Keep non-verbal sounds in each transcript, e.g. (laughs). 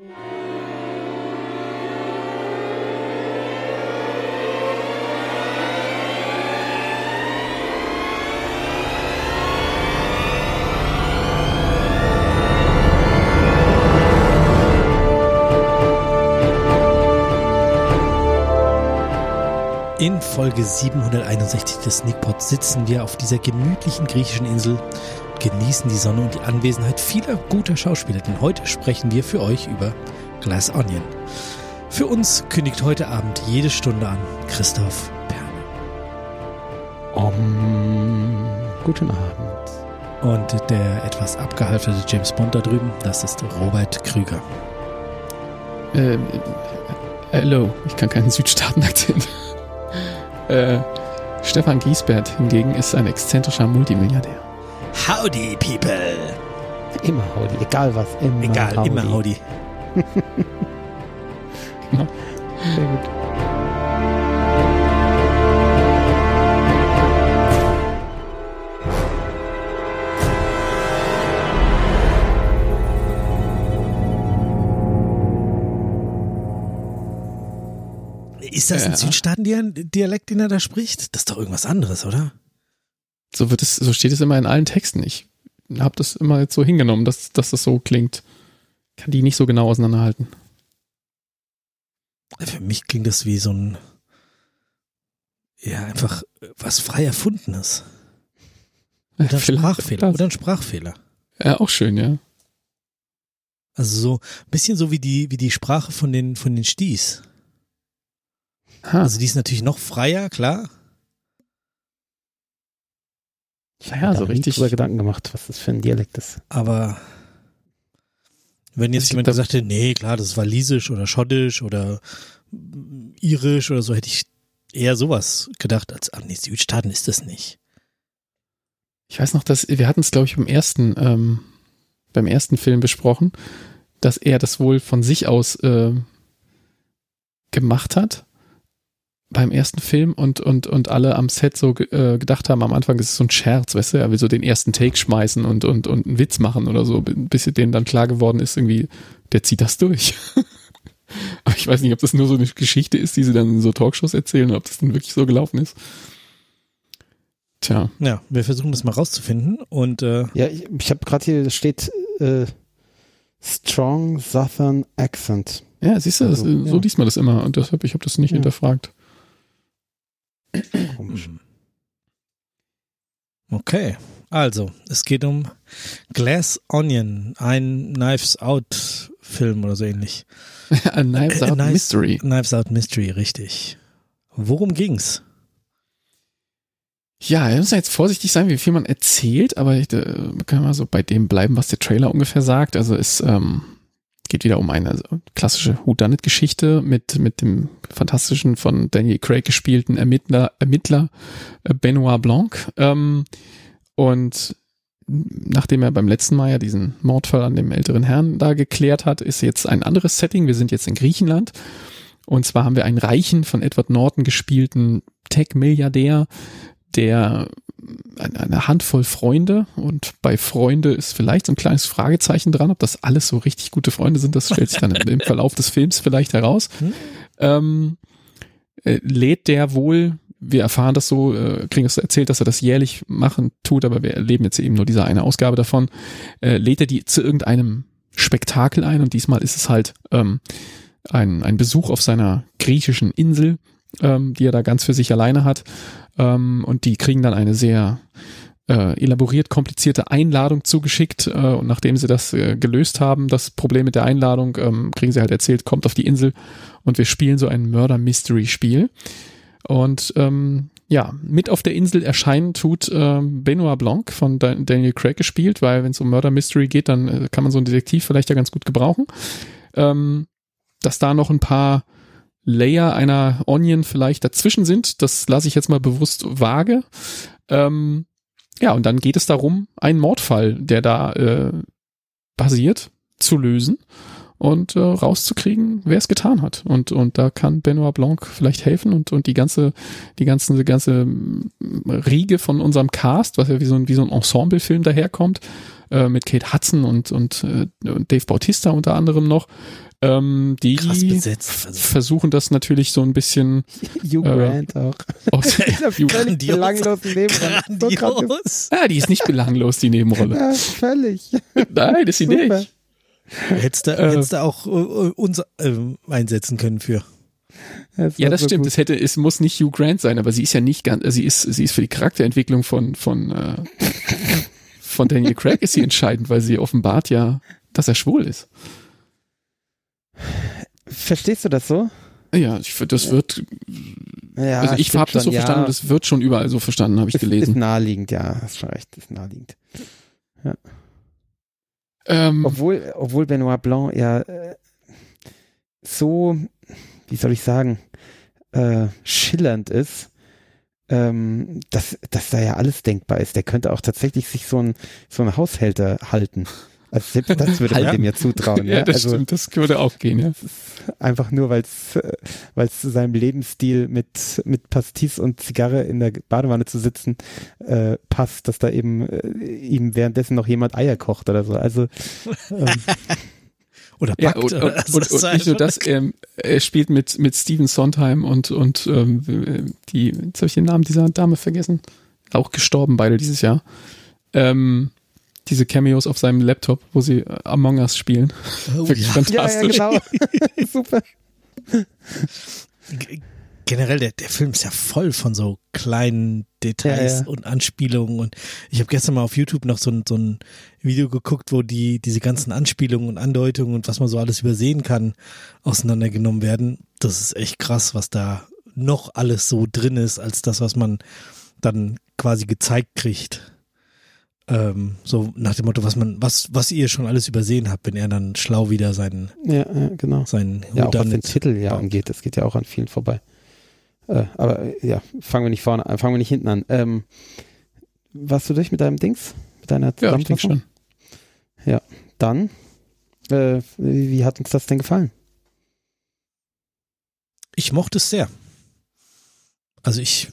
In Folge 761 des Sneakpots sitzen wir auf dieser gemütlichen griechischen Insel, genießen die Sonne und die Anwesenheit vieler guter Schauspieler, denn heute sprechen wir für euch über Glass Onion. Für uns kündigt heute Abend jede Stunde an Christoph Perner. Um, guten Abend. Und der etwas abgehalfterte James Bond da drüben, das ist Robert Krüger. Äh, hello, ich kann keinen Südstaaten-Akzent. Äh, Stefan Giesbert hingegen ist ein exzentrischer Multimilliardär. Howdy, people! Immer Howdy, egal was. Immer Egal, Howdy. immer Howdy. Genau. (laughs) Sehr gut. Ist das ein Ja. Südstaaten-Dialekt, den er da spricht? Das ist doch irgendwas anderes, oder? So wird es, so steht es immer in allen Texten. Ich habe das immer jetzt so hingenommen, dass, dass das so klingt. Kann die nicht so genau auseinanderhalten. Für mich klingt das wie so ein, ja, einfach was frei erfundenes. (laughs) Oder ein Sprachfehler. Oder ein Sprachfehler. Ja, auch schön, ja. Also so ein bisschen so wie die, wie die Sprache von den, von den Sties. Ha, Also die ist natürlich noch freier, klar. Ich Ja, habe so richtig- drüber Gedanken gemacht, was das für ein Dialekt ist. Aber wenn jetzt Ich jemand gesagt hätte, nee, klar, das ist walisisch oder schottisch oder irisch oder so, hätte ich eher sowas gedacht, als, ah nee, Südstaaten ist das nicht. ich weiß noch, dass wir hatten es, glaube ich, beim ersten, ähm, beim ersten Film besprochen, dass er das wohl von sich aus äh, gemacht hat beim ersten Film und, und, und alle am Set so äh, gedacht haben, am Anfang ist es so ein Scherz, weißt du, er will so den ersten Take schmeißen und, und, und einen Witz machen oder so, bis denen dann klar geworden ist, irgendwie, der zieht das durch. (laughs) Aber ich weiß nicht, ob das nur so eine Geschichte ist, die sie dann in so Talkshows erzählen oder ob das dann wirklich so gelaufen ist. Tja. Ja, wir versuchen das mal rauszufinden und äh, Ja, ich, ich habe gerade hier, da steht äh, Strong Southern Accent. Ja, siehst du, das, Also, so ja. liest man das immer und deshalb, ich habe das nicht Ja. hinterfragt. Komisch. Okay, also es geht um Glass Onion, ein Knives Out Film oder so ähnlich. (laughs) A Knives Äh, Out Knives- Mystery. Knives Out Mystery, richtig. Worum ging's? Ja, wir müssen jetzt vorsichtig sein, wie viel man erzählt, aber ich äh, kann mal so bei dem bleiben, was der Trailer ungefähr sagt. Also es ähm, geht wieder um eine klassische Whodunit-Geschichte mit, mit dem fantastischen von Daniel Craig gespielten Ermittler, Ermittler äh, Benoit Blanc. Ähm, und nachdem er beim letzten Mal ja diesen Mordfall an dem älteren Herrn da geklärt hat, ist jetzt ein anderes Setting. Wir sind jetzt in Griechenland. Und zwar haben wir einen reichen, von Edward Norton gespielten Tech-Milliardär, der eine, Handvoll Freunde und bei Freunde ist vielleicht so ein kleines Fragezeichen dran, ob das alles so richtig gute Freunde sind, das stellt sich dann im Verlauf des Films vielleicht heraus. Hm? Ähm, äh, lädt der wohl, wir erfahren das so, äh, kriegen es erzählt, dass er das jährlich machen tut, aber wir erleben jetzt eben nur diese eine Ausgabe davon, äh, lädt er die zu irgendeinem Spektakel ein und diesmal ist es halt ähm, ein, ein Besuch auf seiner griechischen Insel, ähm, die er da ganz für sich alleine hat. Ähm, und die kriegen dann eine sehr äh, elaboriert komplizierte Einladung zugeschickt. Äh, und nachdem sie das äh, gelöst haben, das Problem mit der Einladung, ähm, kriegen sie halt erzählt, kommt auf die Insel und wir spielen so ein Murder-Mystery-Spiel. Und ähm, ja, mit auf der Insel erscheinen tut ähm, Benoit Blanc von Da- Daniel Craig gespielt, weil wenn es um Murder Mystery geht, dann äh, kann man so einen Detektiv vielleicht ja ganz gut gebrauchen. Ähm, dass da noch ein paar Layer einer Onion vielleicht dazwischen sind, das lasse ich jetzt mal bewusst vage. Ähm, ja, und dann geht es darum, einen Mordfall, der da äh, basiert, zu lösen und äh, rauszukriegen, wer es getan hat. Und, und da kann Benoit Blanc vielleicht helfen und, und die ganze, die ganze, die ganze mm, Riege von unserem Cast, was ja wie so ein, wie so ein Ensemblefilm daherkommt, äh, mit Kate Hudson und, und, äh, und Dave Bautista unter anderem noch, Ähm, die. Also, versuchen das natürlich so ein bisschen Hugh Äh, Grant auch. aus, (laughs) völlig Grandios. belanglosen Nebenrolle. So grandios. grandios. Ja, die ist nicht belanglos, die Nebenrolle. Ja, völlig. Nein, ist sie Super. nicht. Hättest du, Äh. hättest du auch äh, uns ähm, einsetzen können für. Das Ja, das so stimmt. gut. Es hätte, es muss nicht Hugh Grant sein, aber sie ist ja nicht ganz, sie ist, sie ist für die Charakterentwicklung von, von, äh, von Daniel Craig ist sie entscheidend, weil sie offenbart ja, dass er schwul ist. Verstehst du das so? Ja, ich, das wird, Ja, also ich habe das so ja. verstanden, das wird schon überall so verstanden, habe ich ist, ist gelesen. naheliegend, ja, hast schon recht, ist naheliegend. Ähm, Obwohl, obwohl Benoit Blanc ja äh, so, wie soll ich sagen, äh, schillernd ist, ähm, dass, dass da ja alles denkbar ist. Der könnte auch tatsächlich sich so ein, so ein Haushälter halten. Also selbst das würde man dem ja zutrauen. ja, ja, das also stimmt, das würde auch gehen, ja. einfach nur, weil es weil es zu seinem Lebensstil mit mit Pastis und Zigarre in der Badewanne zu sitzen äh, passt, dass da eben äh, ihm währenddessen noch jemand Eier kocht oder so. Also ähm, (laughs) Oder Ja, backt. und, und, oder und, und nicht nur das, ähm, er spielt mit, mit Steven Sondheim und, und ähm, die, jetzt habe ich den Namen dieser Dame vergessen, auch gestorben beide dieses Jahr. Ähm, diese Cameos auf seinem Laptop, wo sie äh, Among Us spielen. Oh, (laughs) Wirklich ja. ja, ja, fantastisch. genau. (laughs) Super. G- Generell, der, der Film ist ja voll von so kleinen Details Ja, ja. und Anspielungen. Und ich habe gestern mal auf YouTube noch so ein, so ein Video geguckt, wo die diese ganzen Anspielungen und Andeutungen und was man so alles übersehen kann, auseinandergenommen werden. Das ist echt krass, was da noch alles so drin ist, als das, was man dann quasi gezeigt kriegt. Ähm, so nach dem Motto, was man, was, was ihr schon alles übersehen habt, wenn er dann schlau wieder seinen, Ja, ja genau. seinen Ja, auch was den Titel ja angeht, das geht ja auch an vielen vorbei. Äh, aber äh, ja, fangen wir nicht vorne an, fangen wir nicht hinten an. Ähm, warst du durch mit deinem Dings? Mit deiner Ja, ich schon. Dann, äh, wie, wie hat uns das denn gefallen? Ich mochte es sehr. Also ich,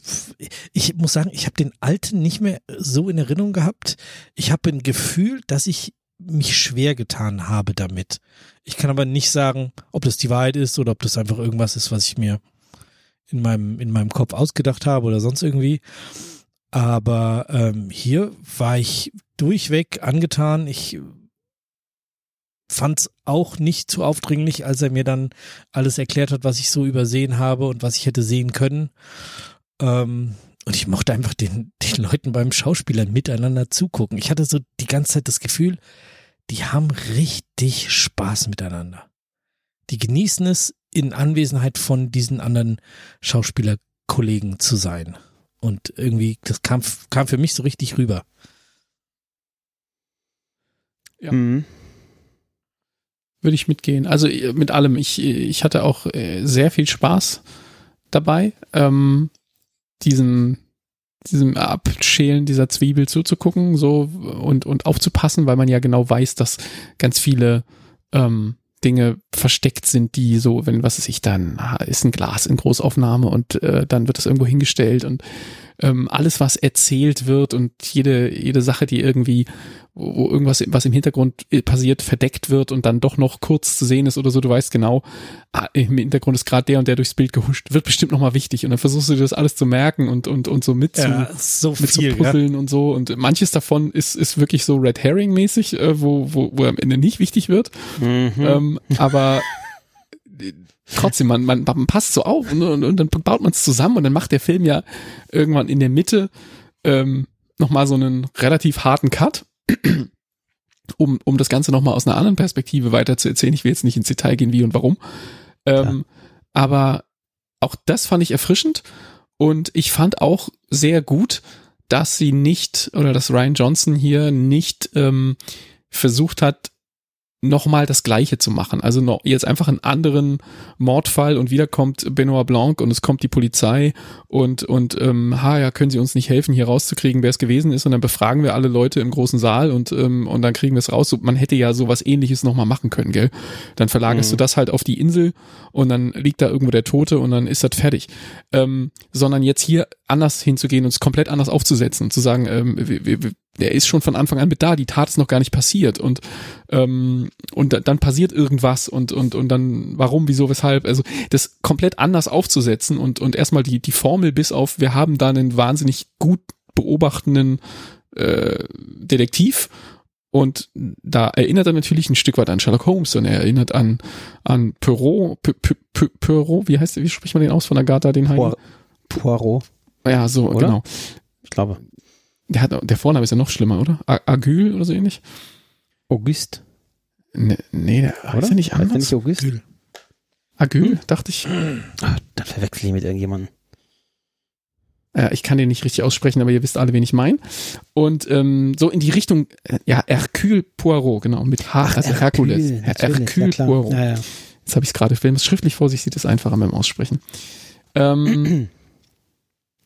ich muss sagen, ich habe den alten nicht mehr so in Erinnerung gehabt. Ich habe ein Gefühl, dass ich mich schwer getan habe damit. Ich kann aber nicht sagen, ob das die Wahrheit ist oder ob das einfach irgendwas ist, was ich mir in meinem, in meinem Kopf ausgedacht habe oder sonst irgendwie. Aber ähm, hier war ich durchweg angetan. Ich fand es auch nicht zu aufdringlich, als er mir dann alles erklärt hat, was ich so übersehen habe und was ich hätte sehen können. Ähm, und ich mochte einfach den, den Leuten beim Schauspielern miteinander zugucken. Ich hatte so die ganze Zeit das Gefühl, die haben richtig Spaß miteinander. Die genießen es, in Anwesenheit von diesen anderen Schauspielerkollegen zu sein. Und irgendwie, das kam, kam für mich so richtig rüber. Ja. Mhm. Würde ich mitgehen. Also äh, mit allem. Ich, ich hatte auch äh, sehr viel Spaß dabei, ähm, diesen, diesem Abschälen dieser Zwiebel zuzugucken, so und, und aufzupassen, weil man ja genau weiß, dass ganz viele ähm, Dinge versteckt sind, die so, wenn, was ist ich, dann ist ein Glas in Großaufnahme und äh, dann wird es irgendwo hingestellt und ähm, alles, was erzählt wird und jede, jede Sache, die irgendwie, wo wo irgendwas, was im Hintergrund äh, passiert, verdeckt wird und dann doch noch kurz zu sehen ist oder so, du weißt genau, ah, im Hintergrund ist gerade der und der durchs Bild gehuscht, wird bestimmt nochmal wichtig. Und dann versuchst du dir das alles zu merken und, und, und so mitzu, so mit zu puzzeln und so. Und manches davon ist, ist wirklich so Red Herring mäßig, äh, wo, wo, wo am Ende nicht wichtig wird, Mhm. ähm, aber trotzdem, man, man, man passt so auf und, und, und dann baut man es zusammen und dann macht der Film ja irgendwann in der Mitte ähm, nochmal so einen relativ harten Cut, (clears throat) um, um das Ganze nochmal aus einer anderen Perspektive weiter zu erzählen. Ich will jetzt nicht ins Detail gehen, wie und warum. Ähm, aber auch das fand ich erfrischend und ich fand auch sehr gut, dass sie nicht oder dass Ryan Johnson hier nicht ähm, versucht hat, nochmal das Gleiche zu machen. Also noch jetzt einfach einen anderen Mordfall und wieder kommt Benoit Blanc und es kommt die Polizei und und ähm, ha ja können Sie uns nicht helfen hier rauszukriegen wer es gewesen ist und dann befragen wir alle Leute im großen Saal und ähm, und dann kriegen wir es raus. So, man hätte ja sowas Ähnliches nochmal machen können, gell? Dann verlagerst Mhm. du das halt auf die Insel und dann liegt da irgendwo der Tote und dann ist das fertig. Ähm, sondern jetzt hier anders hinzugehen und es komplett anders aufzusetzen und zu sagen, ähm, wir, wir, der ist schon von Anfang an mit da, die Tat ist noch gar nicht passiert und ähm, und da, dann passiert irgendwas und und und dann warum, wieso, weshalb, also das komplett anders aufzusetzen und und erstmal die die Formel bis auf wir haben da einen wahnsinnig gut beobachtenden äh, Detektiv und da erinnert er natürlich ein Stück weit an Sherlock Holmes und er erinnert an an Perrault, Perrault, wie heißt, wie spricht man den aus von Agatha, den Heiligen? Poirot. Ja, so, Oder? genau. Ich glaube. Der, hat, der Vorname ist ja noch schlimmer, oder? A- Agyl oder so ähnlich? Auguste. Nee, nee der Oder? heißt ja nicht Heißt der anders. nicht Auguste? Kühl. Agyl, dachte ich. Ah, dann verwechsel ich mit irgendjemandem. Ja, ich kann den nicht richtig aussprechen, aber ihr wisst alle, wen ich meine. Und ähm, so in die Richtung, äh, ja, Hercule Poirot, genau, mit H, also Herkules. Her- Hercule Poirot. Ja, ja. Jetzt habe ich es gerade, wenn man es schriftlich vor sich sieht, ist es einfacher beim Aussprechen. Ähm, (clears throat)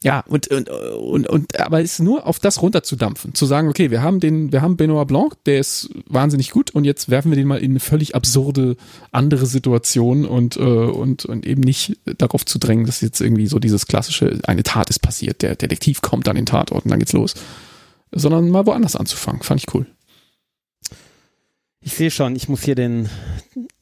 ja, und, und, und, und, aber es ist nur auf das runterzudampfen, zu sagen, okay, wir haben den, wir haben Benoit Blanc, der ist wahnsinnig gut und jetzt werfen wir den mal in eine völlig absurde andere Situation und, äh, und, und eben nicht darauf zu drängen, dass jetzt irgendwie so dieses klassische, eine Tat ist passiert, der Detektiv kommt an den Tatort und dann geht's los. Sondern mal woanders anzufangen, fand ich cool. Ich sehe schon, ich muss hier den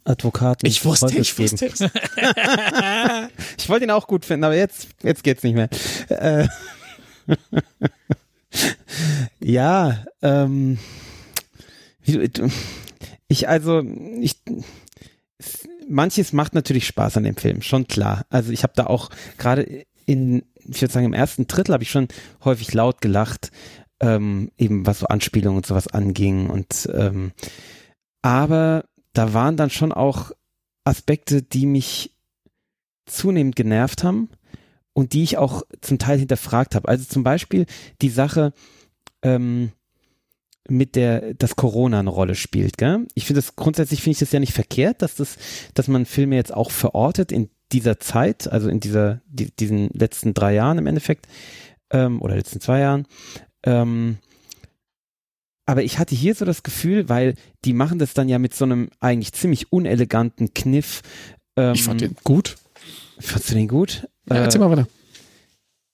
Advokaten. Ich wusste, ich wusste geben. (laughs) Ich wollte ihn auch gut finden, aber jetzt, jetzt geht's nicht mehr. Äh, (laughs) ja, ähm, wie du- ich also, ich, manches macht natürlich Spaß an dem Film, schon klar. Also ich habe da auch gerade in, ich würde sagen, im ersten Drittel habe ich schon häufig laut gelacht, ähm, eben was so Anspielungen und sowas anging und ähm, aber da waren dann schon auch Aspekte, die mich zunehmend genervt haben und die ich auch zum Teil hinterfragt habe. Also zum Beispiel die Sache, ähm, mit der, dass Corona eine Rolle spielt, gell? Ich finde das, grundsätzlich finde ich das ja nicht verkehrt, dass das, dass man Filme jetzt auch verortet in dieser Zeit, also in dieser, die, diesen letzten drei Jahren im Endeffekt, ähm, oder letzten zwei Jahren, ähm, aber ich hatte hier so das Gefühl, weil die machen das dann ja mit so einem eigentlich ziemlich uneleganten Kniff. Ähm, Ich fand den gut. Fandst du den gut? Ja, Äh, erzähl mal weiter.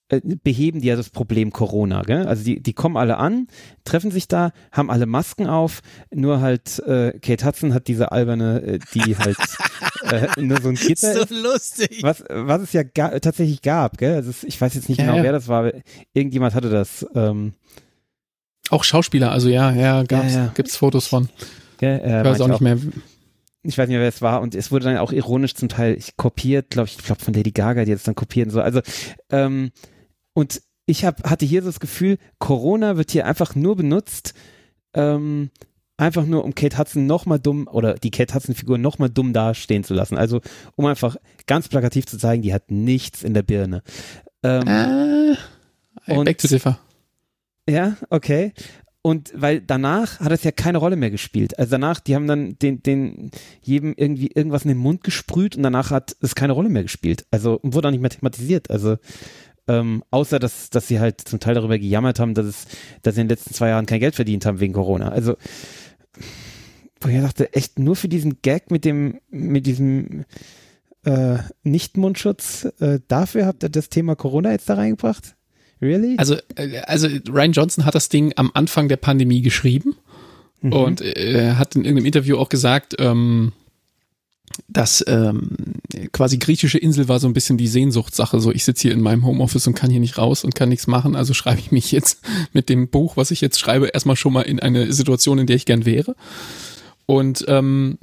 äh, beheben die ja das Problem Corona, gell? Also die, die kommen alle an, treffen sich da, haben alle Masken auf, nur halt äh, Kate Hudson hat diese alberne, äh, die halt (laughs) äh, nur so ein Gitter ist. so lustig. Was, was es ja ga tatsächlich gab, gell? Also es, ich weiß jetzt nicht Ja, genau, ja. wer das war, aber irgendjemand hatte das. Ähm, Auch Schauspieler, also ja, ja, gab's, Ja, ja. gibt's Fotos von. gell? Äh, Ich weiß auch nicht mehr. ich weiß nicht mehr, wer es war, und es wurde dann auch ironisch zum Teil kopiert, glaube ich, ich glaube von Lady Gaga, die jetzt dann kopiert und so. Also, ähm, und ich hab, hatte hier so das Gefühl, Corona wird hier einfach nur benutzt, ähm, einfach nur um Kate Hudson nochmal dumm oder die Kate Hudson-Figur nochmal dumm dastehen zu lassen. Also, um einfach ganz plakativ zu zeigen, die hat nichts in der Birne. Ähm, Äh, Und- back to differ. Ja, okay. Und weil danach hat es ja keine Rolle mehr gespielt. Also danach, die haben dann den, den jedem irgendwie irgendwas in den Mund gesprüht und danach hat es keine Rolle mehr gespielt. Also wurde auch nicht mehr thematisiert. Also ähm, außer dass, dass sie halt zum Teil darüber gejammert haben, dass es, dass sie in den letzten zwei Jahren kein Geld verdient haben wegen Corona. Also wo ich dachte, echt nur für diesen Gag mit dem, mit diesem äh, Nicht-Mundschutz, äh, dafür habt ihr das Thema Corona jetzt da reingebracht? Really? Also, äh, also Ryan Johnson hat das Ding am Anfang der Pandemie geschrieben Mhm. und äh, hat in irgendeinem Interview auch gesagt, ähm, dass ähm, quasi griechische Insel war so ein bisschen die Sehnsuchtssache. So, ich sitze hier in meinem Homeoffice und kann hier nicht raus und kann nichts machen, also schreibe ich mich jetzt (laughs) mit dem Buch, was ich jetzt schreibe, erstmal schon mal in eine Situation, in der ich gern wäre. Und ähm,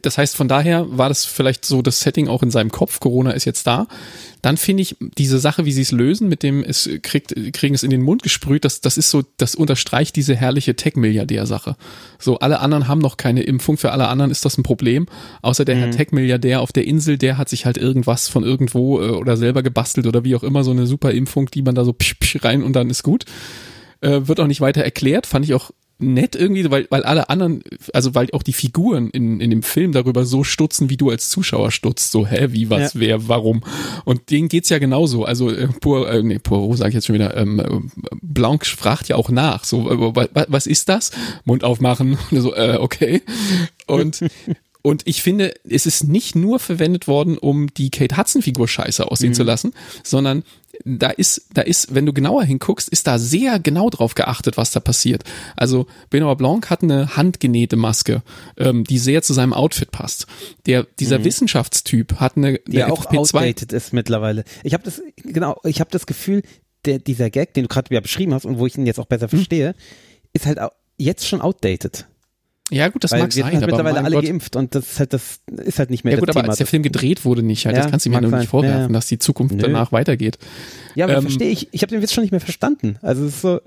das heißt, von daher war das vielleicht so das Setting auch in seinem Kopf. Corona ist jetzt da. Dann finde ich diese Sache, wie sie es lösen, mit dem es kriegt, kriegen es in den Mund gesprüht, das, das ist so, das unterstreicht diese herrliche Tech-Milliardär-Sache. So, alle anderen haben noch keine Impfung, für alle anderen ist das ein Problem. Außer der Herr Tech-Milliardär auf der Insel, der hat sich halt irgendwas von irgendwo äh, oder selber gebastelt oder wie auch immer, so eine super Impfung, die man da so psch, psch rein und dann ist gut. Äh, wird auch nicht weiter erklärt, fand ich auch nett irgendwie, weil, weil alle anderen, also weil auch die Figuren in, in dem Film darüber so stutzen, wie du als Zuschauer stutzt, so, hä, wie, was, Ja. wer, warum. Und denen geht's ja genauso. Also äh, Pur, äh, nee, Poirot sage ich jetzt schon wieder, ähm, äh, Blanc fragt ja auch nach, so, äh, wa, wa, was ist das? Mund aufmachen, (laughs) so, äh, okay. Und Und ich finde, es ist nicht nur verwendet worden, um die Kate Hudson-Figur scheiße aussehen Mhm. zu lassen, sondern da ist, da ist, wenn du genauer hinguckst, ist da sehr genau drauf geachtet, was da passiert. Also Benoit Blanc hat eine handgenähte Maske, ähm, die sehr zu seinem Outfit passt. Der, dieser Wissenschaftstyp hat eine, Mhm. Die eine auch FP2 outdated ist mittlerweile. Ich habe das, genau, ich habe das Gefühl, der, dieser Gag, den du gerade ja beschrieben hast und wo ich ihn jetzt auch besser Hm. verstehe, ist halt jetzt schon outdated. Ja, gut, das Weil mag wir sind sein, halt aber mittlerweile alle Gott. geimpft und das ist halt das ist halt nicht mehr Ja gut, das aber Thema. als der Film gedreht wurde nicht, halt, das Ja, kannst du mir nur nicht vorwerfen, Ja, ja. dass die Zukunft Nö. danach weitergeht. ja, aber ähm, verstehe ich, ich habe den Witz schon nicht mehr verstanden. Also es ist so,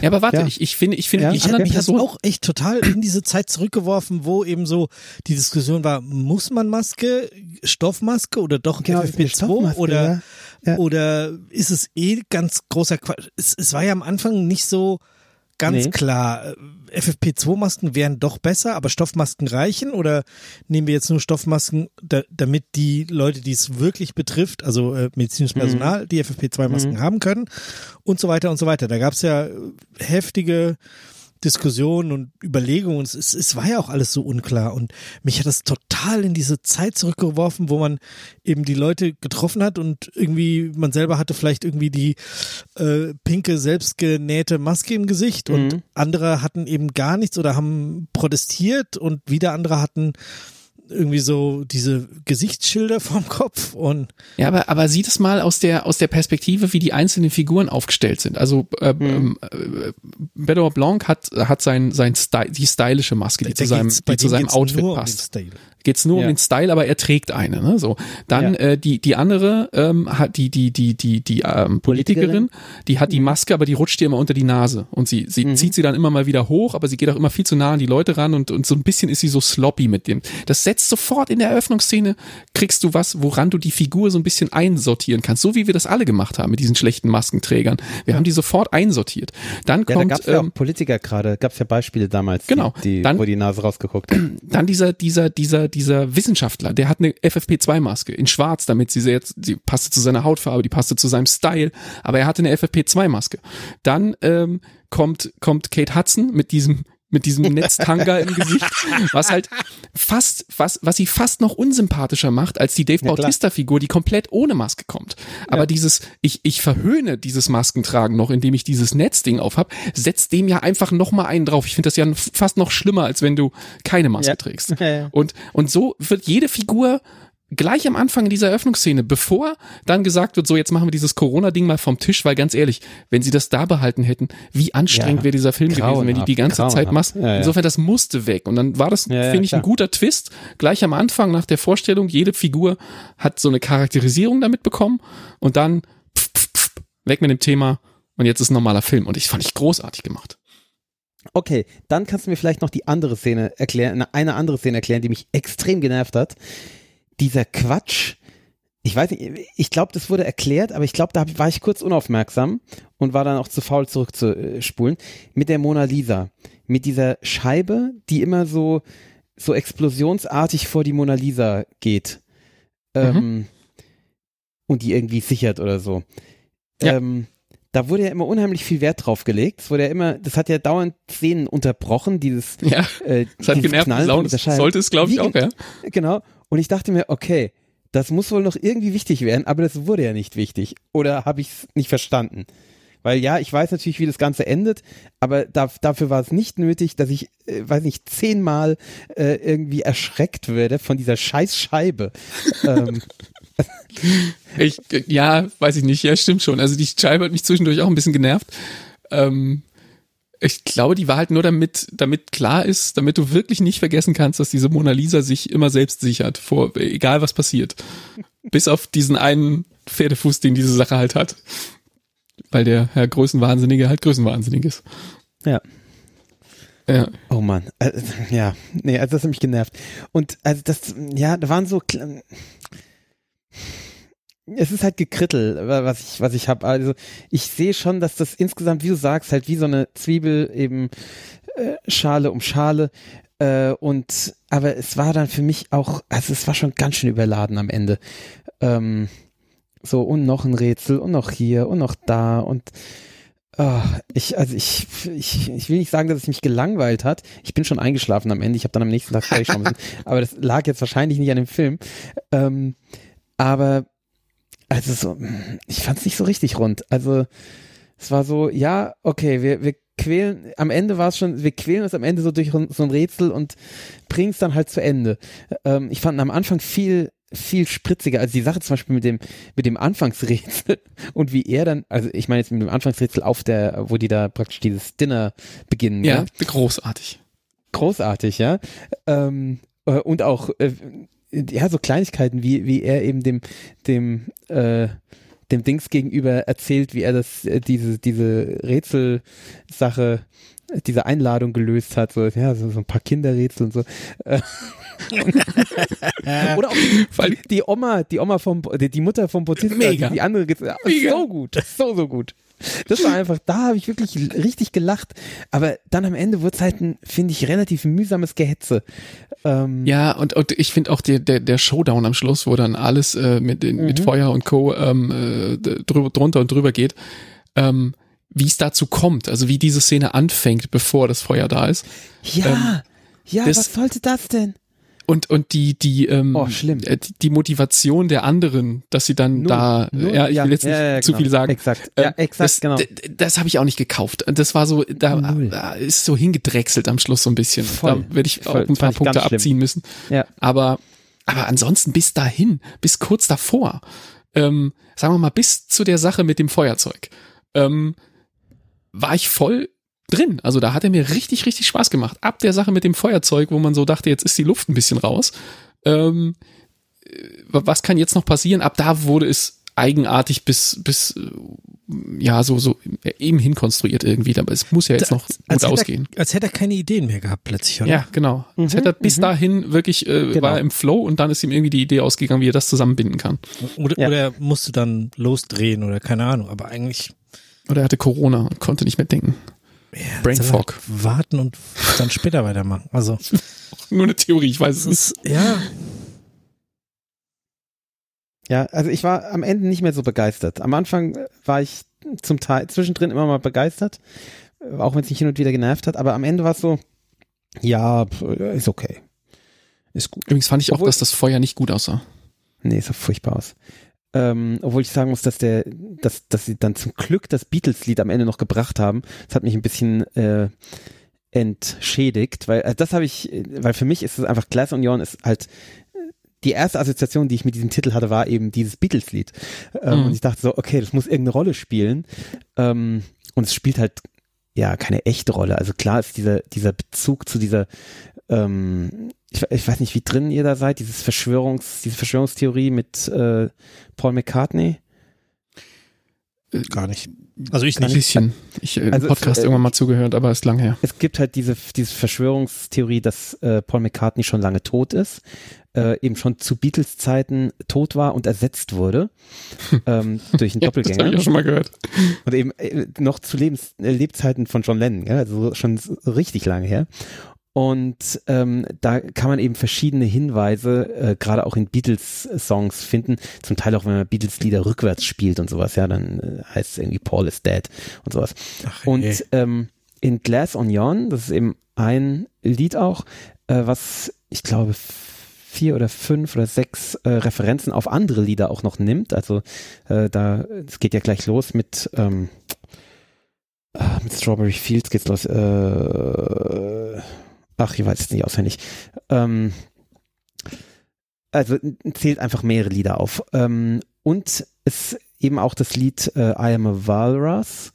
Ja, aber warte, Ja. ich, ich finde, ich finde Ja, die Ich anderen mich Personen, auch echt total in diese Zeit zurückgeworfen, wo eben so die Diskussion war, muss man Maske, Stoffmaske oder doch Genau, ist eine FFP2 Stoffmaske, oder, ja. Ja. oder ist es eh ganz großer Quatsch? Es, es war ja am Anfang nicht so ganz Nee. klar. FFP2-Masken wären doch besser, aber Stoffmasken reichen oder nehmen wir jetzt nur Stoffmasken, da, damit die Leute, die es wirklich betrifft, also äh, medizinisches Mhm. Personal, die FFP2-Masken haben können und so weiter und so weiter. Da gab es ja äh, heftige Diskussionen und Überlegungen. Es, es, war ja auch alles so unklar und mich hat das total in diese Zeit zurückgeworfen, wo man eben die Leute getroffen hat und irgendwie man selber hatte vielleicht irgendwie die äh, pinke selbstgenähte Maske im Gesicht und Mhm. andere hatten eben gar nichts oder haben protestiert und wieder andere hatten irgendwie so diese Gesichtsschilder vorm Kopf und ja, aber, aber sieh das mal aus der, aus der Perspektive, wie die einzelnen Figuren aufgestellt sind. Also, äh, Mhm. ähm, äh, Bedouin Blanc hat, hat sein, sein Style, die stylische Maske, die da zu seinem, die zu seinem Outfit passt. Geht's nur Ja. um den Style, aber er trägt eine. Ne? So, dann Ja. äh, die die andere ähm, hat die die die die die ähm, Politikerin, die hat die Maske, aber die rutscht ihr immer unter die Nase und sie sie zieht sie dann immer mal wieder hoch, aber sie geht auch immer viel zu nah an die Leute ran und und so ein bisschen ist sie so sloppy mit dem. Das setzt sofort in der Eröffnungsszene kriegst du was, woran du die Figur so ein bisschen einsortieren kannst, so wie wir das alle gemacht haben mit diesen schlechten Maskenträgern. Wir haben die sofort einsortiert. Dann ja, da kommt gab es ja ähm, Politiker gerade, gab es ja Beispiele damals, Genau. die, die Dann- wo die Nase rausgeguckt hat. Dann dieser, dieser, dieser, dieser Wissenschaftler, der hat eine FFP2-Maske in schwarz, damit sie sehr, die passte zu seiner Hautfarbe, die passte zu seinem Style, aber er hatte eine FFP2-Maske. Dann ähm, kommt, kommt Kate Hudson mit diesem mit diesem Netztanga im Gesicht, was halt fast, was, was sie fast noch unsympathischer macht als die Dave Ja. Bautista-Figur, die komplett ohne Maske kommt. Aber dieses, ich, ich verhöhne dieses Maskentragen noch, indem ich dieses Netzding auf hab, setzt dem ja einfach noch mal einen drauf. Ich finde das ja fast noch schlimmer, als wenn du keine Maske Ja. trägst. (laughs) Ja, ja. Und, und so wird jede Figur gleich am Anfang in dieser Eröffnungsszene, bevor dann gesagt wird, so jetzt machen wir dieses Corona-Ding mal vom Tisch, weil ganz ehrlich, wenn sie das da behalten hätten, wie anstrengend Ja, wäre dieser Film gewesen, wenn die die ganze Zeit Masken. ja, ja. Insofern, das musste weg. Und dann war das, finde ich, ein guter Twist. Gleich am Anfang nach der Vorstellung, jede Figur hat so eine Charakterisierung damit bekommen und dann pf, pf, pf, weg mit dem Thema und jetzt ist ein normaler Film. Und ich fand ich großartig gemacht. Okay, dann kannst du mir vielleicht noch die andere Szene erklären, eine andere Szene erklären, die mich extrem genervt hat. Dieser Quatsch. Ich weiß nicht, ich glaube, das wurde erklärt, aber ich glaube, da war ich kurz unaufmerksam und war dann auch zu faul zurückzuspulen. Mit der Mona Lisa. Mit dieser Scheibe, die immer so, so explosionsartig vor die Mona Lisa geht. Ähm, und die irgendwie sichert oder so. Ja. Ähm, da wurde ja immer unheimlich viel Wert drauf gelegt. Das wurde ja immer, das hat ja dauernd Szenen unterbrochen, dieses Ja, äh, das hat genervt. Knallen Laune sollte es, glaube ich, Wie auch, ja. Genau. Und ich dachte mir, okay, das muss wohl noch irgendwie wichtig werden, aber das wurde ja nicht wichtig. Oder habe ich es nicht verstanden? Weil ja, ich weiß natürlich, wie das Ganze endet, aber da, dafür war es nicht nötig, dass ich, äh, weiß nicht, zehnmal äh, irgendwie erschreckt würde von dieser scheiß Scheibe. (laughs) ähm, Ich, ja, weiß ich nicht. Ja, stimmt schon. Also die Scheibe hat mich zwischendurch auch ein bisschen genervt. Ähm, ich glaube, die war halt nur damit, damit klar ist, damit du wirklich nicht vergessen kannst, dass diese Mona Lisa sich immer selbst sichert, vor, egal was passiert. Bis auf diesen einen Pferdefuß, den diese Sache halt hat. Weil der Herr Größenwahnsinnige halt Größenwahnsinnig ist. ja. Ja. Oh Mann, äh, ja, nee, also das hat mich genervt. Und also das, ja, da waren so, es ist halt gekrittel, wa- was ich, was ich habe. Also ich sehe schon, dass das insgesamt, wie du sagst, halt wie so eine Zwiebel eben äh, Schale um Schale. Äh, und aber es war dann für mich auch, also es war schon ganz schön überladen am Ende. Ähm, so und noch ein Rätsel und noch hier und noch da und Oh, ich, also ich, ich, ich will nicht sagen, dass es mich gelangweilt hat. Ich bin schon eingeschlafen am Ende. Ich habe dann am nächsten Tag müssen. (laughs) Aber das lag jetzt wahrscheinlich nicht an dem Film. Ähm, aber also so, ich fand es nicht so richtig rund. Also es war so, ja, okay, wir, wir quälen, am Ende war es schon, wir quälen uns am Ende so durch so ein Rätsel und bringen es dann halt zu Ende. Ähm, ich fand am Anfang viel viel spritziger. Also die Sache zum Beispiel mit dem, mit dem Anfangsrätsel (laughs) und wie er dann, also ich meine jetzt mit dem Anfangsrätsel auf der, wo die da praktisch dieses Dinner beginnen. Ja, ja? großartig. Großartig, ja. Ähm, äh, und auch, äh, ja, so Kleinigkeiten, wie, wie er eben dem, dem, äh, dem Dings gegenüber erzählt, wie er das, äh, diese, diese Rätselsache, diese Einladung gelöst hat, so, ja, so, so ein paar Kinderrätsel und so. (laughs) Oder auch die, die, Oma, die Oma vom, die, die Mutter vom Bautista, Mega. die andere, Mega. so gut, so, so gut. Das war einfach, da habe ich wirklich richtig gelacht. Aber dann am Ende wurde es halt ein, finde ich, relativ mühsames Gehetze. Ähm ja, und, und ich finde auch der, der, der Showdown am Schluss, wo dann alles äh, mit, mhm. mit Feuer und Co. Ähm, äh, drüber, drunter und drüber geht, ähm, wie es dazu kommt, also wie diese Szene anfängt, bevor das Feuer da ist. Ja, ähm, ja, das, was sollte das denn? Und und die die ähm, oh, schlimm. Äh, die Motivation der anderen, dass sie dann Null. da Null. ja ich Ja, will jetzt nicht ja, ja, zu genau. viel sagen. Exakt. Ja, Ähm, exakt, das, genau. Das habe ich auch nicht gekauft. Das war so da Null. ist so hingedrechselt am Schluss so ein bisschen. Voll. Da werde ich Voll. auch ein paar Punkte schlimm. abziehen müssen. Ja. Aber aber ansonsten bis dahin, bis kurz davor, ähm, sagen wir mal bis zu der Sache mit dem Feuerzeug, ähm, war ich voll drin. Also da hat er mir richtig, richtig Spaß gemacht. Ab der Sache mit dem Feuerzeug, wo man so dachte, jetzt ist die Luft ein bisschen raus. Ähm, äh, was kann jetzt noch passieren? Ab da wurde es eigenartig bis, bis, äh, ja, so, so eben hinkonstruiert irgendwie. Aber es muss ja jetzt noch gut hätte ausgehen. Er, als hätte er keine Ideen mehr gehabt plötzlich, oder? Ja, genau. Als Mhm, hätte er bis mhm. dahin wirklich, äh, Genau. war er im Flow und dann ist ihm irgendwie die Idee ausgegangen, wie er das zusammenbinden kann. Oder, Ja. oder er musste dann losdrehen oder keine Ahnung. Aber eigentlich Oder er hatte Corona und konnte nicht mehr denken. Ja, Brain Fog. warten und dann später weitermachen. Also (laughs) Nur eine Theorie, ich weiß es nicht. ist ja Ja, also ich war am Ende nicht mehr so begeistert. Am Anfang war ich zum Teil zwischendrin immer mal begeistert, auch wenn es mich hin und wieder genervt hat, aber am Ende war es so, ja, ist okay. Ist gut. Übrigens fand ich auch, Obwohl- dass das Feuer nicht gut aussah. Nee, sah furchtbar aus. Ähm, obwohl ich sagen muss, dass der, dass, dass sie dann zum Glück das Beatles-Lied am Ende noch gebracht haben. Das hat mich ein bisschen äh, entschädigt, weil also das habe ich, weil für mich ist es einfach Glass Onion ist halt äh, die erste Assoziation, die ich mit diesem Titel hatte, war eben dieses Beatles-Lied. Ähm, Mhm. Und ich dachte so, okay, das muss irgendeine Rolle spielen. Ähm, und es spielt halt ja keine echte Rolle. Also klar ist dieser, dieser Bezug zu dieser ähm, ich, ich weiß nicht, wie drin ihr da seid, dieses Verschwörungs, diese Verschwörungstheorie mit äh, Paul McCartney. gar nicht. Also ich Ein nicht. bisschen. Ich äh, Also im Podcast es, äh, irgendwann mal zugehört, aber ist lang her. Es gibt halt diese, diese Verschwörungstheorie, dass äh, Paul McCartney schon lange tot ist, äh, eben schon zu Beatles Zeiten tot war und ersetzt wurde (laughs) ähm, durch einen Ja, das habe Doppelgänger. ich auch schon mal gehört. Und eben äh, noch zu Lebens äh, Lebzeiten von John Lennon, ja, also schon richtig lange her. Und ähm, da kann man eben verschiedene Hinweise, äh, gerade auch in Beatles-Songs finden. Zum Teil auch, wenn man Beatles-Lieder rückwärts spielt und sowas, ja, dann äh, heißt es irgendwie Paul is dead und sowas. Ach, Und ey. ähm, in Glass Onion, das ist eben ein Lied auch, äh, was ich glaube vier oder fünf oder sechs äh, Referenzen auf andere Lieder auch noch nimmt. Also äh, da, es geht ja gleich los mit ähm, ah, mit Strawberry Fields geht's los. Äh, ach, ich weiß es nicht auswendig. Ähm, also zählt einfach mehrere Lieder auf. Ähm, und es eben auch das Lied äh, I Am a Walrus.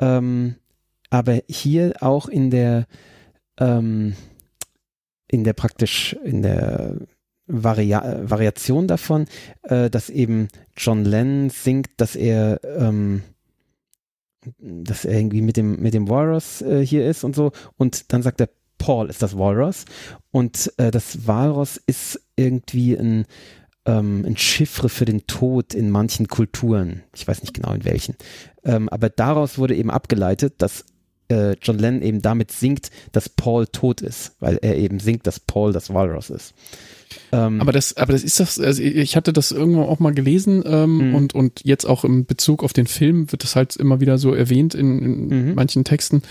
Ähm, aber hier auch in der ähm, in der praktisch in der Varia Variation davon, äh, dass eben John Lennon singt, dass er ähm, dass er irgendwie mit dem mit dem Walrus äh, hier ist und so und dann sagt er Paul ist das Walrus und äh, das Walrus ist irgendwie ein ähm, ein Chiffre für den Tod in manchen Kulturen. Ich weiß nicht genau in welchen. Ähm, aber daraus wurde eben abgeleitet, dass äh, John Lennon eben damit singt, dass Paul tot ist, weil er eben singt, dass Paul das Walrus ist. Ähm, Aber das, aber das ist das, also ich hatte das irgendwo auch mal gelesen ähm, Mhm. und, und jetzt auch im Bezug auf den Film wird das halt immer wieder so erwähnt in, in Mhm. manchen Texten,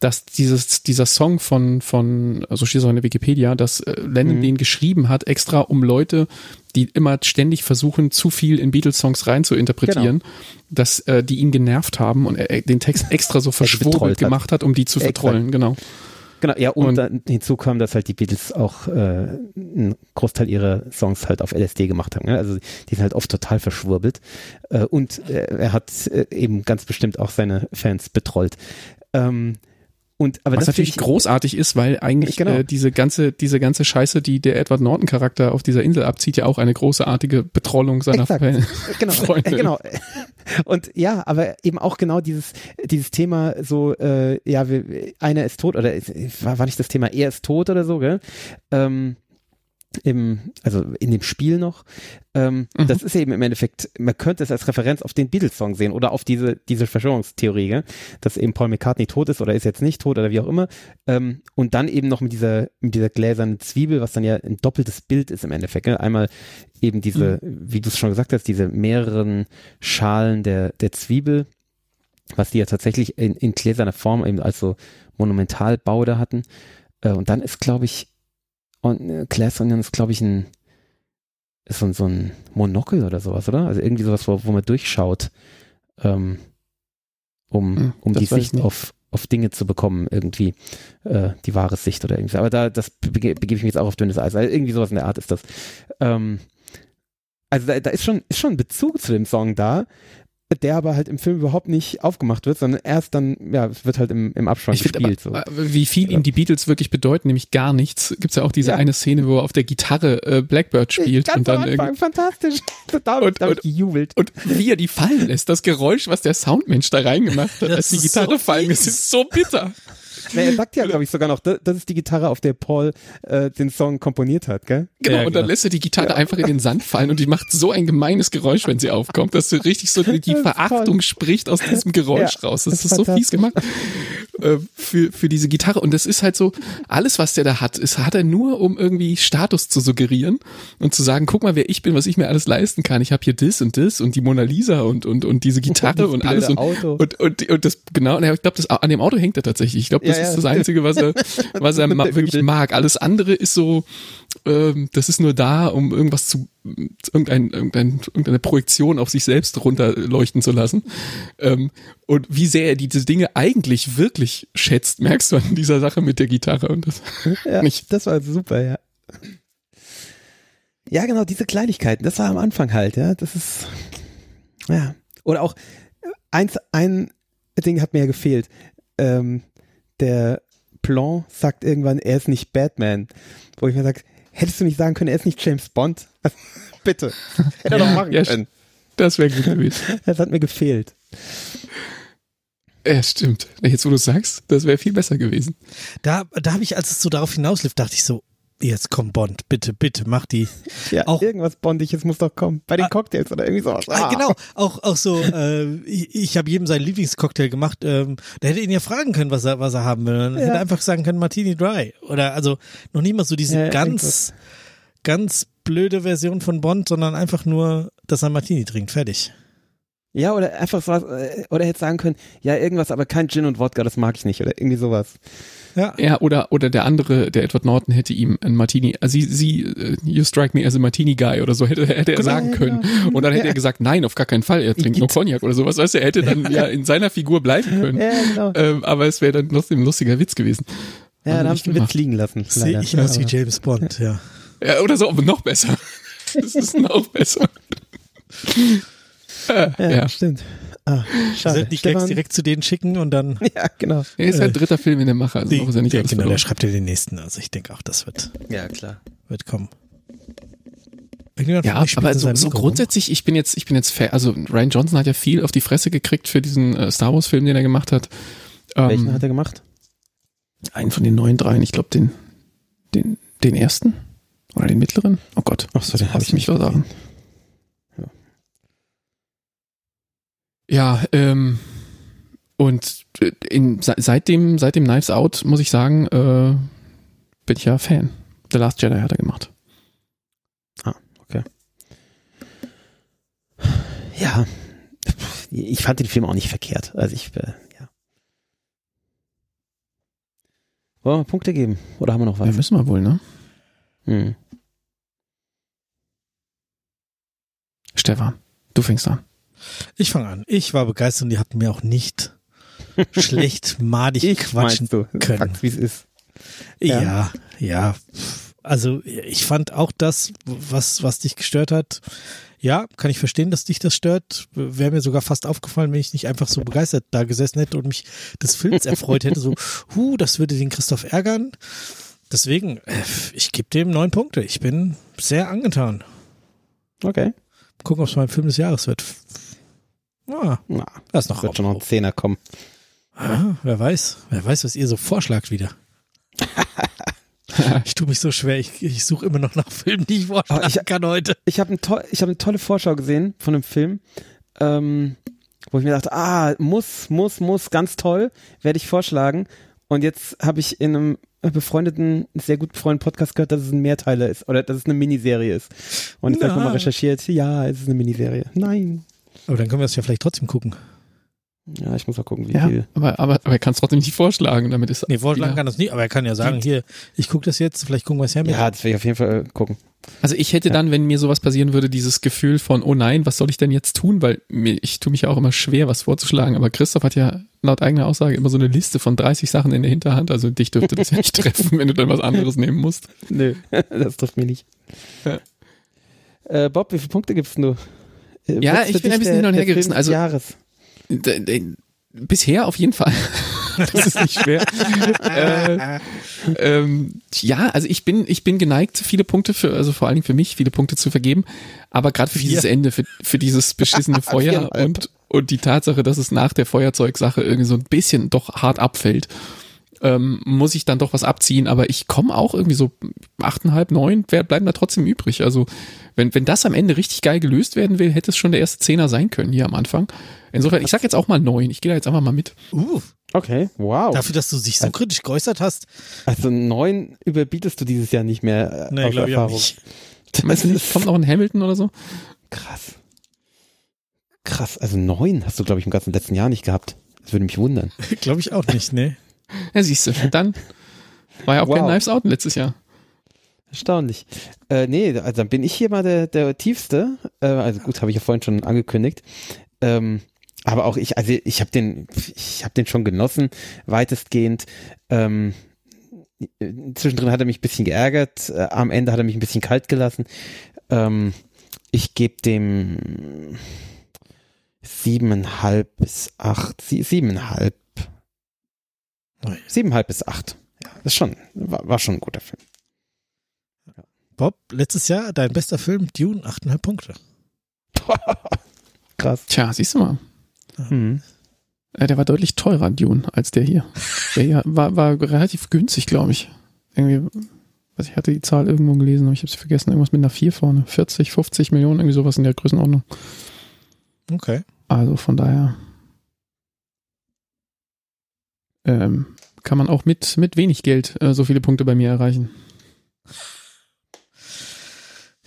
dass dieses, dieser Song von, von, so steht es auch in der Wikipedia, dass äh, Lennon Mhm. den geschrieben hat, extra um Leute, die immer ständig versuchen, zu viel in Beatles-Songs rein zu interpretieren, Genau. dass äh, die ihn genervt haben und er, den Text (laughs) extra so hat. gemacht hat, um die zu Exakt. vertrollen, genau. Genau, ja, und, Und- dann hinzu kam, dass halt die Beatles auch äh, einen Großteil ihrer Songs halt auf LSD gemacht haben. Ne? Also die sind halt oft total verschwurbelt. Äh, und äh, er hat äh, eben ganz bestimmt auch seine Fans betrollt. Ähm, und aber Was das natürlich großartig ist, weil eigentlich Genau. äh, diese ganze diese ganze Scheiße, die der Edward Norton Charakter auf dieser Insel abzieht, ja auch eine großartige Betrollung seiner Exakt. (laughs) Genau, Freunde. genau. Und ja, aber eben auch genau dieses dieses Thema so, äh, ja, einer ist tot oder war, war nicht das Thema, er ist tot oder so, gell? Ähm, im, also in dem Spiel noch. Ähm, Mhm. Das ist eben im Endeffekt, man könnte es als Referenz auf den Beatles-Song sehen oder auf diese, diese Verschwörungstheorie, gell? dass eben Paul McCartney tot ist oder ist jetzt nicht tot oder wie auch immer. Ähm, und dann eben noch mit dieser, mit dieser gläsernen Zwiebel, was dann ja ein doppeltes Bild ist im Endeffekt. Gell? Einmal eben diese, wie du es schon gesagt hast, diese mehreren Schalen der, der Zwiebel, was die ja tatsächlich in, in gläserner Form eben als so Monumentalbau da hatten. Äh, und dann ist, glaube ich, und äh, Glass Onion ist, glaube ich, ein ist so, ein- so ein Monokel oder sowas, oder? Also irgendwie sowas, wo, wo man durchschaut, ähm, um, Hm, um die Sicht auf, auf Dinge zu bekommen, irgendwie, äh, die wahre Sicht oder irgendwie. Aber da, das bege begebe ich mich jetzt auch auf dünnes Eis. Also irgendwie sowas in der Art ist das. Ähm, also da, da ist schon, ist schon ein Bezug zu dem Song da, der aber halt im Film überhaupt nicht aufgemacht wird, sondern erst dann, ja, es wird halt im, im Abspann Ich gespielt. aber, so. äh, wie viel ihm die Beatles wirklich bedeuten, nämlich gar nichts. Gibt's ja auch diese Ja. eine Szene, wo er auf der Gitarre äh, Blackbird spielt Ganz und dann Anfang, irgendwie fantastisch. (laughs) Da, Und- da hab und- ich gejubelt. und wie er die fallen lässt, das Geräusch, was der Soundmensch da reingemacht hat, Das als die ist Gitarre so fallen, das ist so bitter. Na, er sagt ja, glaube ich, sogar noch, das, ist die Gitarre, auf der Paul äh, den Song komponiert hat, gell? Genau, Ja, und dann genau. lässt er die Gitarre einfach in den Sand fallen und die macht so ein gemeines Geräusch, wenn sie aufkommt, dass du richtig so die, (laughs) Verachtung spricht aus diesem Geräusch Ja, raus. Das, das ist so fies gemacht äh, für, für diese Gitarre. Und das ist halt so, alles, was der da hat, ist, hat er nur, um irgendwie Status zu suggerieren und zu sagen, guck mal, wer ich bin, was ich mir alles leisten kann. Ich habe hier das und das und die Mona Lisa und, und, und diese (laughs) Gitarre Dieses und alles. Und, Auto. und, und, und das, genau, und ich glaube, das an dem Auto hängt er tatsächlich. Ich glaube, das Ja, ist das. Einzige, was er, (laughs) was er wirklich mag. Alles andere ist so, ähm, das ist nur da, um irgendwas zu, irgendein, irgendein, irgendeine Projektion auf sich selbst runterleuchten zu lassen. Ähm, und wie sehr er diese Dinge eigentlich wirklich schätzt, merkst du an dieser Sache mit der Gitarre und das. (laughs) Ja, nicht. das war super, ja. Ja, genau, diese Kleinigkeiten, das war am Anfang halt, ja, das ist, ja. Oder auch, äh, eins, ein Ding hat mir ja gefehlt. Ähm, der Plan sagt irgendwann, er ist nicht Batman. Wo ich mir sage, hättest du nicht sagen können, er ist nicht James Bond? (laughs) Bitte. Hätte er doch machen Ja, können. Das wäre gut gewesen. (laughs) Das hat mir gefehlt. Ja, stimmt. Jetzt, wo du sagst, das wäre viel besser gewesen. Da, da habe ich, als es so darauf hinauslief, dachte ich so, jetzt komm Bond, bitte, bitte, mach die. Ja, Auch- irgendwas Bondiges muss doch kommen. Bei den Ah. Cocktails oder irgendwie sowas. Ah, genau, auch, auch so, äh, ich, ich habe jedem seinen Lieblingscocktail gemacht. Ähm, der hätte ihn ja fragen können, was er, was er haben will. Dann Ja. hätte einfach sagen können, Martini Dry. Oder also noch nicht mal so diese Ja, ganz, ganz blöde Version von Bond, sondern einfach nur, dass er Martini trinkt. Fertig. Ja, oder einfach so was, äh, oder er hätte sagen können, ja, irgendwas, aber kein Gin und Wodka, das mag ich nicht, oder irgendwie sowas. Ja. Ja, oder, oder der andere, der Edward Norton hätte ihm ein Martini, also sie, sie, äh, you strike me as a Martini guy oder so, hätte, hätte er Genau, sagen können. genau. Und dann hätte Ja. er gesagt, nein, auf gar keinen Fall, er trinkt nur Cognac oder sowas, weißt du, er hätte dann (laughs) ja in seiner Figur bleiben können. Ja, genau. Ähm, aber es wäre dann trotzdem ein lustiger Witz gewesen. Ja, da nicht sie einen Witz liegen lassen. Sehe ich aus wie James Bond, ja. Ja, oder so, aber noch besser. (laughs) Das ist noch besser. äh, Ja, ja. stimmt. Ah, schade. die Gags direkt zu denen schicken und dann. (laughs) Ja, genau. Er ist ein dritter Film in der Mache, also Die, ist er nicht ja, genau, der schreibt ja den nächsten. Also ich denke auch, das wird, Ja, klar. wird kommen. Irgendjemand Ja, aber so, so grundsätzlich, ich bin jetzt, ich bin jetzt, fa- also Ryan Johnson hat ja viel auf die Fresse gekriegt für diesen äh, Star Wars Film, den er gemacht hat. Ähm, Welchen hat er gemacht? einen von den neuen dreien, ich glaube den, den, den ersten oder den mittleren. Oh Gott, Ach so, den hab lass ich mich nicht doch sagen. gesehen. Ja, ähm, und äh, in, seit, dem, Knives Out, muss ich sagen, äh, bin ich ja Fan. The Last Jedi hat er gemacht. Ah, okay. Ja, ich fand den Film auch nicht verkehrt. Also ich, äh, ja. Wollen wir Punkte geben? Oder haben wir noch was? Ja, wissen wir wohl, ne? Hm. Stefan, du fängst an. Ich fange an. Ich war begeistert und die hatten mir auch nicht (laughs) schlecht madig Ich quatschen du, können. sag's, wie es ist. Ja, Ja. ja. Also ich fand auch das, was, was dich gestört hat. Ja, kann ich verstehen, dass dich das stört. Wäre mir sogar fast aufgefallen, wenn ich nicht einfach so begeistert da gesessen hätte und mich des Films (laughs) erfreut hätte. So, hu, das würde den Christoph ärgern. Deswegen, äh, ich gebe dem neun Punkte. Ich bin sehr angetan. Okay. Gucken, ob es mein Film des Jahres wird. Ah, Na, da ist noch wird schon noch ein Zehner kommen. Ah, wer weiß, wer weiß, was ihr so vorschlagt wieder. (laughs) ich tue mich so schwer, ich, ich suche immer noch nach Filmen, die ich vorschlagen Aber ich- kann heute. Ich habe ein to ich hab eine tolle Vorschau gesehen von einem Film, ähm, wo ich mir dachte, ah, muss, muss, muss, ganz toll, werde ich vorschlagen. Und jetzt habe ich in einem befreundeten, sehr gut befreundeten Podcast gehört, dass es ein Mehrteiler ist oder dass es eine Miniserie ist. Und habe ich Na. nochmal recherchiert, ja, es ist eine Miniserie. Nein. Aber dann können wir es ja vielleicht trotzdem gucken. Ja, ich muss mal gucken, wie Ja, viel. aber, aber, aber er kann es trotzdem nicht vorschlagen, damit ist Nee, vorschlagen wieder- kann das nicht, aber er kann ja sagen, hier, ich gucke das jetzt, vielleicht gucken wir es ja mit. Ja, das werde ich auf jeden Fall äh, gucken. Also ich hätte dann, wenn mir sowas passieren würde, dieses Gefühl von, oh nein, was soll ich denn jetzt tun? Weil mir, ich tue mich ja auch immer schwer, was vorzuschlagen. Aber Christoph hat ja laut eigener Aussage immer so eine Liste von 30 Sachen in der Hinterhand. Also dich dürfte das ja nicht (laughs) treffen, wenn du dann was anderes nehmen musst. Nö, (laughs) das trifft mich nicht. Ja. Äh, Bob, wie viele Punkte gibst du? Ja, ich bin ein bisschen hin und her gerissen. Also- Jahres. Bisher auf jeden Fall. (laughs) Das ist nicht schwer. (laughs) äh, ähm, ja, also ich bin, ich bin geneigt, viele Punkte für, also vor allen Dingen für mich, viele Punkte zu vergeben. Aber gerade für dieses Vier. Ende, für, für dieses beschissene (laughs) Feuer und, und die Tatsache, dass es nach der Feuerzeugsache irgendwie so ein bisschen doch hart abfällt, ähm, muss ich dann doch was abziehen. Aber ich komme auch irgendwie so achteinhalb, neun, wer bleiben da trotzdem übrig. Also wenn, wenn das am Ende richtig geil gelöst werden will, hätte es schon der erste Zehner sein können hier am Anfang. Insofern, ich sag jetzt auch mal neun. Ich gehe da jetzt einfach mal mit. Uh, Okay, wow. dafür, dass du dich so kritisch geäußert hast, Also neun überbietest du dieses Jahr nicht mehr äh, nee, aus glaube ich auch Erfahrung. nicht. Meinst du nicht, kommt noch ein Hamilton oder so? Krass. Krass, also neun hast du, glaube ich, im ganzen letzten Jahr nicht gehabt. Das würde mich wundern. (laughs) glaube ich auch nicht, ne? Ja, siehst du. Dann war ja auch kein Wow. Knives Out letztes Jahr. Erstaunlich. Äh, nee, also dann bin ich hier mal der, der Tiefste. Äh, also gut, habe ich ja vorhin schon angekündigt. Ähm, aber auch ich, also ich habe den, ich habe den schon genossen, weitestgehend. Ähm, zwischendrin hat er mich ein bisschen geärgert, äh, am Ende hat er mich ein bisschen kalt gelassen. Ähm, ich gebe dem siebeneinhalb bis acht, sie, siebeneinhalb. Siebeneinhalb bis acht. Ja, das ist schon, war, war schon ein guter Film. Bob, letztes Jahr dein bester Film, Dune, 8,5 Punkte. (laughs) Krass. Tja, siehst du mal. Mhm. Äh, Der war deutlich teurer, Dune, als der hier. Der hier war, war relativ günstig, glaube ich. Irgendwie, was ich hatte die Zahl irgendwo gelesen, aber ich habe sie vergessen. Irgendwas mit einer 4 vorne. 40, 50 Millionen, irgendwie sowas in der Größenordnung. Okay. Also von daher ähm, kann man auch mit, mit wenig Geld äh, so viele Punkte bei mir erreichen.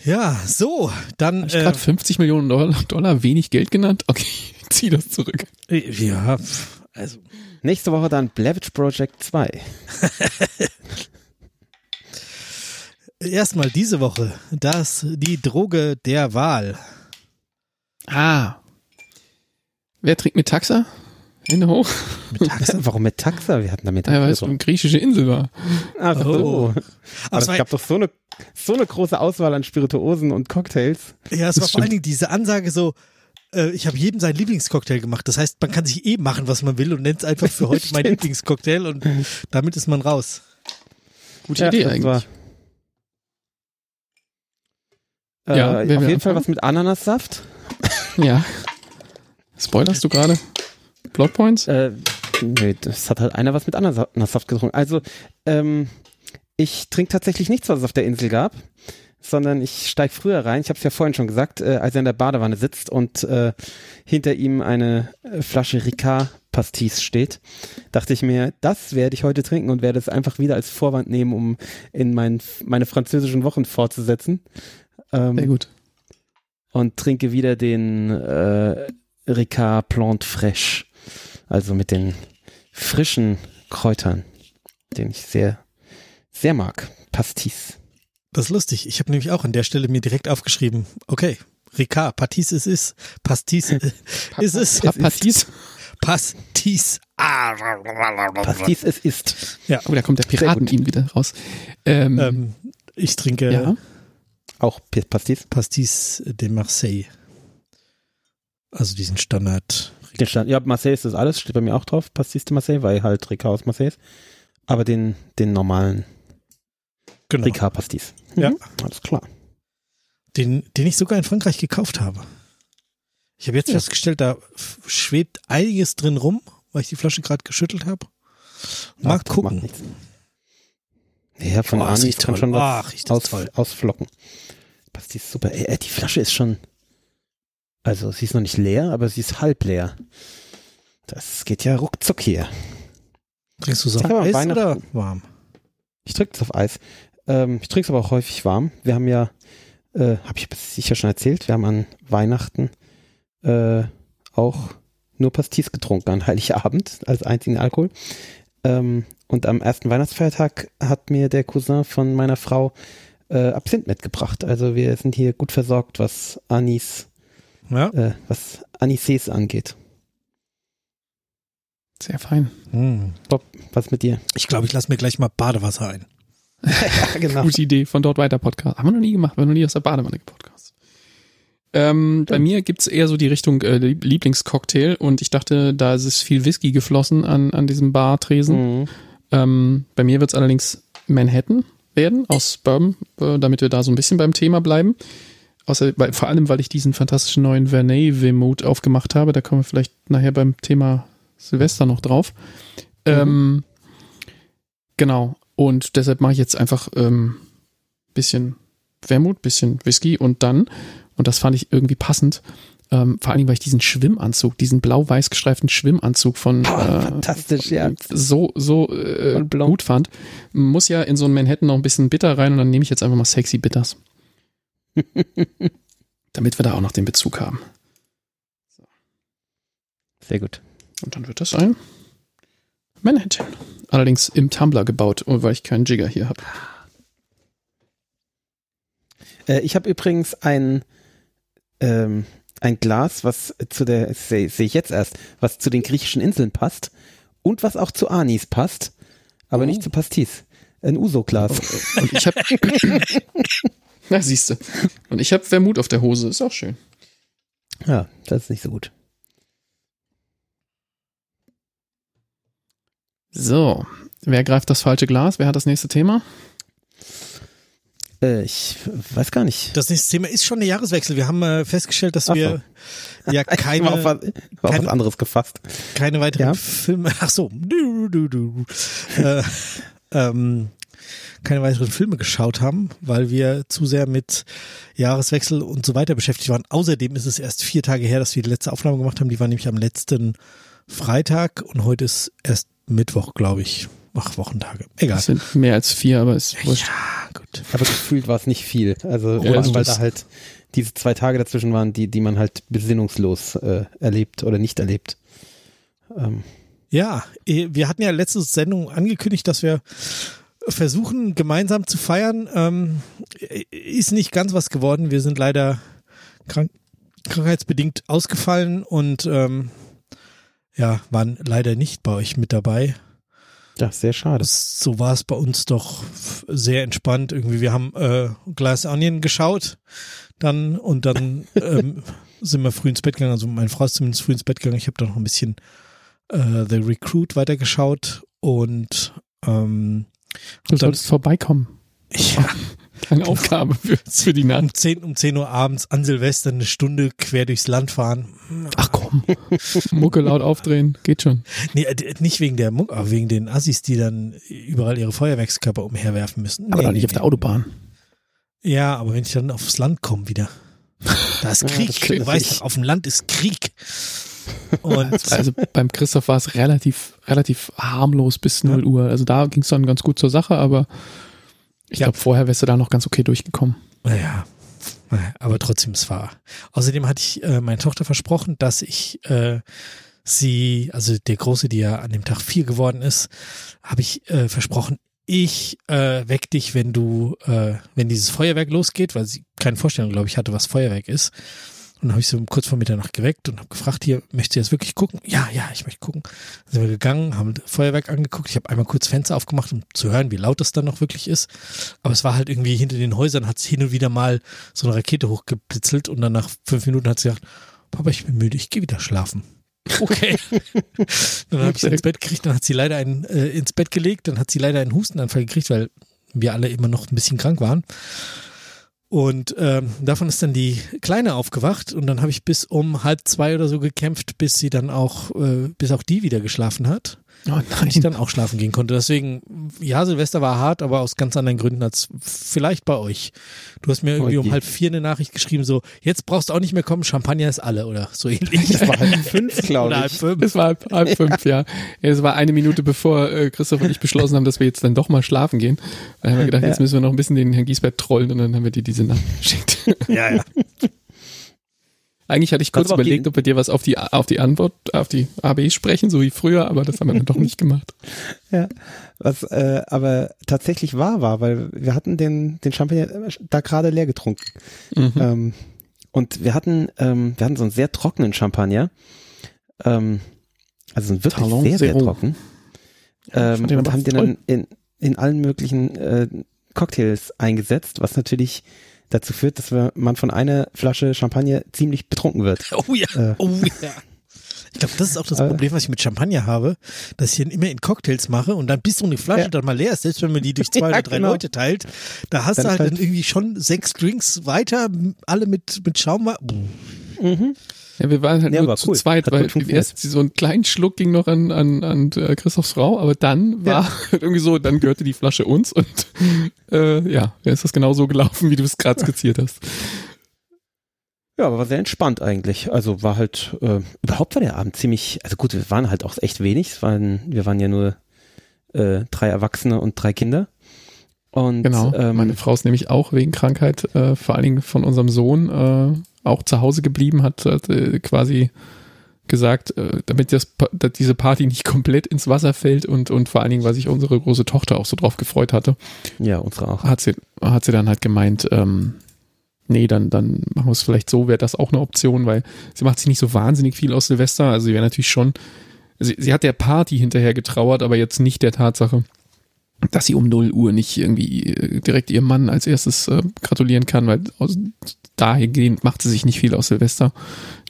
Ja, so, dann. Habe ich gerade 50 Millionen Dollar, Dollar wenig Geld genannt? Okay, ich zieh das zurück. äh, ja, also. Nächste Woche dann Blavich Project 2. (laughs) Erstmal diese Woche, das, die Droge der Wahl. Ah. Wer trinkt mit Taxa? Hände hoch. Mit Taxa? Warum mit Taxa? Wir hatten damit Ja, weil es eine griechische Insel war. Ach so. Oh. Aber es gab doch so eine, so eine große Auswahl an Spirituosen und Cocktails. ja, es das war vor allen Dingen diese Ansage so, äh, ich habe jedem seinen Lieblingscocktail gemacht. Das heißt, man kann sich eh machen, was man will und nennt es einfach für heute (laughs) mein Stimmt. Lieblingscocktail und damit ist man raus. Gute Idee das eigentlich. War, äh, Ja, auf jeden Fall anfangen? was mit Ananassaft. Ja. Spoilerst du gerade? Plot Points? Äh, nee, das hat halt einer was mit Ananassaft getrunken. Also, ähm, ich trinke tatsächlich nichts, was es auf der Insel gab, sondern ich steige früher rein. Ich habe es ja vorhin schon gesagt, äh, als er in der Badewanne sitzt und äh, hinter ihm eine äh, Flasche Ricard Pastis steht, dachte ich mir, das werde ich heute trinken und werde es einfach wieder als Vorwand nehmen, um in mein, meine französischen Wochen fortzusetzen. Ähm, Sehr gut. und trinke wieder den äh, Ricard Plante Fraîche. Also mit den frischen Kräutern, den ich sehr, sehr mag. Pastis. Das ist lustig. Ich habe nämlich auch an der Stelle mir direkt aufgeschrieben, okay, Ricard, Pastis ist es, Pastis (laughs) ist es, Pa- Pastis. Pastis. Ah. Pastis es ist. Ja, Oh, da kommt der Piraten ihn wieder raus. Ähm, ähm, ich trinke ja. Auch Pastis. Pastis de Marseille. Also diesen Standard. Den Stand, ja, Marseille ist das alles, steht bei mir auch drauf. Pastis de Marseille, weil halt Ricard aus Marseille ist. Aber den, den normalen Genau. Ricard Pastis. Mhm. Ja. Alles klar. Den, den ich sogar in Frankreich gekauft habe. Ich habe jetzt Ja. festgestellt, da schwebt einiges drin rum, weil ich die Flasche gerade geschüttelt habe. Mal Ach, gucken. Ja, von Oh, riecht kann schon was Ach, aus, ausflocken. Pastis super. Ey, äh, die Flasche ist schon, also sie ist noch nicht leer, aber sie ist halb leer. Das geht ja ruckzuck hier. Trinkst du es auf Eis oder warm? Ich trinke es auf Eis. Ähm, ich trinke es aber auch häufig warm. Wir haben ja, äh, habe ich sicher schon erzählt, wir haben an Weihnachten äh, auch nur Pastis getrunken an Heiligabend als einzigen Alkohol. Ähm, und am ersten Weihnachtsfeiertag hat mir der Cousin von meiner Frau äh, Absinth mitgebracht. Also wir sind hier gut versorgt, was Anis, Ja. äh, was Anises angeht. Sehr fein. Hm. Bob, was mit dir? Ich glaube, ich lasse mir gleich mal Badewasser ein. (laughs) ja, genau. Gute Idee von dort weiter Podcast. Haben wir noch nie gemacht, wir haben noch nie aus der Badewanne gepodcast. Ähm, bei mir gibt's eher so die Richtung äh, Lieb- Lieblingscocktail und ich dachte, da ist es viel Whisky geflossen an, an diesem Bartresen. Mhm. Ähm, bei mir wird's allerdings Manhattan werden aus Bourbon, äh, damit wir da so ein bisschen beim Thema bleiben. Außer, weil, vor allem, weil ich diesen fantastischen neuen Vernet Wehmut aufgemacht habe. Da kommen wir vielleicht nachher beim Thema Silvester noch drauf. Ähm, genau. Und deshalb mache ich jetzt einfach ähm, bisschen Wermut, bisschen Whisky und dann, und das fand ich irgendwie passend, ähm, vor Dingen, weil ich diesen Schwimmanzug, diesen blau-weiß gestreiften Schwimmanzug von Boah, (laughs) äh, fantastisch, ja. so, so äh, gut fand. Muss ja in so einen Manhattan noch ein bisschen bitter rein und dann nehme ich jetzt einfach mal Sexy Bitters. (laughs) Damit wir da auch noch den Bezug haben. Sehr gut. Und dann wird das ein Manhattan. Allerdings im Tumblr gebaut, weil ich keinen Jigger hier habe. Äh, ich habe übrigens ein, ähm, ein Glas, was zu der, sehe seh ich jetzt erst, was zu den griechischen Inseln passt und was auch zu Anis passt, aber Oh. nicht zu Pastis. Ein Uso-Glas. Und ich habe. (laughs) Na, siehste. Und ich habe Vermut auf der Hose, ist auch schön. Ja, das ist nicht so gut. So, wer greift das falsche Glas? Wer hat das nächste Thema? Äh, ich weiß gar nicht. Das nächste Thema ist schon der Jahreswechsel. Wir haben äh, festgestellt, dass so. wir ja (laughs) Ich war auf, keine, was, war auf was keine- anderes gefasst. keine weiteren Ja. Filme. Ach so. Du, du, du. äh, (laughs) ähm, keine weiteren Filme geschaut haben, weil wir zu sehr mit Jahreswechsel und so weiter beschäftigt waren. Außerdem ist es erst vier Tage her, dass wir die letzte Aufnahme gemacht haben. Die war nämlich am letzten Freitag und heute ist erst Mittwoch, glaube ich. Ach, Wochentage. Egal. Das sind mehr als vier, aber ist wurscht. Ja, gut. Aber gefühlt war es nicht viel. Also, Ja, weil da halt diese zwei Tage dazwischen waren, die, die man halt besinnungslos äh, erlebt oder nicht erlebt. Ähm, Ja, eh, wir hatten ja letzte Sendung angekündigt, dass wir versuchen, gemeinsam zu feiern. Ähm, ist nicht ganz was geworden. Wir sind leider krank krankheitsbedingt ausgefallen und ähm, ja, waren leider nicht bei euch mit dabei. ja, sehr schade. So war es bei uns doch sehr entspannt. Irgendwie, wir haben äh, Glass Onion geschaut, dann und dann (laughs) ähm, sind wir früh ins Bett gegangen. Also meine Frau ist zumindest früh ins Bett gegangen. Ich habe dann noch ein bisschen äh, The Recruit weitergeschaut und ähm, Du dann- solltest vorbeikommen. ja, Eine Aufgabe für, für die Nacht. um 10, um 10 Uhr abends an Silvester eine Stunde quer durchs Land fahren. Ach komm. Mucke laut aufdrehen, geht schon. Nee, äh, nicht wegen der Muck, aber wegen den Assis, die dann überall ihre Feuerwerkskörper umherwerfen müssen. Aber Nee, doch nicht nee, auf der. Autobahn. Ja, aber wenn ich dann aufs Land komme wieder. Da ist (laughs) Ja, Krieg. stimmt. du weißt doch, auf dem Land ist Krieg. Und (laughs) Also beim Christoph war es relativ, relativ harmlos bis 0 Uhr. Also da ging es dann ganz gut zur Sache, aber ich Ja. glaube, vorher wärst du da noch ganz okay durchgekommen. naja, Aber trotzdem, es war. Außerdem hatte ich äh, meiner Tochter versprochen, dass ich äh, sie, also der Große, die ja an dem Tag vier geworden ist, habe ich äh, versprochen, ich äh, weck dich, wenn du, äh, wenn dieses Feuerwerk losgeht, weil sie keine Vorstellung, glaube ich, hatte, was Feuerwerk ist. Und dann habe ich so kurz vor Mitternacht geweckt und habe gefragt, hier, möchtest du jetzt wirklich gucken? Ja, ja, ich möchte gucken. Dann sind wir gegangen, haben Feuerwerk angeguckt. Ich habe einmal kurz Fenster aufgemacht, um zu hören, wie laut das dann noch wirklich ist. Aber es war halt irgendwie hinter den Häusern, hat es hin und wieder mal so eine Rakete hochgeblitzelt und dann nach fünf Minuten hat sie gesagt, Papa, ich bin müde, ich gehe wieder schlafen. Okay. (laughs) dann habe ich sie ins Bett gekriegt, dann hat sie leider einen, äh, ins Bett gelegt, dann hat sie leider einen Hustenanfall gekriegt, weil wir alle immer noch ein bisschen krank waren. Und ähm, davon ist dann die Kleine aufgewacht und dann habe ich bis um halb zwei oder so gekämpft, bis sie dann auch, äh, bis auch die wieder geschlafen hat. Oh Und ich dann auch schlafen gehen konnte. Deswegen, ja, Silvester war hart, aber aus ganz anderen Gründen als vielleicht bei euch. Du hast mir irgendwie Oh um halb vier eine Nachricht geschrieben, so, jetzt brauchst du auch nicht mehr kommen, Champagner ist alle oder so ähnlich. (laughs) Das war halb fünf, glaube (laughs) oder halb ich. fünf. Es war halb, halb fünf, ja. (laughs) Es war eine Minute bevor äh, Christoph und ich beschlossen haben, dass wir jetzt dann doch mal schlafen gehen. Dann haben wir gedacht, Ja. jetzt müssen wir noch ein bisschen den Herrn Giesbert trollen und dann haben wir dir diese Nachricht geschickt. Ja, ja. Eigentlich hatte ich kurz überlegt, ob wir dir was auf die, auf die Antwort, auf die AB sprechen, so wie früher, aber das haben wir dann doch nicht gemacht. (laughs) Ja, was äh, aber tatsächlich wahr war, weil wir hatten den, den Champagner da gerade leer getrunken. Mhm. Ähm, und wir hatten, ähm, wir hatten so einen sehr trockenen Champagner. Ähm, also einen wirklich Talon sehr, sehr Zero. trocken. ich Ähm, und haben den dann in, in allen möglichen äh, Cocktails eingesetzt, was natürlich dazu führt, dass man von einer Flasche Champagner ziemlich betrunken wird. (laughs) Oh ja, Äh. oh ja. Ich glaube, das ist auch das Äh. Problem, was ich mit Champagner habe, dass ich ihn immer in Cocktails mache und dann bis so eine Flasche Ja. dann mal leer ist, selbst wenn man die durch (laughs) zwei Ja, oder drei genau. Leute teilt, da hast Dann du halt halt- dann irgendwie schon sechs Drinks weiter, alle mit, mit Schaum. Mhm. Ja, wir waren halt Ja, nur war zu cool. zweit, Hat weil erst so ein kleinen Schluck ging noch an, an, an äh, Christophs Frau, aber dann war (laughs) irgendwie so, dann gehörte die Flasche uns und (laughs) äh, ja, dann ist das genau so gelaufen, wie du es gerade skizziert hast. Ja, aber war sehr entspannt eigentlich. Also war halt, äh, überhaupt war der Abend ziemlich, also gut, wir waren halt auch echt wenig. Es waren, wir waren ja nur äh, drei Erwachsene und drei Kinder. Und Genau. ähm, Meine Frau ist nämlich auch wegen Krankheit, äh, vor allen Dingen von unserem Sohn, äh, auch zu Hause geblieben, hat, hat äh, quasi gesagt, äh, damit das, dass diese Party nicht (laughs) komplett ins Wasser fällt und, und vor allen Dingen, weil sich unsere große Tochter auch so drauf gefreut hatte, ja, unsere auch. hat sie, hat sie dann halt gemeint, ähm, nee, dann, dann machen wir es vielleicht so, wäre das auch eine Option, weil sie macht sich nicht so wahnsinnig viel aus Silvester. Also sie wäre natürlich schon, sie, sie hat der Party hinterher getrauert, aber jetzt nicht der Tatsache, dass sie um 0 Uhr nicht irgendwie äh, direkt ihrem Mann als erstes äh, gratulieren kann, weil aus, dahingehend macht sie sich nicht viel aus Silvester.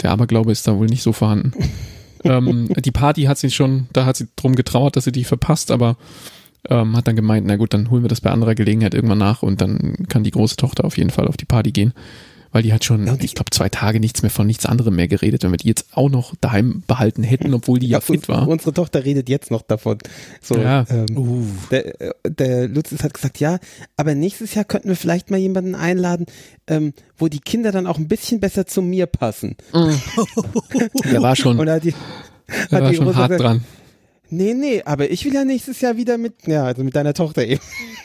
Der Aberglaube ist da wohl nicht so vorhanden. (laughs) ähm, die Party hat sie schon, da hat sie drum getrauert, dass sie die verpasst, aber ähm, hat dann gemeint, na gut, dann holen wir das bei anderer Gelegenheit irgendwann nach und dann kann die große Tochter auf jeden Fall auf die Party gehen. Weil die hat schon, Ja, die- ich glaube, zwei Tage nichts mehr von nichts anderem mehr geredet, wenn wir die jetzt auch noch daheim behalten hätten, obwohl die ja, fit uns- war. Unsere Tochter redet jetzt noch davon. So, Ja. ähm, Uh. der, äh, der Lutz hat gesagt, ja, aber nächstes Jahr könnten wir vielleicht mal jemanden einladen, ähm, wo die Kinder dann auch ein bisschen besser zu mir passen. (laughs) Der war schon, hat die, der war die schon hart gesagt, dran. Nee, nee, aber ich will ja nächstes Jahr wieder mit, ja, also mit deiner Tochter eben.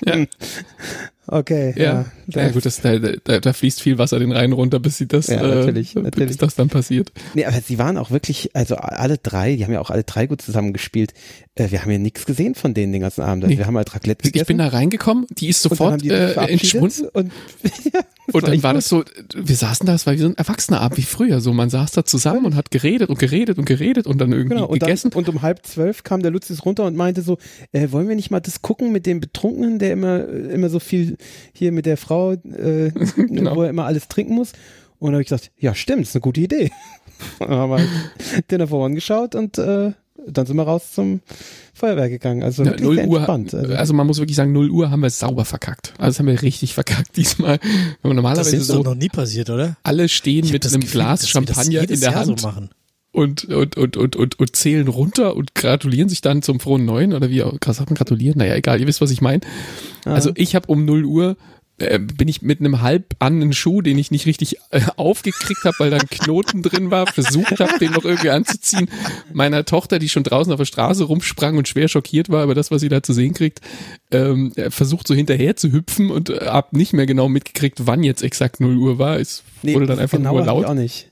Ja. (laughs) Okay, Ja, ja. ja, gut, das, da, da, da fließt viel Wasser den Rhein runter, bis sie das, Ja, natürlich, äh, natürlich. bis das dann passiert. Nee, aber sie waren auch wirklich, also alle drei, die haben ja auch alle drei gut zusammen gespielt. Äh, wir haben ja nichts gesehen von denen den ganzen Abend. Nee. Wir haben halt Raclette gegessen. Ich bin da reingekommen, die ist sofort äh, entschwunden Und, (laughs) ja, und dann war das so, wir saßen da, es war wie so ein Erwachsener-Abend wie früher, so man saß da zusammen und hat geredet und geredet und geredet und dann irgendwie Genau, und, dann, gegessen. und um halb zwölf kam der Lutzis runter und meinte so, äh, wollen wir nicht mal das gucken mit dem Betrunkenen, der immer, immer so viel hier mit der Frau, äh, (laughs) Genau. wo er immer alles trinken muss. Und da habe ich gesagt, ja stimmt, ist eine gute Idee. Und (laughs) dann haben wir halt Dinner for One geschaut und äh, dann sind wir raus zum Feuerwerk gegangen. Also Ja, wirklich 0 sehr Uhr, entspannt. Also, also man muss wirklich sagen, 0 Uhr haben wir sauber verkackt. Also das haben wir richtig (laughs) verkackt diesmal. Wenn man Das normalerweise ist so doch noch nie passiert, oder? alle stehen mit einem Gefühl, Glas Champagner in der Jahr Hand So machen. und, und, und, und, und, und zählen runter und gratulieren sich dann zum frohen Neuen oder wie auch, sagt man gratulieren? Naja, egal, ihr wisst, was ich meine. Also ich habe um 0 Uhr äh, bin ich mit einem halb an Schuh, den ich nicht richtig äh, aufgekriegt habe, weil da ein Knoten drin war, versucht habe, den noch irgendwie anzuziehen. Meiner Tochter, die schon draußen auf der Straße rumsprang und schwer schockiert war über das, was sie da zu sehen kriegt, ähm, versucht so hinterher zu hüpfen und äh, hab nicht mehr genau mitgekriegt, wann jetzt exakt 0 Uhr war. Es Nee, wurde dann einfach genau nur hab ich laut. auch nicht.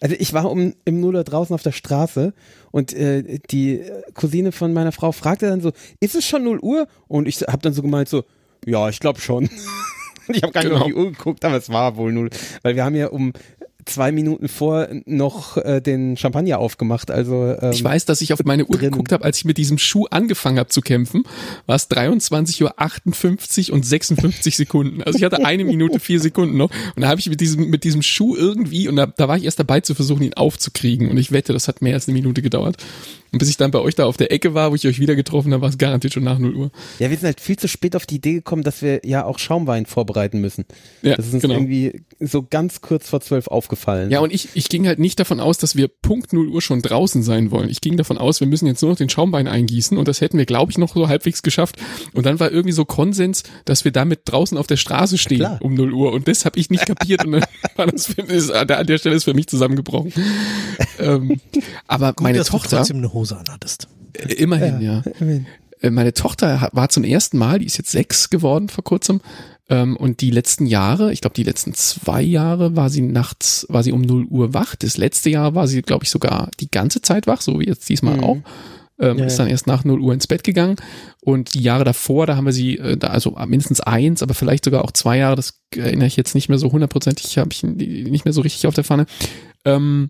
Also ich war um, im Nuller draußen auf der Straße und äh, die Cousine von meiner Frau fragte dann so, ist es schon 0 Uhr? Und ich habe dann so gemeint so, ja, ich glaube schon. (laughs) Ich habe gar nicht Genau. auf die Uhr geguckt, aber es war wohl 0. Weil wir haben ja um zwei Minuten vor noch äh, den Champagner aufgemacht. Also ähm, Ich weiß, dass ich auf meine Uhr drin. geguckt habe, als ich mit diesem Schuh angefangen habe zu kämpfen, war es 23.58 Uhr und 56 (laughs) Sekunden. Also ich hatte eine Minute, vier Sekunden noch. Und da habe ich mit diesem, mit diesem Schuh irgendwie, und da, da war ich erst dabei zu versuchen, ihn aufzukriegen. Und ich wette, das hat mehr als eine Minute gedauert. Und bis ich dann bei euch da auf der Ecke war, wo ich euch wieder getroffen habe, war es garantiert schon nach 0 Uhr. Ja, wir sind halt viel zu spät auf die Idee gekommen, dass wir ja auch Schaumwein vorbereiten müssen. Ja, das ist uns genau. irgendwie so ganz kurz vor zwölf aufgefallen. Ja, und ich, ich ging halt nicht davon aus, dass wir Punkt 0 Uhr schon draußen sein wollen. Ich ging davon aus, wir müssen jetzt nur noch den Schaumwein eingießen und das hätten wir, glaube ich, noch so halbwegs geschafft. Und dann war irgendwie so Konsens, dass wir damit draußen auf der Straße stehen klar. um 0 Uhr und das habe ich nicht kapiert und dann (laughs) war das für, ist, an der Stelle ist für mich zusammengebrochen. ähm, aber Gut, meine dass du Tochter, trotzdem eine Hose anhattest. äh, immerhin, ja. Äh, Meine Tochter war zum ersten Mal, die ist jetzt sechs geworden vor kurzem, ähm, und die letzten Jahre, ich glaube die letzten zwei Jahre, war sie nachts, war sie um 0 Uhr wach. Das letzte Jahr war sie, glaube ich, sogar die ganze Zeit wach, so wie jetzt diesmal Mhm. auch. Ähm, Ja, ist ja. dann erst nach 0 Uhr ins Bett gegangen. Und die Jahre davor, da haben wir sie, äh, da, also mindestens eins, aber vielleicht sogar auch zwei Jahre, das erinnere ich jetzt nicht mehr so hundertprozentig, habe ich nicht mehr so richtig auf der Pfanne. Ähm,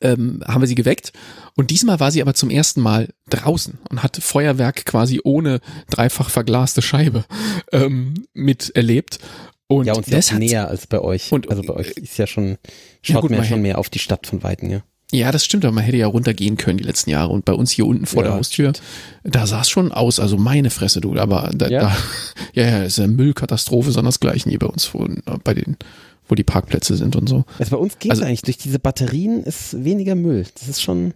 ähm, haben wir sie geweckt und diesmal war sie aber zum ersten Mal draußen und hat Feuerwerk quasi ohne dreifach verglaste Scheibe ähm, miterlebt. Und ja, und sie das ist näher als bei euch. Und- also bei euch ist ja schon, Ja, schaut gut, man ja man schon hätte- mehr auf die Stadt von Weitem, ja. ja, das stimmt, aber man hätte ja runtergehen können die letzten Jahre und bei uns hier unten vor Ja. der Haustür, da sah es schon aus, also meine Fresse, du, aber da, Ja? da (laughs) ja, ja, ist eine Müllkatastrophe, sondersgleichen hier bei uns, wo, bei den, wo die Parkplätze sind und so. Also bei uns geht Also- eigentlich durch diese Batterien ist weniger Müll. Das ist schon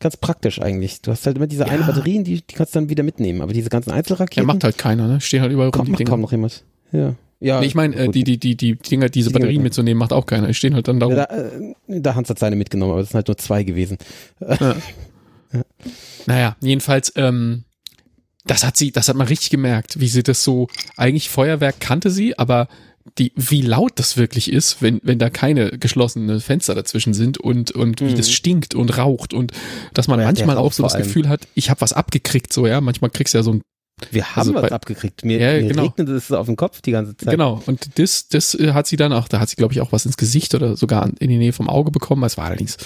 ganz praktisch eigentlich. Du hast halt immer diese eine Ja. Batterien, die, die kannst du dann wieder mitnehmen. Aber diese ganzen Ja, Einzelraketen macht halt keiner, ne? Stehen halt überall rum kaum, die macht Dinger. kaum noch jemand. Ja. Ja, Nee, ich meine, äh, die, die, die, die Dinger, diese Die Dinger Batterien mitnehmen. mitzunehmen, macht auch keiner. Die stehen halt dann da rum. ja, da, äh, da Hans hat seine mitgenommen, aber das sind halt nur zwei gewesen. (laughs) Naja, jedenfalls, ähm, das hat sie, das hat man richtig gemerkt, wie sie das so, eigentlich Feuerwerk kannte sie, aber die, wie laut das wirklich ist, wenn, wenn da keine geschlossenen Fenster dazwischen sind und, und wie Mhm. das stinkt und raucht und dass man Ja, manchmal auch so das. Gefühl hat, ich habe was abgekriegt, so, ja, manchmal kriegst du ja so ein, Wir haben Also was bei- abgekriegt. Mir, Ja, mir genau. regnet es auf den Kopf die ganze Zeit. genau, und das, das äh, hat sie dann auch, da hat sie, glaube ich, auch was ins Gesicht oder sogar in die Nähe vom Auge bekommen, es war allerdings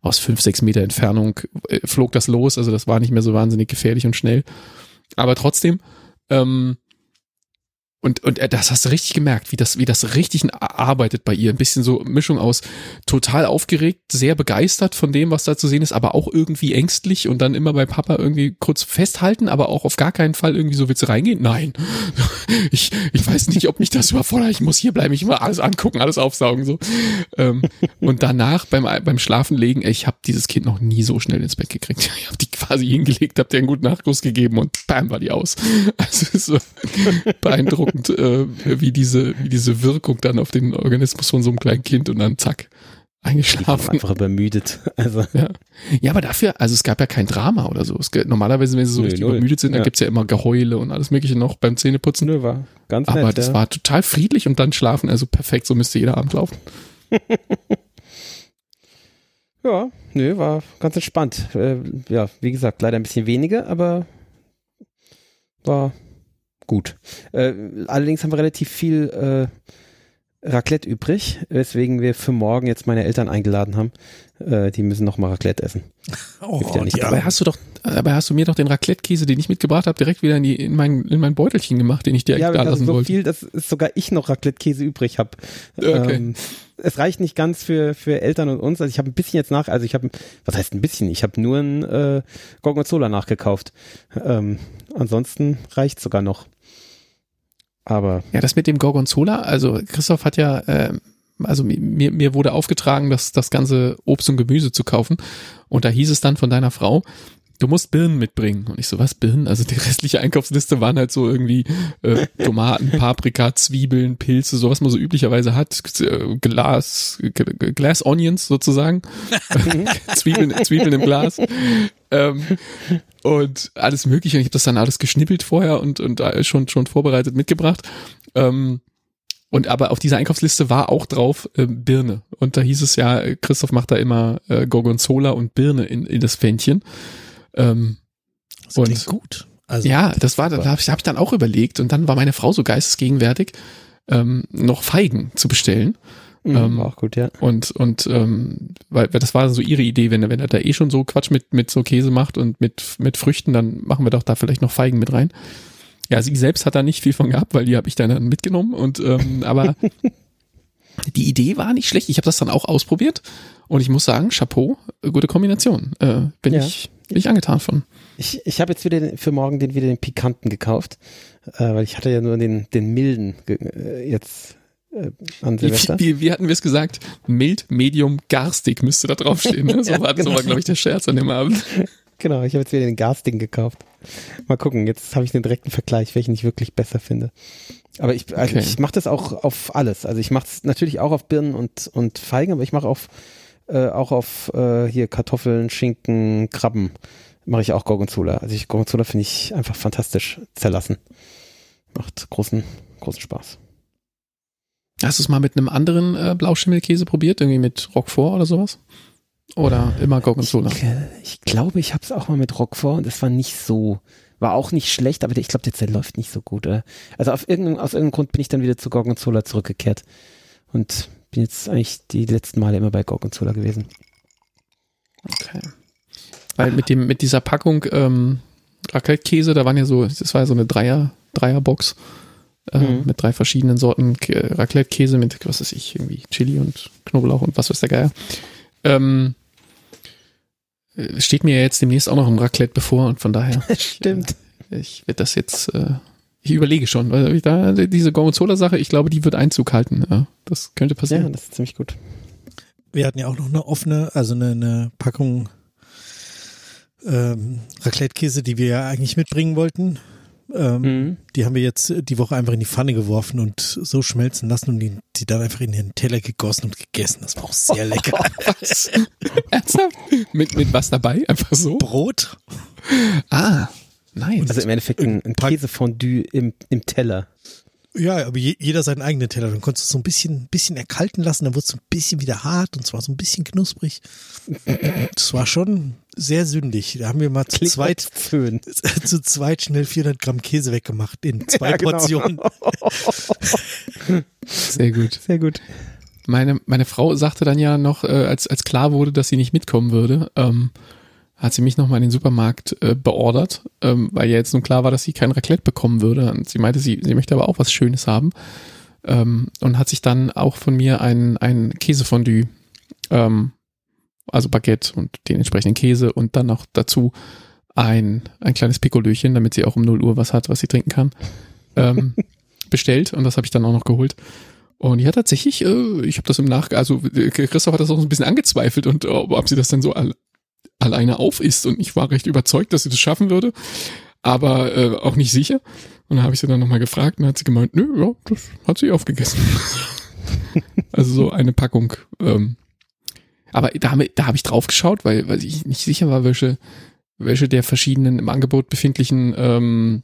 aus fünf, sechs Meter Entfernung äh, flog das los, also das war nicht mehr so wahnsinnig gefährlich und schnell. Aber trotzdem, ähm, und, und äh, das hast du richtig gemerkt, wie das, wie das richtig arbeitet bei ihr. Ein bisschen so Mischung aus total aufgeregt, sehr begeistert von dem, was da zu sehen ist, aber auch irgendwie ängstlich und dann immer bei Papa irgendwie kurz festhalten, aber auch auf gar keinen Fall irgendwie so willst du reingehen? Nein. (laughs) Ich, ich weiß nicht, ob mich das überfordert. Ich muss hier bleiben, ich muss alles angucken, alles aufsaugen, so. Ähm, und danach beim, beim Schlafenlegen, ey, ich habe dieses Kind noch nie so schnell ins Bett gekriegt. (laughs) Ich habe die quasi hingelegt, habe dir einen guten Nachguss gegeben und bam, war die aus. (laughs) Also so beeindruckend, äh, wie diese, wie diese Wirkung dann auf den Organismus von so einem kleinen Kind und dann zack, eingeschlafen. einfach übermüdet. (laughs) Also, Ja. ja, aber dafür, also es gab ja kein Drama oder so. Es, normalerweise, wenn sie so Nö, richtig null. übermüdet sind, dann Ja. gibt's ja immer Geheule und alles mögliche noch beim Zähneputzen. nö, war ganz Aber nett. das ja. war total friedlich und dann schlafen, also perfekt, so müsste jeder Abend laufen. (laughs) Ja, nö, war ganz entspannt. Äh, ja, wie gesagt, leider ein bisschen weniger, aber war gut. Äh, allerdings haben wir relativ viel äh, Raclette übrig, weswegen wir für morgen jetzt meine Eltern eingeladen haben. Äh, die müssen noch mal Raclette essen. (laughs) Oh, ja nicht. Dabei hast du doch, dabei hast du mir doch den Raclette-Käse, den ich mitgebracht habe, direkt wieder in, die, in, mein, in mein Beutelchen gemacht, den ich dir Ja, da lassen so wollte. viel, dass sogar ich noch Raclette-Käse übrig habe. Okay. Ähm, es reicht nicht ganz für, für Eltern und uns. Also ich habe ein bisschen jetzt nach, also ich habe, was heißt ein bisschen? Ich habe nur ein äh, Gorgonzola nachgekauft. Ähm, ansonsten reicht sogar noch. Aber Ja, das mit dem Gorgonzola, also Christoph hat ja, ähm, also mir, mir wurde aufgetragen, das, das ganze Obst und Gemüse zu kaufen. Und da hieß es dann von deiner Frau, du musst Birnen mitbringen. Und ich so, was Birnen? Also die (laughs) restliche Einkaufsliste waren halt so irgendwie äh, Tomaten, (laughs) Paprika, Zwiebeln, Pilze, so was man so üblicherweise hat. Äh, Glas, G- Glass Onions sozusagen. (laughs) Zwiebeln, Zwiebeln im Glas. Ähm, und alles mögliche. Und ich habe das dann alles geschnippelt vorher und, und äh, schon, schon vorbereitet mitgebracht. Ähm, und aber auf dieser Einkaufsliste war auch drauf äh, Birne. Und da hieß es ja, äh, Christoph macht da immer äh, Gorgonzola und Birne in, in das Pfännchen. Ähm, Das Und- gut. Also, ja, das war, da habe ich, hab ich dann auch überlegt und dann war meine Frau so geistesgegenwärtig, ähm, noch Feigen zu bestellen. Mhm, Ähm, war auch gut, ja. Und, und ähm, weil, weil das war so ihre Idee, wenn er, wenn er da eh schon so Quatsch mit, mit so Käse macht und mit, mit Früchten, dann machen wir doch da vielleicht noch Feigen mit rein. Ja, sie selbst hat da nicht viel von gehabt, weil die habe ich dann, dann mitgenommen und ähm, aber (laughs) die Idee war nicht schlecht. Ich habe das dann auch ausprobiert und ich muss sagen, Chapeau, gute Kombination. Äh, bin Ja. ich bin ich angetan von. Ich, ich habe jetzt wieder den, für morgen den wieder den pikanten gekauft, äh, weil ich hatte ja nur den, den milden äh, jetzt äh, an Wie, Silvester. wie, wie hatten wir es gesagt? Mild, Medium, garstig müsste da draufstehen. Ne? So (laughs) Ja, war, so genau. war glaube ich, der Scherz an dem Abend. (laughs) Genau, ich habe jetzt wieder den Gasding gekauft. Mal gucken, jetzt habe ich den direkten Vergleich, welchen ich wirklich besser finde. Aber ich, also Okay. ich mache das auch auf alles. Also ich mache es natürlich auch auf Birnen und, und Feigen, aber ich mache auf äh, auch auf äh, hier Kartoffeln, Schinken, Krabben mache ich auch Gorgonzola. Also ich, Gorgonzola finde ich einfach fantastisch zerlassen. Macht großen großen Spaß. Hast du es mal mit einem anderen äh, Blauschimmelkäse probiert? Irgendwie mit Roquefort oder sowas? Oder immer Gorgonzola? Ich, äh, ich glaube, ich habe es auch mal mit Roquefort und das war nicht so, war auch nicht schlecht, aber ich glaube, der zerläuft nicht so gut. Oder? Also auf irgendeinem, aus irgendeinem Grund bin ich dann wieder zu Gorgonzola zurückgekehrt und bin jetzt eigentlich die letzten Male immer bei Gorgonzola gewesen. Okay. Weil mit dem, mit dieser Packung ähm, Raclette-Käse, da waren ja so, das war ja so eine Dreier, Dreierbox äh, Mhm. mit drei verschiedenen Sorten Raclette-Käse mit, was weiß ich, irgendwie Chili und Knoblauch und was weiß der Geier. Ähm, äh, steht mir ja jetzt demnächst auch noch ein Raclette bevor und von daher. (laughs) Stimmt. Ich werde das jetzt, äh, ich überlege schon, weil ich da diese Gorgonzola-Sache, ich glaube, die wird Einzug halten. Ja, das könnte Ja, passieren. das ist ziemlich gut. Wir hatten ja auch noch eine offene, also eine, eine Packung ähm, Raclette-Käse, die wir ja eigentlich mitbringen wollten. Ähm, Mhm. Die haben wir jetzt die Woche einfach in die Pfanne geworfen und so schmelzen lassen und die, die dann einfach in den Teller gegossen und gegessen. Das war auch sehr (laughs) lecker. Was? Ernsthaft? Mit, mit was dabei? Einfach so? Brot? Ah, nice. Also im Endeffekt ein, ein Käsefondue im, im Teller. Ja, aber je, jeder seinen eigenen Teller. Dann konntest du es so ein bisschen, bisschen erkalten lassen, dann wurde es so ein bisschen wieder hart und zwar so ein bisschen knusprig. Das war schon sehr sündig. Da haben wir mal zu Klingt zweit, (laughs) zu zweit schnell 400 Gramm Käse weggemacht in zwei Ja, genau. Portionen. Sehr gut. Sehr gut. Meine, meine Frau sagte dann ja noch, äh, als, als klar wurde, dass sie nicht mitkommen würde, ähm, hat sie mich nochmal in den Supermarkt äh, beordert, ähm, weil ja jetzt nun klar war, dass sie kein Raclette bekommen würde. Und sie meinte, sie, sie möchte aber auch was Schönes haben. Ähm, und hat sich dann auch von mir ein, ein Käsefondue, ähm, also Baguette und den entsprechenden Käse und dann noch dazu ein, ein kleines Pikolöchen, damit sie auch um 0 Uhr was hat, was sie trinken kann, ähm, (laughs) bestellt. Und das habe ich dann auch noch geholt. Und ja, tatsächlich, äh, ich habe das im Nach, also äh, Christoph hat das auch so ein bisschen angezweifelt und äh, ob sie das dann so alleine auf ist. Und ich war recht überzeugt, dass sie das schaffen würde, aber äh, auch nicht sicher. Und dann habe ich sie dann nochmal gefragt und hat sie gemeint, nö, ja, das hat sie aufgegessen. (laughs) also so eine Packung. Ähm, aber da, da habe ich drauf geschaut, weil, weil ich nicht sicher war, welche, welche der verschiedenen im Angebot befindlichen ähm,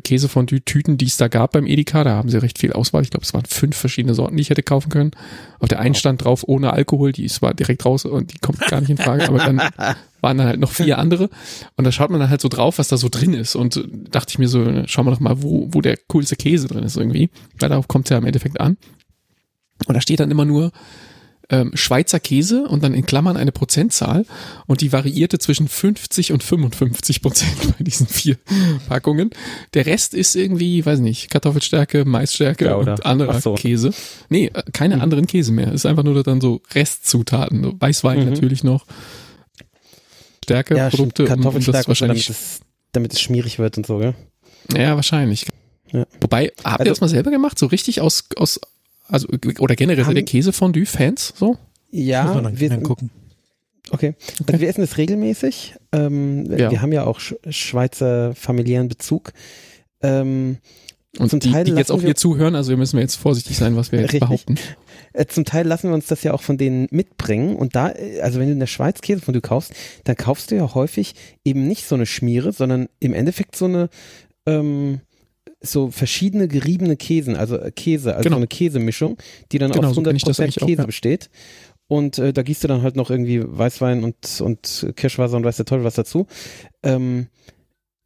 Käsefondue-Tüten, die es da gab beim Edeka. Da haben sie recht viel Auswahl. Ich glaube, es waren fünf verschiedene Sorten, die ich hätte kaufen können. Auf der einen stand drauf ohne Alkohol, die ist zwar direkt raus und die kommt gar nicht in Frage, aber dann (laughs) waren dann halt noch vier andere. Und da schaut man dann halt so drauf, was da so drin ist. Und dachte ich mir so, schauen wir doch mal, wo, wo der coolste Käse drin ist irgendwie. Weil darauf kommt es ja im Endeffekt an. Und da steht dann immer nur ähm, Schweizer Käse und dann in Klammern eine Prozentzahl und die variierte zwischen 50 und 55 Prozent (laughs) bei diesen vier Packungen. Der Rest ist irgendwie, weiß nicht, Kartoffelstärke, Maisstärke Ja, und anderer so. Käse. Nee, äh, keine anderen Käse mehr. Ist einfach nur dann so Restzutaten. Weißwein Mhm. natürlich noch. Stärke, Ja. Produkte, um, um Kartoffelstärke, so, damit es, damit es schmierig wird und so, gell? Ja, wahrscheinlich. Ja. Wobei, habt ihr Also- das mal selber gemacht? So richtig aus, aus, also, oder generell seid ihr Käsefondue-Fans? So? Muss man Ja, dann, wir, dann gucken. Okay. Also wir essen es regelmäßig. Ähm, Ja. Wir haben ja auch Sch Schweizer familiären Bezug. Ähm, Und Zum die, Teil die jetzt lassen auch wir- hier zuhören, also wir müssen jetzt vorsichtig sein, was wir jetzt (laughs) Richtig. behaupten. Äh, Zum Teil lassen wir uns das ja auch von denen mitbringen. Und da, äh, also wenn du in der Schweiz Käse von du kaufst, dann kaufst du ja häufig eben nicht so eine Schmiere, sondern im Endeffekt so eine, ähm, so verschiedene geriebene Käsen, also äh, Käse, also Genau. so eine Käsemischung, die dann Genau, aus so kenn ich das 100% eigentlich auch, Käse ja. besteht. Und äh, da gießt du dann halt noch irgendwie Weißwein und, und Kirschwasser und weiß der Teufel was dazu. Ähm,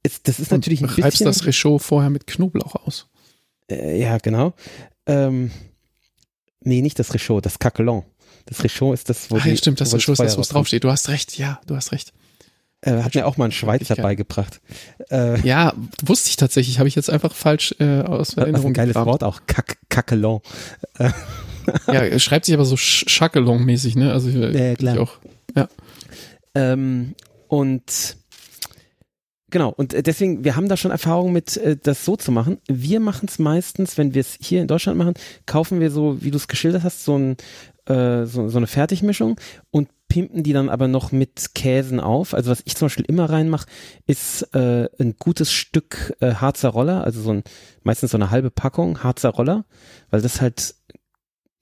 ist, das ist natürlich ein Und reibst bisschen... das Réchaud vorher mit Knoblauch aus. Äh, ja, genau. Ähm, nee, nicht das Réchaud, das Caquelon. Das Réchaud ist das, wo Ach ja, stimmt, das wo Réchaud ist das, was rauskommt. draufsteht. Du hast recht, ja, du hast recht. Äh, hat mir auch mal ein Schweizer beigebracht. Äh, Ja, wusste ich tatsächlich, habe ich jetzt einfach falsch äh, aus Erinnerung ein geiles gekramt. Wort auch. Cac Caquelon. (laughs) Ja, schreibt sich aber so Chakelon-mäßig, ne? Also Ja, klar. ich auch. Ähm, und genau, und äh, deswegen, wir haben da schon Erfahrung mit, äh, das so zu machen. Wir machen es meistens, wenn wir es hier in Deutschland machen, kaufen wir so, wie du es geschildert hast, so, ein, äh, so, so eine Fertigmischung und pimpen die dann aber noch mit Käsen auf. Also was ich zum Beispiel immer reinmache, ist äh, ein gutes Stück äh, Harzer Roller, also so ein, meistens so eine halbe Packung Harzer Roller, weil das halt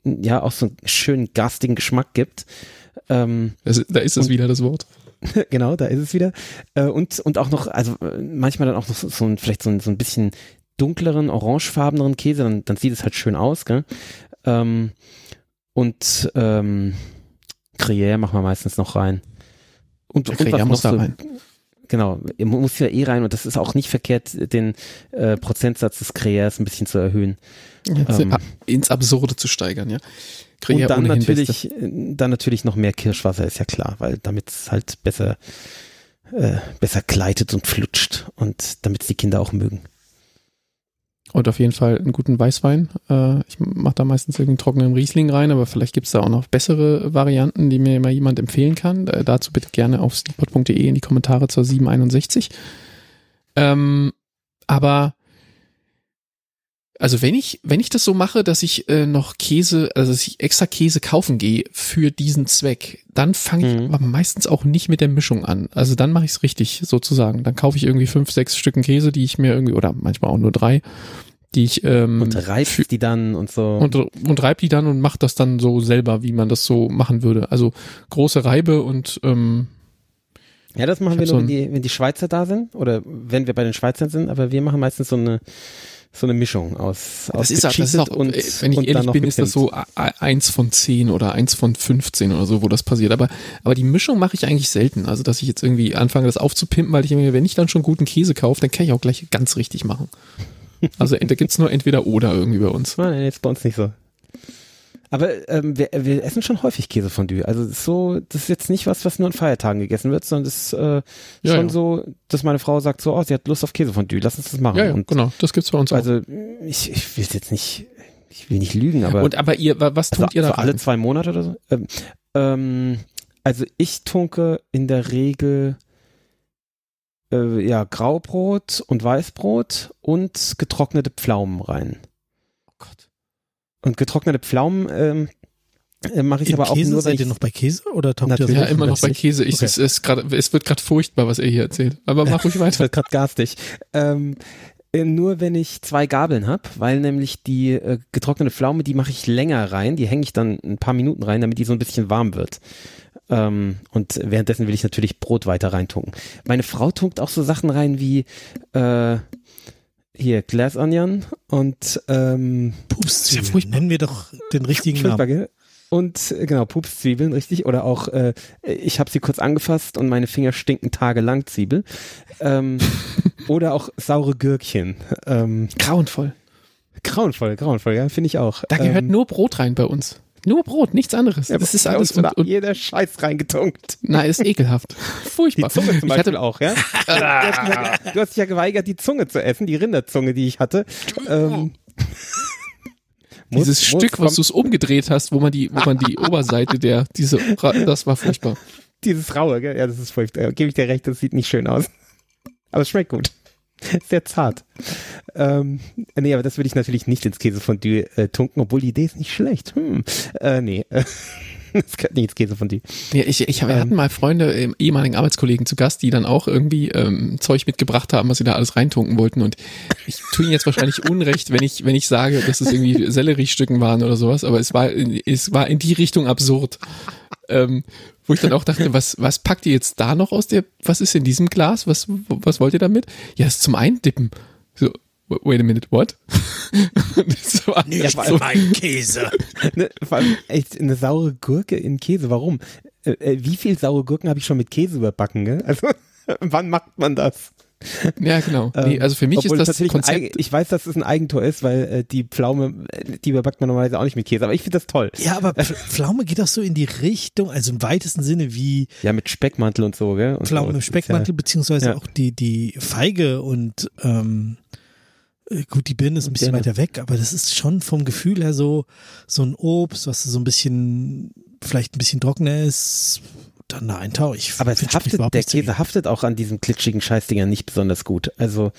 ja auch so einen schönen garstigen Geschmack gibt. Ähm, Das, da ist es wieder das Wort. (laughs) genau, da ist es wieder. Äh, und, und auch noch, also äh, manchmal dann auch noch so, so ein, vielleicht so ein, so ein bisschen dunkleren, orangefarbeneren Käse, dann, dann sieht es halt schön aus, gell? Ähm, und ähm, Gruyère machen wir meistens noch rein. Und, und Gruyère was muss da so, rein. Genau, mu- muss ja eh rein und das ist auch nicht verkehrt, den äh, Prozentsatz des Gruyères ein bisschen zu erhöhen. Ähm, Ah, ins Absurde zu steigern, ja. Gruyère und dann natürlich, äh, dann natürlich noch mehr Kirschwasser, ist ja klar, weil damit es halt besser, äh, besser gleitet und flutscht und damit es die Kinder auch mögen. Und auf jeden Fall einen guten Weißwein. Äh, ich mache da meistens irgendwie einen trockenen Riesling rein, aber vielleicht gibt's da auch noch bessere Varianten, die mir mal jemand empfehlen kann. Äh, dazu bitte gerne auf sneakpot.de in die Kommentare zur 761. Ähm, aber also wenn ich, wenn ich das so mache, dass ich äh, noch Käse, also dass ich extra Käse kaufen gehe für diesen Zweck, dann fange ich Mhm. aber meistens auch nicht mit der Mischung an. Also dann mache ich es richtig sozusagen. Dann kaufe ich irgendwie fünf, sechs Stücken Käse, die ich mir irgendwie, oder manchmal auch nur drei, die ich ähm, Und reibst die dann und so. und, und reib die dann und mach das dann so selber, wie man das so machen würde. Also große Reibe und ähm, ja, das machen ich wir nur, so wenn die, wenn die Schweizer da sind oder wenn wir bei den Schweizern sind, aber wir machen meistens so eine, so eine Mischung aus, aus das ist, auch- das ist auch, und, äh, wenn ich und ehrlich bin, ist das so a- eins von zehn oder eins von 15 oder so, wo das passiert. Aber, aber die Mischung mache ich eigentlich selten. Also, dass ich jetzt irgendwie anfange, das aufzupimpen, weil ich mir, wenn ich dann schon guten Käse kaufe, dann kann ich auch gleich ganz richtig machen. Also, da gibt's nur entweder oder irgendwie bei uns. Nein, nein, ist bei uns nicht so. Aber ähm, wir, wir essen schon häufig Käsefondue. Also das ist so, das ist jetzt nicht was, was nur an Feiertagen gegessen wird, sondern das ist äh, Ja, schon ja. so, dass meine Frau sagt so, oh, sie hat Lust auf Käsefondue, lass uns das machen. Ja, ja, und genau. Das gibt's bei uns auch. also ich, ich will jetzt nicht, ich will nicht lügen, aber und aber ihr, wa- was tut also, ihr da so alle zwei Monate oder so. Ähm, ähm, also ich tunke in der Regel äh, ja Graubrot und Weißbrot und getrocknete Pflaumen rein. Und getrocknete Pflaumen ähm, äh, mache ich In aber auch Käse nur, wenn seid ich, ihr noch bei Käse oder taucht ihr. Ja, immer noch bei. Käse. Ich, Okay. es, ist grad, es wird gerade furchtbar, was er hier erzählt. Aber mach ruhig Ich weiter. (laughs) werde gerade garstig. Ähm, äh, nur wenn ich zwei Gabeln habe, weil nämlich die äh, getrocknete Pflaume, die mache ich länger rein, die hänge ich dann ein paar Minuten rein, damit die so ein bisschen warm wird. Ähm, und währenddessen will ich natürlich Brot weiter reintunken. Meine Frau tunkt auch so Sachen rein wie äh, hier Glass Onion und ähm, Pupszwiebeln. Ja furchtbar. Nennen wir doch den richtigen Namen. gell? Und äh, genau, Pupszwiebeln, richtig. Oder auch, äh, ich habe sie kurz angefasst und meine Finger stinken tagelang Zwiebel. Ähm, (laughs) oder auch saure Gürkchen. Ähm, Grauenvoll. grauenvoll, grauenvoll, ja, finde ich auch. Da gehört ähm, nur Brot rein bei uns. Nur Brot, nichts anderes. ja, das ist alles und, und jeder Scheiß reingetunkt. nein, ist ekelhaft. (laughs) Die Furchtbar. Zunge zum Ich Beispiel hatte, auch, ja? (laughs) du, hast gesagt, du hast dich ja geweigert, die Zunge zu essen, die Rinderzunge, die ich hatte. Ähm, (laughs) dieses muss Stück, was du es umgedreht hast, wo man die, wo man die Oberseite der, diese, das war furchtbar. Dieses raue, gell? Ja, das ist furchtbar. Gebe ich dir recht, das sieht nicht schön aus. Aber es schmeckt gut. (laughs) Sehr zart. Ähm, nee, aber das würde ich natürlich nicht ins Käsefondue äh, tunken, obwohl die Idee ist nicht schlecht. Hm. Äh, nee. (laughs) das kann nicht Käse von dir. Ja, ich, ich, wir Ähm. hatten mal Freunde, ehemaligen Arbeitskollegen zu Gast, die dann auch irgendwie ähm, Zeug mitgebracht haben, was sie da alles reintunken wollten. Und ich tue ihnen jetzt wahrscheinlich (laughs) Unrecht, wenn ich, wenn ich sage, dass es irgendwie Selleriestücken waren oder sowas, aber es war, in- es war in die Richtung absurd. Ähm, wo ich dann auch dachte, was, was packt ihr jetzt da noch aus der, was ist in diesem Glas? Was, was wollt ihr damit? Ja, das ist zum Eindippen. So, wait a minute, what? (laughs) das war Nicht so, mein Käse. Ne, vor allem echt eine saure Gurke in Käse. Warum? Äh, äh, wie viel saure Gurken habe ich schon mit Käse überbacken? Gell? Also (laughs) wann macht man das? Ja, genau. (laughs) Nee, Ähm, also für mich ist das natürlich ein Konzept, ich weiß, dass es ein Eigentor ist, weil äh, die Pflaume, äh, die überbackt man normalerweise auch nicht mit Käse, aber ich finde das toll. Ja, aber (laughs) Pf- Pflaume geht doch so in die Richtung, also im weitesten Sinne wie Ja, mit Speckmantel und so, gell? Und Pflaume so. im Speckmantel, beziehungsweise ja. auch die, die Feige und ähm, äh, gut, die Birne ist ein bisschen weiter weg, aber das ist schon vom Gefühl her so, so ein Obst, was so ein bisschen, vielleicht ein bisschen trockener ist, dann da eintauch. Ich Aber es haftet, der. Käse haftet auch an diesen klitschigen Scheißdingern nicht besonders gut. Also,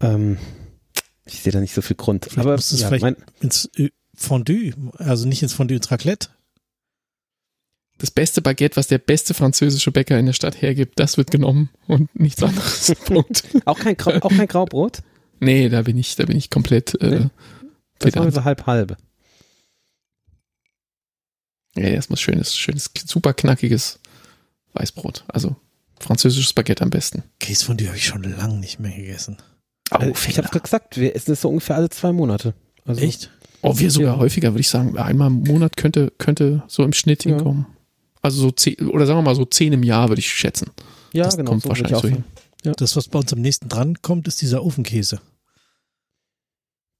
ähm, ich sehe da nicht so viel Grund. Vielleicht aber musst du es ja, vielleicht- mein, ins Ö- Fondue, also nicht ins Fondue, ins Raclette. das beste Baguette, was der beste französische Bäcker in der Stadt hergibt, das wird genommen und nichts anderes. (laughs) Punkt. auch, kein Grau, auch kein Graubrot? Nee, da bin ich, da bin ich komplett äh, Nee. Das war pedant. so halb halb. Ja, erstmal schönes, schönes, super knackiges Weißbrot. Also französisches Baguette am besten. Käsefondue habe ich schon lange nicht mehr gegessen. Also, ich habe gesagt, wir essen es so ungefähr alle zwei Monate. Also, Echt? Oh, wir sogar Ja. häufiger, würde ich sagen. Einmal im Monat könnte, könnte so im Schnitt Ja. hinkommen. Also so zehn, oder sagen wir mal so zehn im Jahr, würde ich schätzen. Ja, das genau. kommt so wahrscheinlich so hin. Das, was bei uns am nächsten dran kommt, ist dieser Ofenkäse.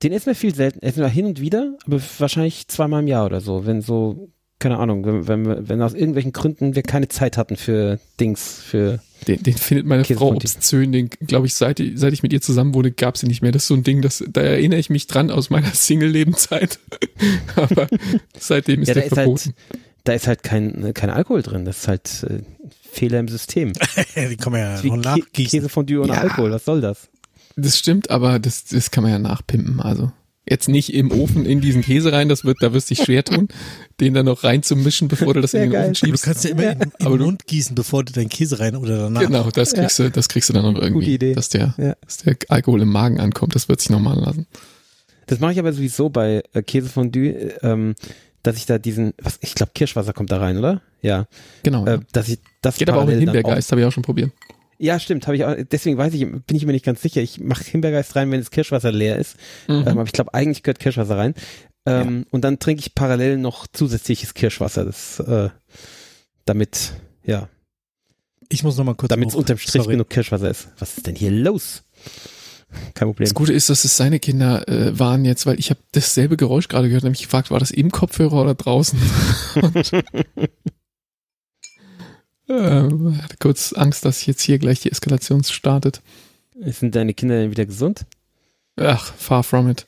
Den essen wir viel selten. Essen wir hin und wieder, aber wahrscheinlich zweimal im Jahr oder so. Wenn so, keine Ahnung, wenn, wenn, wenn aus irgendwelchen Gründen wir keine Zeit hatten für Dings, für. Den, den findet meine Käse Frau von obszön. Den, glaube ich, seit, ich- seit ich mit ihr zusammen wohne, gab sie nicht mehr. Das ist so ein Ding, das, da erinnere ich mich dran aus meiner (laughs) Single-Lebenszeit. (laughs) Aber seitdem ist Ja, da der ist verboten. halt, da ist halt kein, kein Alkohol drin. Das ist halt äh, Fehler im System. (laughs) Die kann man ja noch nachgießen. Käsefondue ohne Ja. Alkohol, was soll das? Das stimmt, aber das, das kann man ja nachpimpen. Also jetzt nicht im Ofen in diesen Käse rein, das wird, da wirst du dich schwer tun, (laughs) den dann noch reinzumischen, bevor du das Sehr in den geil. Ofen Aber du schiebst. kannst ja immer in, in Aber den Mund gießen, bevor du deinen Käse rein oder danach. Genau, das kriegst du, das kriegst du dann noch irgendwie, Gute Idee. dass der, Ja. dass der Alkohol im Magen ankommt. Das wird sich nochmal lassen. Das mache ich aber sowieso bei äh, Käsefondue, äh, ähm, dass ich da diesen, was, ich glaube Kirschwasser kommt da rein, oder? Ja. Genau. Äh, ja. dass ich das Geht aber auch mit Himbeergeist, habe ich auch schon probiert. Ja, stimmt, habe ich auch, deswegen weiß ich, bin ich mir nicht ganz sicher. Ich mache Himbeergeist rein, wenn das Kirschwasser leer ist. Mhm. Ähm, aber ich glaube, eigentlich gehört Kirschwasser rein. Ähm, Und dann trinke ich parallel noch zusätzliches Kirschwasser. Das, äh, damit, ja, Ich muss noch mal kurz. damit es unterm Strich Sorry. genug Kirschwasser ist. Was ist denn hier los? Kein Problem. Das Gute ist, dass es seine Kinder äh, waren jetzt, weil ich habe dasselbe Geräusch gerade gehört, nämlich gefragt, war das im Kopfhörer oder draußen? (laughs) (laughs) Und, äh, hatte kurz Angst, dass jetzt hier gleich die Eskalation startet. Sind deine Kinder denn wieder gesund? Ach, far from it.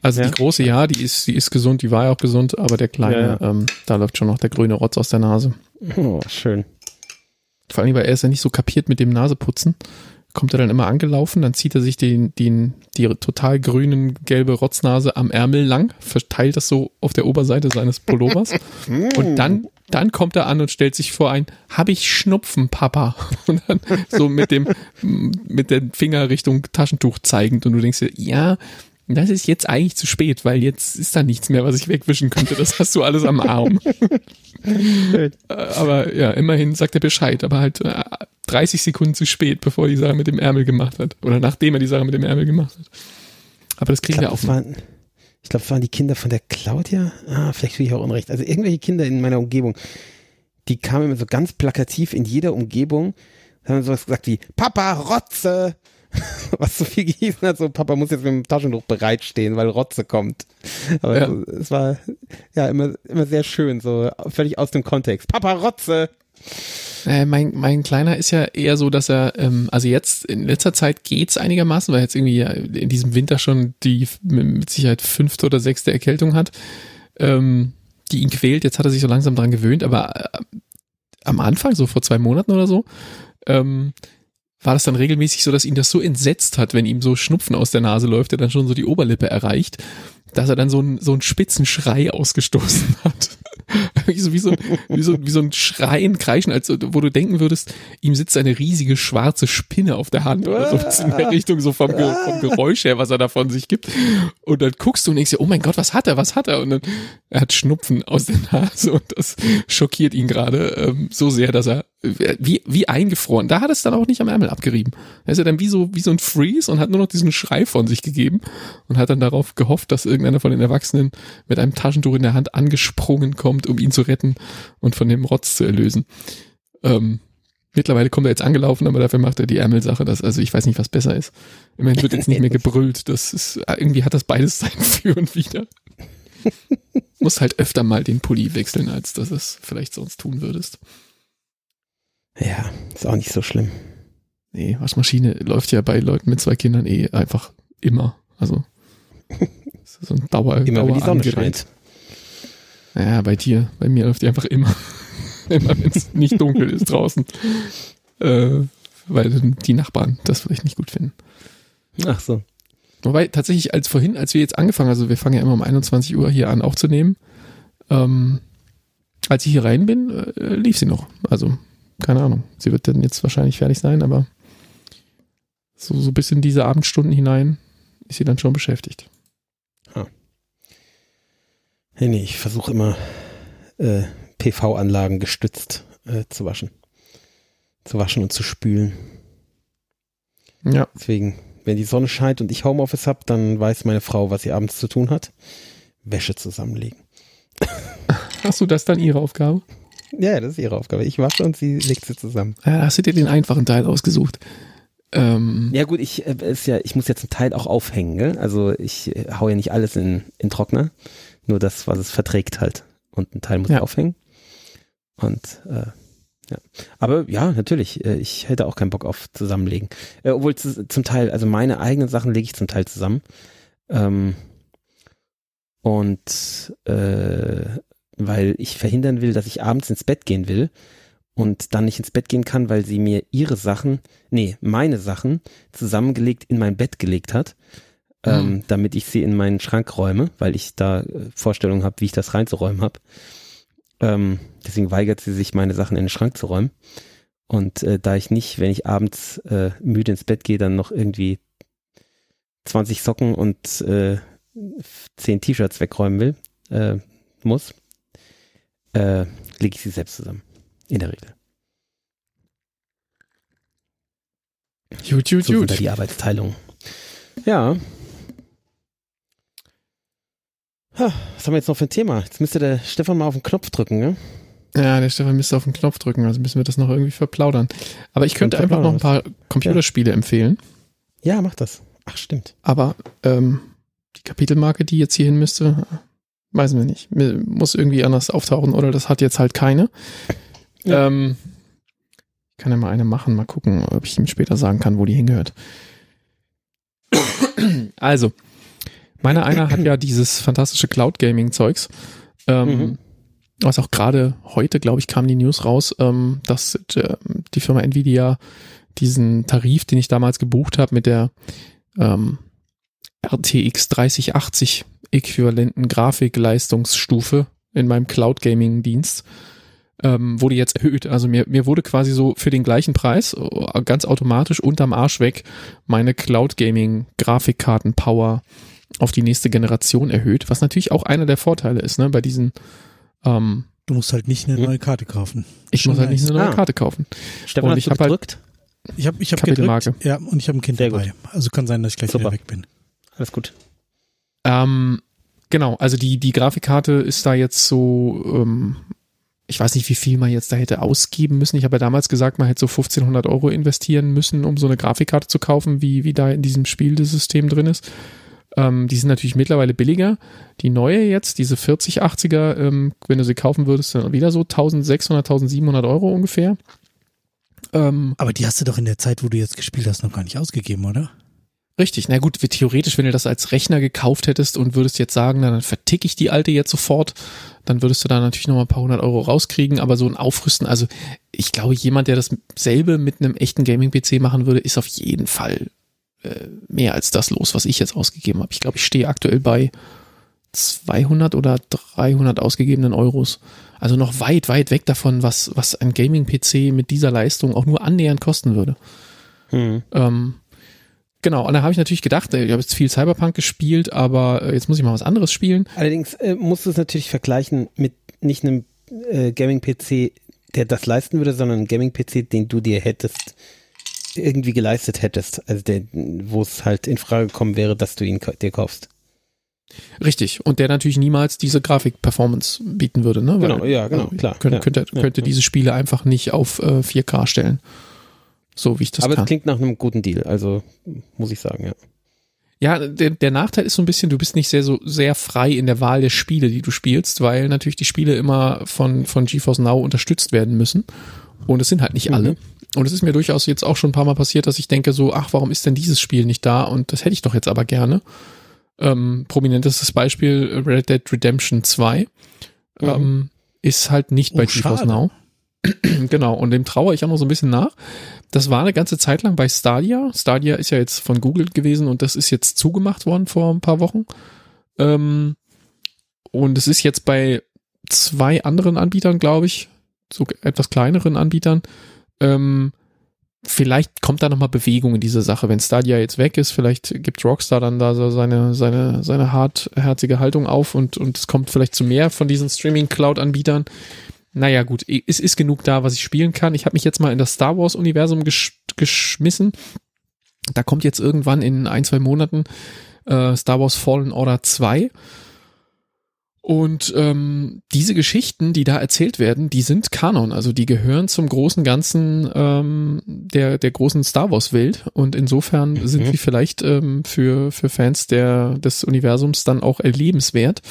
Also Ja. die große, ja, die ist, die ist gesund, die war ja auch gesund, aber der kleine, Ja, Ähm, da läuft schon noch der grüne Rotz aus der Nase. Oh, schön. Vor allem, weil er ist ja nicht so kapiert mit dem Naseputzen. Kommt er dann immer angelaufen, dann zieht er sich den, den, die total grünen, gelbe Rotznase am Ärmel lang, verteilt das so auf der Oberseite seines Pullovers. (laughs) und dann, dann kommt er an und stellt sich vor ein, hab ich Schnupfen, Papa? (laughs) Und dann so mit dem, mit dem Finger Richtung Taschentuch zeigend und du denkst dir, ja, das ist jetzt eigentlich zu spät, weil jetzt ist da nichts mehr, was ich wegwischen könnte. Das hast du alles am Arm. (laughs) Äh, aber ja, immerhin sagt er Bescheid, aber halt äh, 30 Sekunden zu spät, bevor er die Sache mit dem Ärmel gemacht hat. Oder nachdem er die Sache mit dem Ärmel gemacht hat. Aber das kriegen wir waren, ich glaub, das waren die Kinder von der Claudia. Ah, vielleicht tue ich auch unrecht. Also irgendwelche Kinder in meiner Umgebung, die kamen immer so ganz plakativ in jeder Umgebung, haben sowas gesagt wie, Papa, Rotze! (laughs) Was so viel gehießen hat, so Papa muss jetzt mit dem Taschentuch bereitstehen, weil Rotze kommt. Aber Ja. es war ja immer, immer sehr schön, so völlig aus dem Kontext. Papa, Rotze! Äh, mein, mein Kleiner ist ja eher so, dass er, ähm, also jetzt in letzter Zeit geht's einigermaßen, weil er jetzt irgendwie in diesem Winter schon die mit Sicherheit fünfte oder sechste Erkältung hat, ähm, die ihn quält. Jetzt hat er sich so langsam dran gewöhnt, aber äh, am Anfang, so vor zwei Monaten oder so, ähm, war das dann regelmäßig so, dass ihn das so entsetzt hat, wenn ihm so Schnupfen aus der Nase läuft, der dann schon so die Oberlippe erreicht, dass er dann so einen so einen spitzen Schrei ausgestoßen (laughs) hat. (laughs) wie, so, wie, so, wie, so, wie so ein Schreien, Kreischen, als wo du denken würdest, ihm sitzt eine riesige schwarze Spinne auf der Hand oder so in der Richtung, so vom, Ge vom Geräusch her, was er da von sich gibt. Und dann guckst du und denkst dir, oh mein Gott, was hat er, was hat er? Und dann, er hat Schnupfen aus der Nase und das schockiert ihn gerade ähm, so sehr, dass er wie, wie eingefroren. Da hat es dann auch nicht am Ärmel abgerieben. Da ist er dann wie so, wie so ein Freeze und hat nur noch diesen Schrei von sich gegeben und hat dann darauf gehofft, dass irgendeiner von den Erwachsenen mit einem Taschentuch in der Hand angesprungen kommt, um ihn zu retten und von dem Rotz zu erlösen. Ähm, mittlerweile kommt er jetzt angelaufen, aber dafür macht er die Ärmelsache. Das, also ich weiß nicht, was besser ist. Immerhin wird jetzt nicht mehr (laughs) gebrüllt. Das ist, irgendwie hat das beides sein (laughs) Für und Wider. Muss halt öfter mal den Pulli wechseln, als dass es vielleicht sonst tun würdest. Ja, ist auch nicht so schlimm. Nee, Waschmaschine läuft ja bei Leuten mit zwei Kindern eh einfach immer. Also (laughs) so ein Dauer, immer wenn die Sonne scheint. Ja, bei dir, bei mir läuft die einfach immer. (laughs) immer wenn es nicht dunkel ist draußen. Äh, weil die Nachbarn das vielleicht nicht gut finden. Ach so. Wobei tatsächlich als vorhin, als wir jetzt angefangen, also wir fangen ja immer um 21 Uhr hier an aufzunehmen, ähm, als ich hier rein bin, äh, lief sie noch. Also keine Ahnung. Sie wird dann jetzt wahrscheinlich fertig sein, aber so, so bis in diese Abendstunden hinein ist sie dann schon beschäftigt. Ah. Nee, nee, ich versuche immer äh, PV-Anlagen gestützt äh, zu waschen. Zu waschen und zu spülen. Ja. Deswegen, wenn die Sonne scheint und ich Homeoffice habe, dann weiß meine Frau, was sie abends zu tun hat. Wäsche zusammenlegen. Hast du das dann ihre Aufgabe? Ja, das ist ihre Aufgabe. Ich wasche und sie legt sie zusammen. Ja, hast du dir den einfachen Teil ausgesucht? Ähm, ja gut, ich äh, ist ja, ich muss ja zum Teil auch aufhängen, gell? Also ich äh, hau ja nicht alles in, in Trockner, nur das, was es verträgt halt. Und ein Teil muss ja. aufhängen. Und äh, ja. Aber ja, natürlich, äh, ich hätte auch keinen Bock auf zusammenlegen. Äh, obwohl zu, zum Teil, also meine eigenen Sachen lege ich zum Teil zusammen. Ähm, und äh, weil ich verhindern will, dass ich abends ins Bett gehen will und dann nicht ins Bett gehen kann, weil sie mir ihre Sachen, nee, meine Sachen zusammengelegt in mein Bett gelegt hat, mhm. ähm, damit ich sie in meinen Schrank räume, weil ich da äh, Vorstellungen habe, wie ich das reinzuräumen habe. Ähm, deswegen weigert sie sich, meine Sachen in den Schrank zu räumen. Und äh, da ich nicht, wenn ich abends äh, müde ins Bett gehe, dann noch irgendwie 20 Socken und äh, 10 T-Shirts wegräumen will, äh, muss, äh, lege ich sie selbst zusammen. In der Regel. Gut, gut, so gut. die Arbeitsteilung. Ja. Ha, was haben wir jetzt noch für ein Thema? Jetzt müsste der Stefan mal auf den Knopf drücken, ne? Ja, der Stefan müsste auf den Knopf drücken, also müssen wir das noch irgendwie verplaudern. Aber ich könnte einfach noch ein paar Computerspiele ja. empfehlen. Ja, mach das. Ach, stimmt. Aber ähm, die Kapitelmarke, die jetzt hier hin müsste, Weiß wir nicht. Muss irgendwie anders auftauchen oder das hat jetzt halt keine. Ja. Ähm, ich kann ja mal eine machen, mal gucken, ob ich ihm später sagen kann, wo die hingehört. Also, meiner einer hat ja dieses fantastische Cloud Gaming Zeugs. Ähm, mhm. Was auch gerade heute, glaube ich, kam die News raus, ähm, dass äh, die Firma Nvidia diesen Tarif, den ich damals gebucht habe mit der ähm, RTX 3080 äquivalenten Grafikleistungsstufe in meinem Cloud Gaming Dienst ähm, wurde jetzt erhöht. Also mir, mir wurde quasi so für den gleichen Preis äh, ganz automatisch unterm Arsch weg meine Cloud Gaming Grafikkarten Power auf die nächste Generation erhöht, was natürlich auch einer der Vorteile ist, ne, bei diesen ähm, Du musst halt nicht eine neue Karte kaufen. Ich muss halt nicht eine neue ah. Karte kaufen. Stefan, und ich habe halt ich habe ich hab gedrückt, ja, und ich habe ein Kind Sehr dabei. Gut. Also kann sein, dass ich gleich Super. wieder weg bin. Alles gut. Ähm, genau, also die, die Grafikkarte ist da jetzt so, ähm, ich weiß nicht, wie viel man jetzt da hätte ausgeben müssen. Ich habe ja damals gesagt, man hätte so 1500 Euro investieren müssen, um so eine Grafikkarte zu kaufen, wie, wie da in diesem Spiel das System drin ist. Ähm, die sind natürlich mittlerweile billiger. Die neue jetzt, diese 4080er, ähm, wenn du sie kaufen würdest, dann wieder so 1600, 1700 Euro ungefähr. Ähm, Aber die hast du doch in der Zeit, wo du jetzt gespielt hast, noch gar nicht ausgegeben, oder? Richtig, na gut, theoretisch, wenn du das als Rechner gekauft hättest und würdest jetzt sagen, dann verticke ich die alte jetzt sofort, dann würdest du da natürlich nochmal ein paar hundert Euro rauskriegen, aber so ein Aufrüsten, also ich glaube, jemand, der dasselbe mit einem echten Gaming-PC machen würde, ist auf jeden Fall äh, mehr als das los, was ich jetzt ausgegeben habe. Ich glaube, ich stehe aktuell bei 200 oder 300 ausgegebenen Euros Also noch weit, weit weg davon, was, was ein Gaming-PC mit dieser Leistung auch nur annähernd kosten würde. Hm. Ähm, genau, und da habe ich natürlich gedacht, ich habe jetzt viel Cyberpunk gespielt, aber äh, jetzt muss ich mal was anderes spielen. Allerdings äh, musst du es natürlich vergleichen mit nicht einem äh, Gaming-PC, der das leisten würde, sondern einem Gaming-PC, den du dir hättest irgendwie geleistet hättest, also wo es halt in Frage gekommen wäre, dass du ihn dir kaufst. Richtig. Und der natürlich niemals diese Grafik-Performance bieten würde, ne? Genau, ja, genau, äh, klar, Könnte, ja, könnte, könnte ja. diese Spiele einfach nicht auf äh, 4K stellen. So wie ich das Aber kann. es klingt nach einem guten Deal, also muss ich sagen, ja. Ja, der, der Nachteil ist so ein bisschen, du bist nicht sehr so sehr frei in der Wahl der Spiele, die du spielst, weil natürlich die Spiele immer von von GeForce Now unterstützt werden müssen und es sind halt nicht Mhm. alle. Und es ist mir durchaus jetzt auch schon ein paar Mal passiert, dass ich denke so, ach, warum ist denn dieses Spiel nicht da? Und das hätte ich doch jetzt aber gerne. Ähm, prominentestes Beispiel Red Dead Redemption 2 Mhm. ähm, ist halt nicht bei Oh, GeForce schade. Now. (clears throat) genau, und dem traue ich auch noch so ein bisschen nach. Das war eine ganze Zeit lang bei Stadia. Stadia ist ja jetzt von Google gewesen und das ist jetzt zugemacht worden vor ein paar Wochen. Ähm, und es ist jetzt bei zwei anderen Anbietern, glaube ich, so etwas kleineren Anbietern. Ähm, vielleicht kommt da nochmal Bewegung in diese Sache. Wenn Stadia jetzt weg ist, vielleicht gibt Rockstar dann da so seine, seine, seine hartherzige Haltung auf und, und es kommt vielleicht zu mehr von diesen Streaming-Cloud-Anbietern. Naja, gut, es ist genug da, was ich spielen kann. Ich habe mich jetzt mal in das Star Wars-Universum gesch geschmissen. Da kommt jetzt irgendwann in ein, zwei Monaten äh, Star Wars Fallen Order 2. Und ähm, diese Geschichten, die da erzählt werden, die sind Kanon, also die gehören zum großen Ganzen ähm, der, der großen Star Wars-Welt. Und insofern sind Mhm. sie vielleicht ähm, für, für Fans der, des Universums dann auch erlebenswert.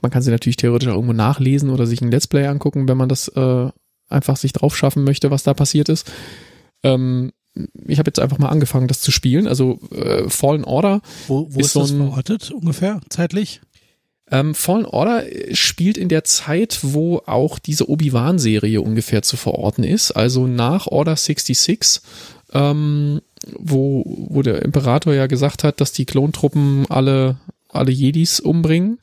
Man kann sie natürlich theoretisch auch irgendwo nachlesen oder sich ein Let's Play angucken, wenn man das äh, einfach sich drauf schaffen möchte, was da passiert ist. Ähm, ich habe jetzt einfach mal angefangen, das zu spielen. Also äh, Fallen Order Wo, wo Ist ist, so das ein- verortet ungefähr zeitlich? Ähm, Fallen Order spielt in der Zeit, wo auch diese Obi-Wan-Serie ungefähr zu verorten ist, also nach Order 66, ähm, wo, wo der Imperator ja gesagt hat, dass die Klontruppen alle, alle Jedis umbringen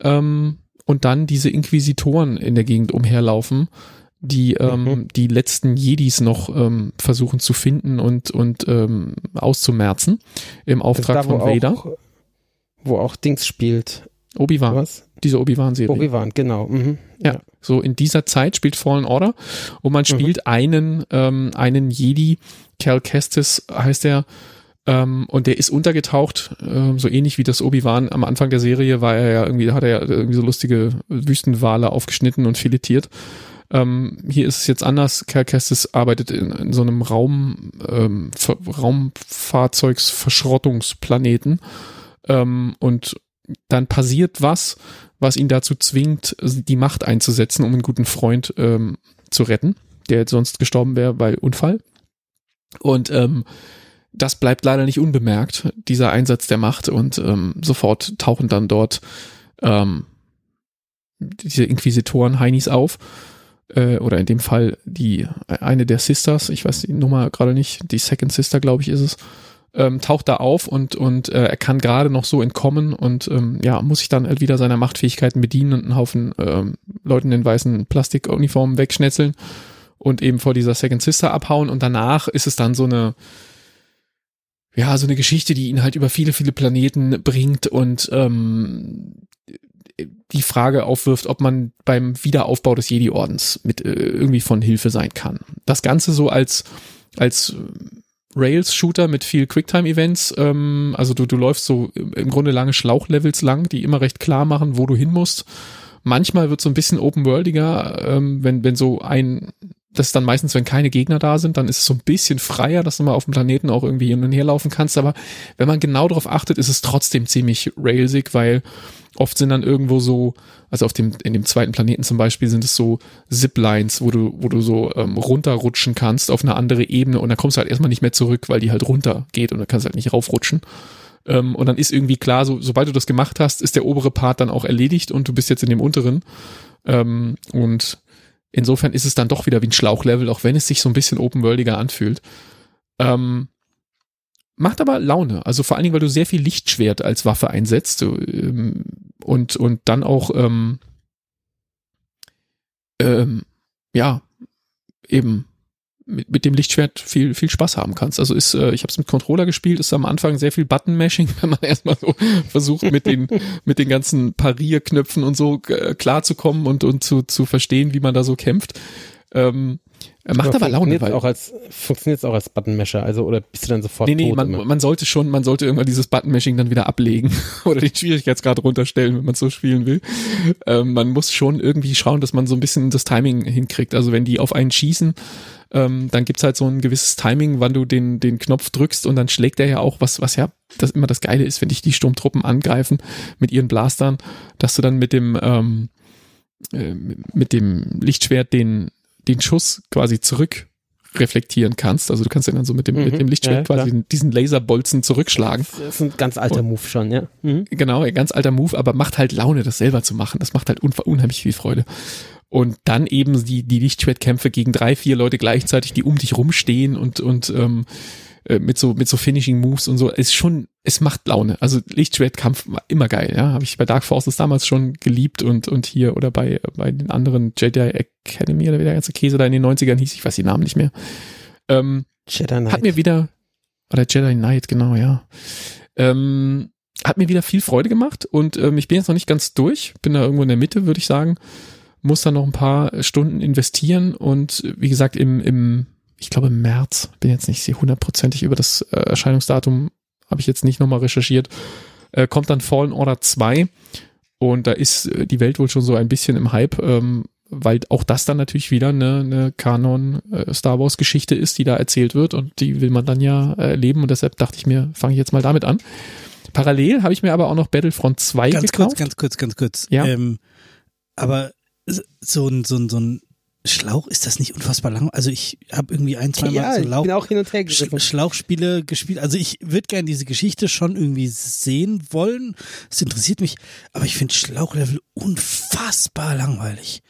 ähm, und dann diese Inquisitoren in der Gegend umherlaufen, die ähm, Mhm. die letzten Jedis noch ähm, versuchen zu finden und, und ähm, auszumerzen im ist Auftrag da, von Vader. auch, wo auch Dings spielt. Obi-Wan, Was? diese Obi-Wan-Serie. Obi-Wan, genau. Mhm. Ja, so in dieser Zeit spielt Fallen Order und man spielt einen, ähm, einen Jedi, Cal Kestis heißt er, ähm, und der ist untergetaucht, ähm, so ähnlich wie das Obi-Wan am Anfang der Serie war er ja irgendwie, hat er ja irgendwie so lustige Wüstenwale aufgeschnitten und filetiert. Ähm, hier ist es jetzt anders. Cal Kestis arbeitet in, in so einem Raum, ähm, Ver Raumfahrzeugsverschrottungsplaneten ähm, und dann passiert was, was ihn dazu zwingt, die Macht einzusetzen, um einen guten Freund ähm, zu retten, der jetzt sonst gestorben wäre bei Unfall. Und ähm, das bleibt leider nicht unbemerkt, dieser Einsatz der Macht. Und ähm, sofort tauchen dann dort ähm, diese Inquisitoren Heinis auf. Äh, oder in dem Fall die eine der Sisters, ich weiß die Nummer gerade nicht, die Second Sister, glaube ich, ist es ähm, taucht da auf und, und äh, er kann gerade noch so entkommen und ähm, ja, muss sich dann halt wieder seiner Machtfähigkeiten bedienen und einen Haufen ähm, Leuten in weißen Plastikuniformen wegschnetzeln und eben vor dieser Second Sister abhauen und danach ist es dann so eine ja, so eine Geschichte, die ihn halt über viele, viele Planeten bringt und ähm, die Frage aufwirft, ob man beim Wiederaufbau des Jedi-Ordens mit äh, irgendwie von Hilfe sein kann. Das Ganze so als, als Rails-Shooter mit viel Quicktime-Events. Ähm, also du, du läufst so im Grunde lange Schlauchlevels lang, die immer recht klar machen, wo du hin musst. Manchmal wird so ein bisschen open-worldiger, ähm, wenn, wenn so ein, das ist dann meistens, wenn keine Gegner da sind, dann ist es so ein bisschen freier, dass du mal auf dem Planeten auch irgendwie hin und her laufen kannst. Aber wenn man genau darauf achtet, ist es trotzdem ziemlich railsig, weil oft sind dann irgendwo so, also auf dem, in dem zweiten Planeten zum Beispiel sind es so Ziplines, wo du, wo du so ähm, runterrutschen kannst auf eine andere Ebene und dann kommst du halt erstmal nicht mehr zurück, weil die halt runter geht und dann kannst du halt nicht raufrutschen. Ähm, und dann ist irgendwie klar, so, sobald du das gemacht hast, ist der obere Part dann auch erledigt und du bist jetzt in dem unteren. Ähm, und insofern ist es dann doch wieder wie ein Schlauchlevel, auch wenn es sich so ein bisschen open-worldiger anfühlt. Ähm, macht aber Laune. Also vor allen Dingen, weil du sehr viel Lichtschwert als Waffe einsetzt ähm, und, und dann auch ähm, ähm, ja, eben mit, mit dem Lichtschwert viel, viel Spaß haben kannst. Also ist, äh, ich habe es mit Controller gespielt, ist am Anfang sehr viel Button-Mashing, (laughs) wenn man erstmal so versucht, mit den, (laughs) mit den ganzen Parierknöpfen und so äh, klarzukommen und, und zu, zu verstehen, wie man da so kämpft. Ähm, macht aber, aber Laune, weil auch als funktioniert es auch als Button-Masher, also oder bist du dann sofort Nee, nee, man, man sollte schon, man sollte irgendwann dieses Button-Mashing dann wieder ablegen (laughs) oder den Schwierigkeitsgrad runterstellen, wenn man so spielen will. Ähm, man muss schon irgendwie schauen, dass man so ein bisschen das Timing hinkriegt. Also wenn die auf einen schießen, ähm, dann gibt's halt so ein gewisses Timing, wann du den, den Knopf drückst und dann schlägt er ja auch, was, was ja das immer das Geile ist, wenn dich die Sturmtruppen angreifen mit ihren Blastern, dass du dann mit dem ähm, äh, mit dem Lichtschwert den den Schuss quasi zurück reflektieren kannst. Also du kannst den dann so mit dem, mhm, mit dem Lichtschwert ja, quasi klar. diesen Laserbolzen zurückschlagen. Das ist ein ganz alter und, Move schon, ja. Mhm. Genau, ein ganz alter Move, aber macht halt Laune, das selber zu machen. Das macht halt unheimlich viel Freude. Und dann eben die, die Lichtschwertkämpfe gegen drei, vier Leute gleichzeitig, die um dich rumstehen und, und ähm, äh, mit so mit so Finishing Moves und so ist schon es macht Laune. Also Lichtschwertkampf war immer geil, ja, habe ich bei Dark Forces damals schon geliebt und und hier oder bei bei den anderen Jedi Academy oder wie der ganze Käse da in den 90ern hieß, ich weiß die Namen nicht mehr. Ähm, Jedi Knight. Hat mir wieder oder Jedi Knight, genau, ja. Ähm, hat mir wieder viel Freude gemacht und ähm, ich bin jetzt noch nicht ganz durch, bin da irgendwo in der Mitte, würde ich sagen. Muss da noch ein paar Stunden investieren und wie gesagt, im, im ich glaube März, bin jetzt nicht hundertprozentig über das äh, Erscheinungsdatum, habe ich jetzt nicht nochmal recherchiert, äh, kommt dann Fallen Order 2 und da ist äh, die Welt wohl schon so ein bisschen im Hype, ähm, weil auch das dann natürlich wieder eine, eine Kanon äh, Star Wars Geschichte ist, die da erzählt wird und die will man dann ja erleben und deshalb dachte ich mir, fange ich jetzt mal damit an. Parallel habe ich mir aber auch noch Battlefront 2 ganz gekauft. Ganz kurz, ganz kurz, ganz kurz. Ja. Ähm, aber so ein, so ein, so ein Schlauch, ist das nicht unfassbar lang? Also ich habe irgendwie ein, zwei Mal ja, so Lauch, ich bin auch hin und her Sch Schlauchspiele gespielt. Also ich würde gerne diese Geschichte schon irgendwie sehen wollen. Es interessiert mich, aber ich finde Schlauchlevel unfassbar langweilig.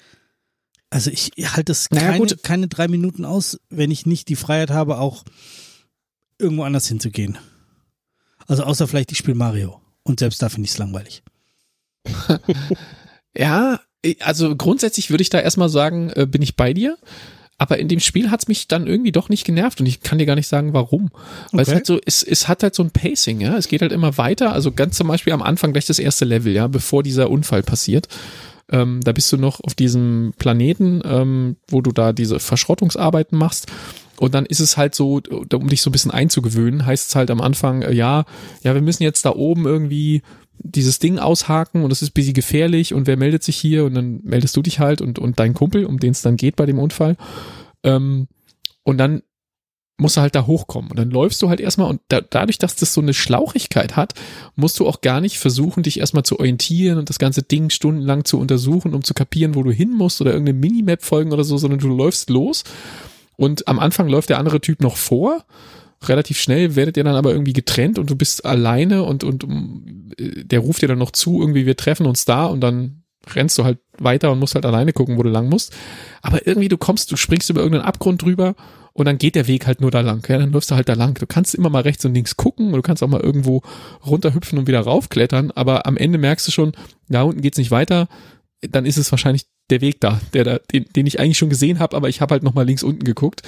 Also ich halte es naja, keine, keine drei Minuten aus, wenn ich nicht die Freiheit habe, auch irgendwo anders hinzugehen. Also außer vielleicht ich spiele Mario. Und selbst da finde ich es langweilig. (laughs) ja, also grundsätzlich würde ich da erstmal sagen, äh, bin ich bei dir. Aber in dem Spiel hat's mich dann irgendwie doch nicht genervt und ich kann dir gar nicht sagen, warum. Weil okay. es halt so, es, es hat halt so ein Pacing, ja. Es geht halt immer weiter. Also ganz zum Beispiel am Anfang gleich das erste Level, ja, bevor dieser Unfall passiert. Ähm, da bist du noch auf diesem Planeten, ähm, wo du da diese Verschrottungsarbeiten machst. Und dann ist es halt so, um dich so ein bisschen einzugewöhnen, heißt es halt am Anfang, äh, ja, ja, wir müssen jetzt da oben irgendwie dieses Ding aushaken und es ist ein bisschen gefährlich und wer meldet sich hier und dann meldest du dich halt und, und dein Kumpel, um den es dann geht bei dem Unfall. Ähm, und dann musst du halt da hochkommen. Und dann läufst du halt erstmal und da, dadurch, dass das so eine Schlauchigkeit hat, musst du auch gar nicht versuchen, dich erstmal zu orientieren und das ganze Ding stundenlang zu untersuchen, um zu kapieren, wo du hin musst oder irgendeine Minimap folgen oder so, sondern du läufst los. Und am Anfang läuft der andere Typ noch vor relativ schnell werdet ihr dann aber irgendwie getrennt und du bist alleine und, und äh, der ruft dir dann noch zu, irgendwie wir treffen uns da und dann rennst du halt weiter und musst halt alleine gucken, wo du lang musst. Aber irgendwie du kommst, du springst über irgendeinen Abgrund drüber und dann geht der Weg halt nur da lang. Ja, dann läufst du halt da lang. Du kannst immer mal rechts und links gucken und du kannst auch mal irgendwo runterhüpfen und wieder raufklettern, aber am Ende merkst du schon, da unten geht's nicht weiter. Dann ist es wahrscheinlich der Weg da, der da, den, den ich eigentlich schon gesehen habe, aber ich habe halt noch mal links unten geguckt.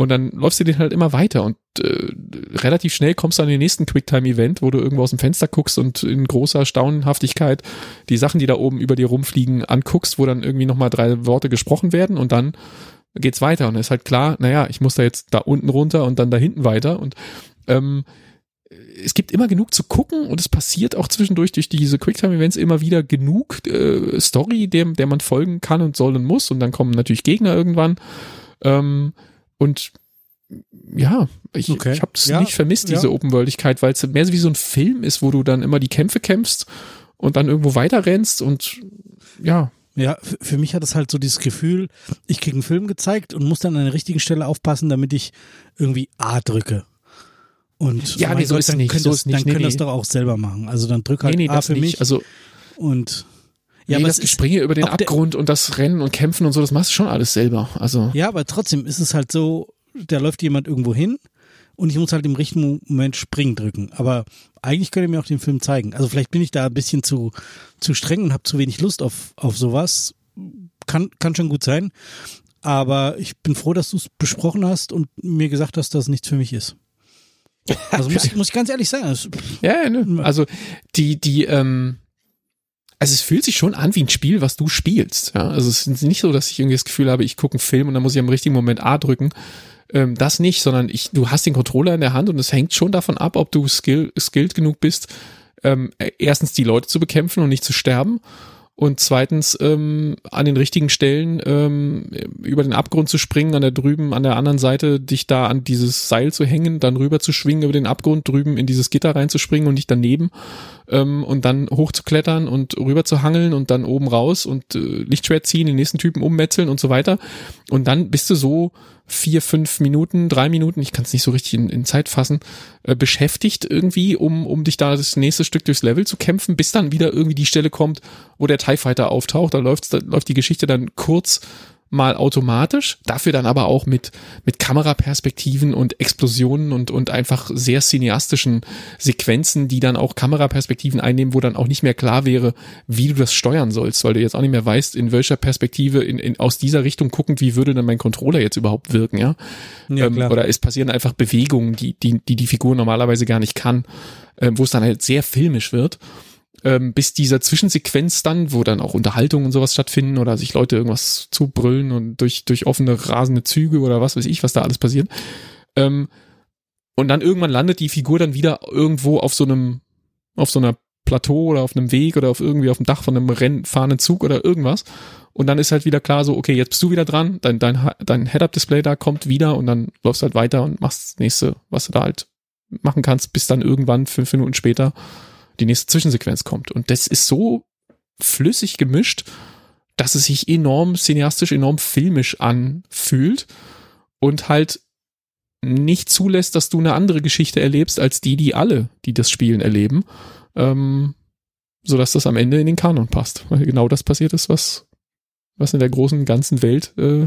Und dann läufst du den halt immer weiter und äh, relativ schnell kommst du an den nächsten Quicktime-Event, wo du irgendwo aus dem Fenster guckst und in großer Staunenhaftigkeit die Sachen, die da oben über dir rumfliegen, anguckst, wo dann irgendwie nochmal drei Worte gesprochen werden und dann geht's weiter. Und ist halt klar, naja, ich muss da jetzt da unten runter und dann da hinten weiter. Und ähm, es gibt immer genug zu gucken und es passiert auch zwischendurch durch diese Quicktime-Events immer wieder genug äh, Story, der, der man folgen kann und soll und muss. Und dann kommen natürlich Gegner irgendwann. Ähm, und ja, ich, okay. ich habe es ja, nicht vermisst, diese ja. Open-Worldigkeit, weil es mehr so wie so ein Film ist, wo du dann immer die Kämpfe kämpfst und dann irgendwo weiter rennst und ja. Ja, für mich hat es halt so dieses Gefühl, ich kriege einen Film gezeigt und muss dann an der richtigen Stelle aufpassen, damit ich irgendwie A drücke. Und ja, nee, so Gott, ist dann nicht. Können so das, ist nicht. Dann nee, können nee. das doch auch selber machen. Also dann drück halt nee, nee, A für mich. Also und ja, nee, aber das Gespringe über den Abgrund und das Rennen und Kämpfen und so, das machst du schon alles selber. Also. Ja, aber trotzdem ist es halt so, da läuft jemand irgendwo hin und ich muss halt im richtigen Moment springen drücken. Aber eigentlich könnte mir auch den Film zeigen. Also vielleicht bin ich da ein bisschen zu, zu streng und habe zu wenig Lust auf, auf sowas. kann, kann schon gut sein. Aber ich bin froh, dass du es besprochen hast und mir gesagt hast, dass es nichts für mich ist. Also muss, (laughs) muss ich ganz ehrlich sagen. Das, Ja, ja, ne? also die, die, ähm, also es fühlt sich schon an wie ein Spiel, was du spielst. Ja? Also es ist nicht so, dass ich irgendwie das Gefühl habe, ich gucke einen Film und dann muss ich am richtigen Moment A drücken. Ähm, das nicht, sondern ich, du hast den Controller in der Hand und es hängt schon davon ab, ob du skill, skilled genug bist, ähm, erstens die Leute zu bekämpfen und nicht zu sterben und zweitens ähm, an den richtigen Stellen ähm, über den Abgrund zu springen, an der drüben, an der anderen Seite dich da an dieses Seil zu hängen, dann rüber zu schwingen über den Abgrund, drüben in dieses Gitter reinzuspringen und nicht daneben ähm, und dann hochzuklettern und rüber zu hangeln und dann oben raus und äh, Lichtschwert ziehen, den nächsten Typen ummetzeln und so weiter. Und dann bist du so vier, fünf Minuten, drei Minuten, ich kann es nicht so richtig in, in Zeit fassen, äh, beschäftigt irgendwie, um, um dich da das nächste Stück durchs Level zu kämpfen, bis dann wieder irgendwie die Stelle kommt, wo der TIE Fighter auftaucht. Da läuft, da läuft die Geschichte dann kurz mal automatisch, dafür dann aber auch mit, mit Kameraperspektiven und Explosionen und, und einfach sehr cineastischen Sequenzen, die dann auch Kameraperspektiven einnehmen, wo dann auch nicht mehr klar wäre, wie du das steuern sollst, weil du jetzt auch nicht mehr weißt, in welcher Perspektive, in, in, aus dieser Richtung guckend, wie würde dann mein Controller jetzt überhaupt wirken, ja? Ja, ähm, oder es passieren einfach Bewegungen, die, die, die die Figur normalerweise gar nicht kann, ähm, wo es dann halt sehr filmisch wird ähm, bis dieser Zwischensequenz dann, wo dann auch Unterhaltungen und sowas stattfinden oder sich Leute irgendwas zubrüllen und durch, durch offene rasende Züge oder was weiß ich, was da alles passiert. Ähm, und dann irgendwann landet die Figur dann wieder irgendwo auf so einem, auf so einer Plateau oder auf einem Weg oder auf irgendwie auf dem Dach von einem rennfahrenden Zug oder irgendwas. Und dann ist halt wieder klar so, okay, jetzt bist du wieder dran, dein, dein, dein Head-Up-Display da kommt wieder und dann läufst halt weiter und machst das nächste, was du da halt machen kannst, bis dann irgendwann fünf Minuten später die nächste Zwischensequenz kommt. Und das ist so flüssig gemischt, dass es sich enorm cineastisch, enorm filmisch anfühlt und halt nicht zulässt, dass du eine andere Geschichte erlebst als die, die alle, die das Spielen erleben, ähm, so dass das am Ende in den Kanon passt, weil genau das passiert ist, was was in der großen ganzen Welt äh,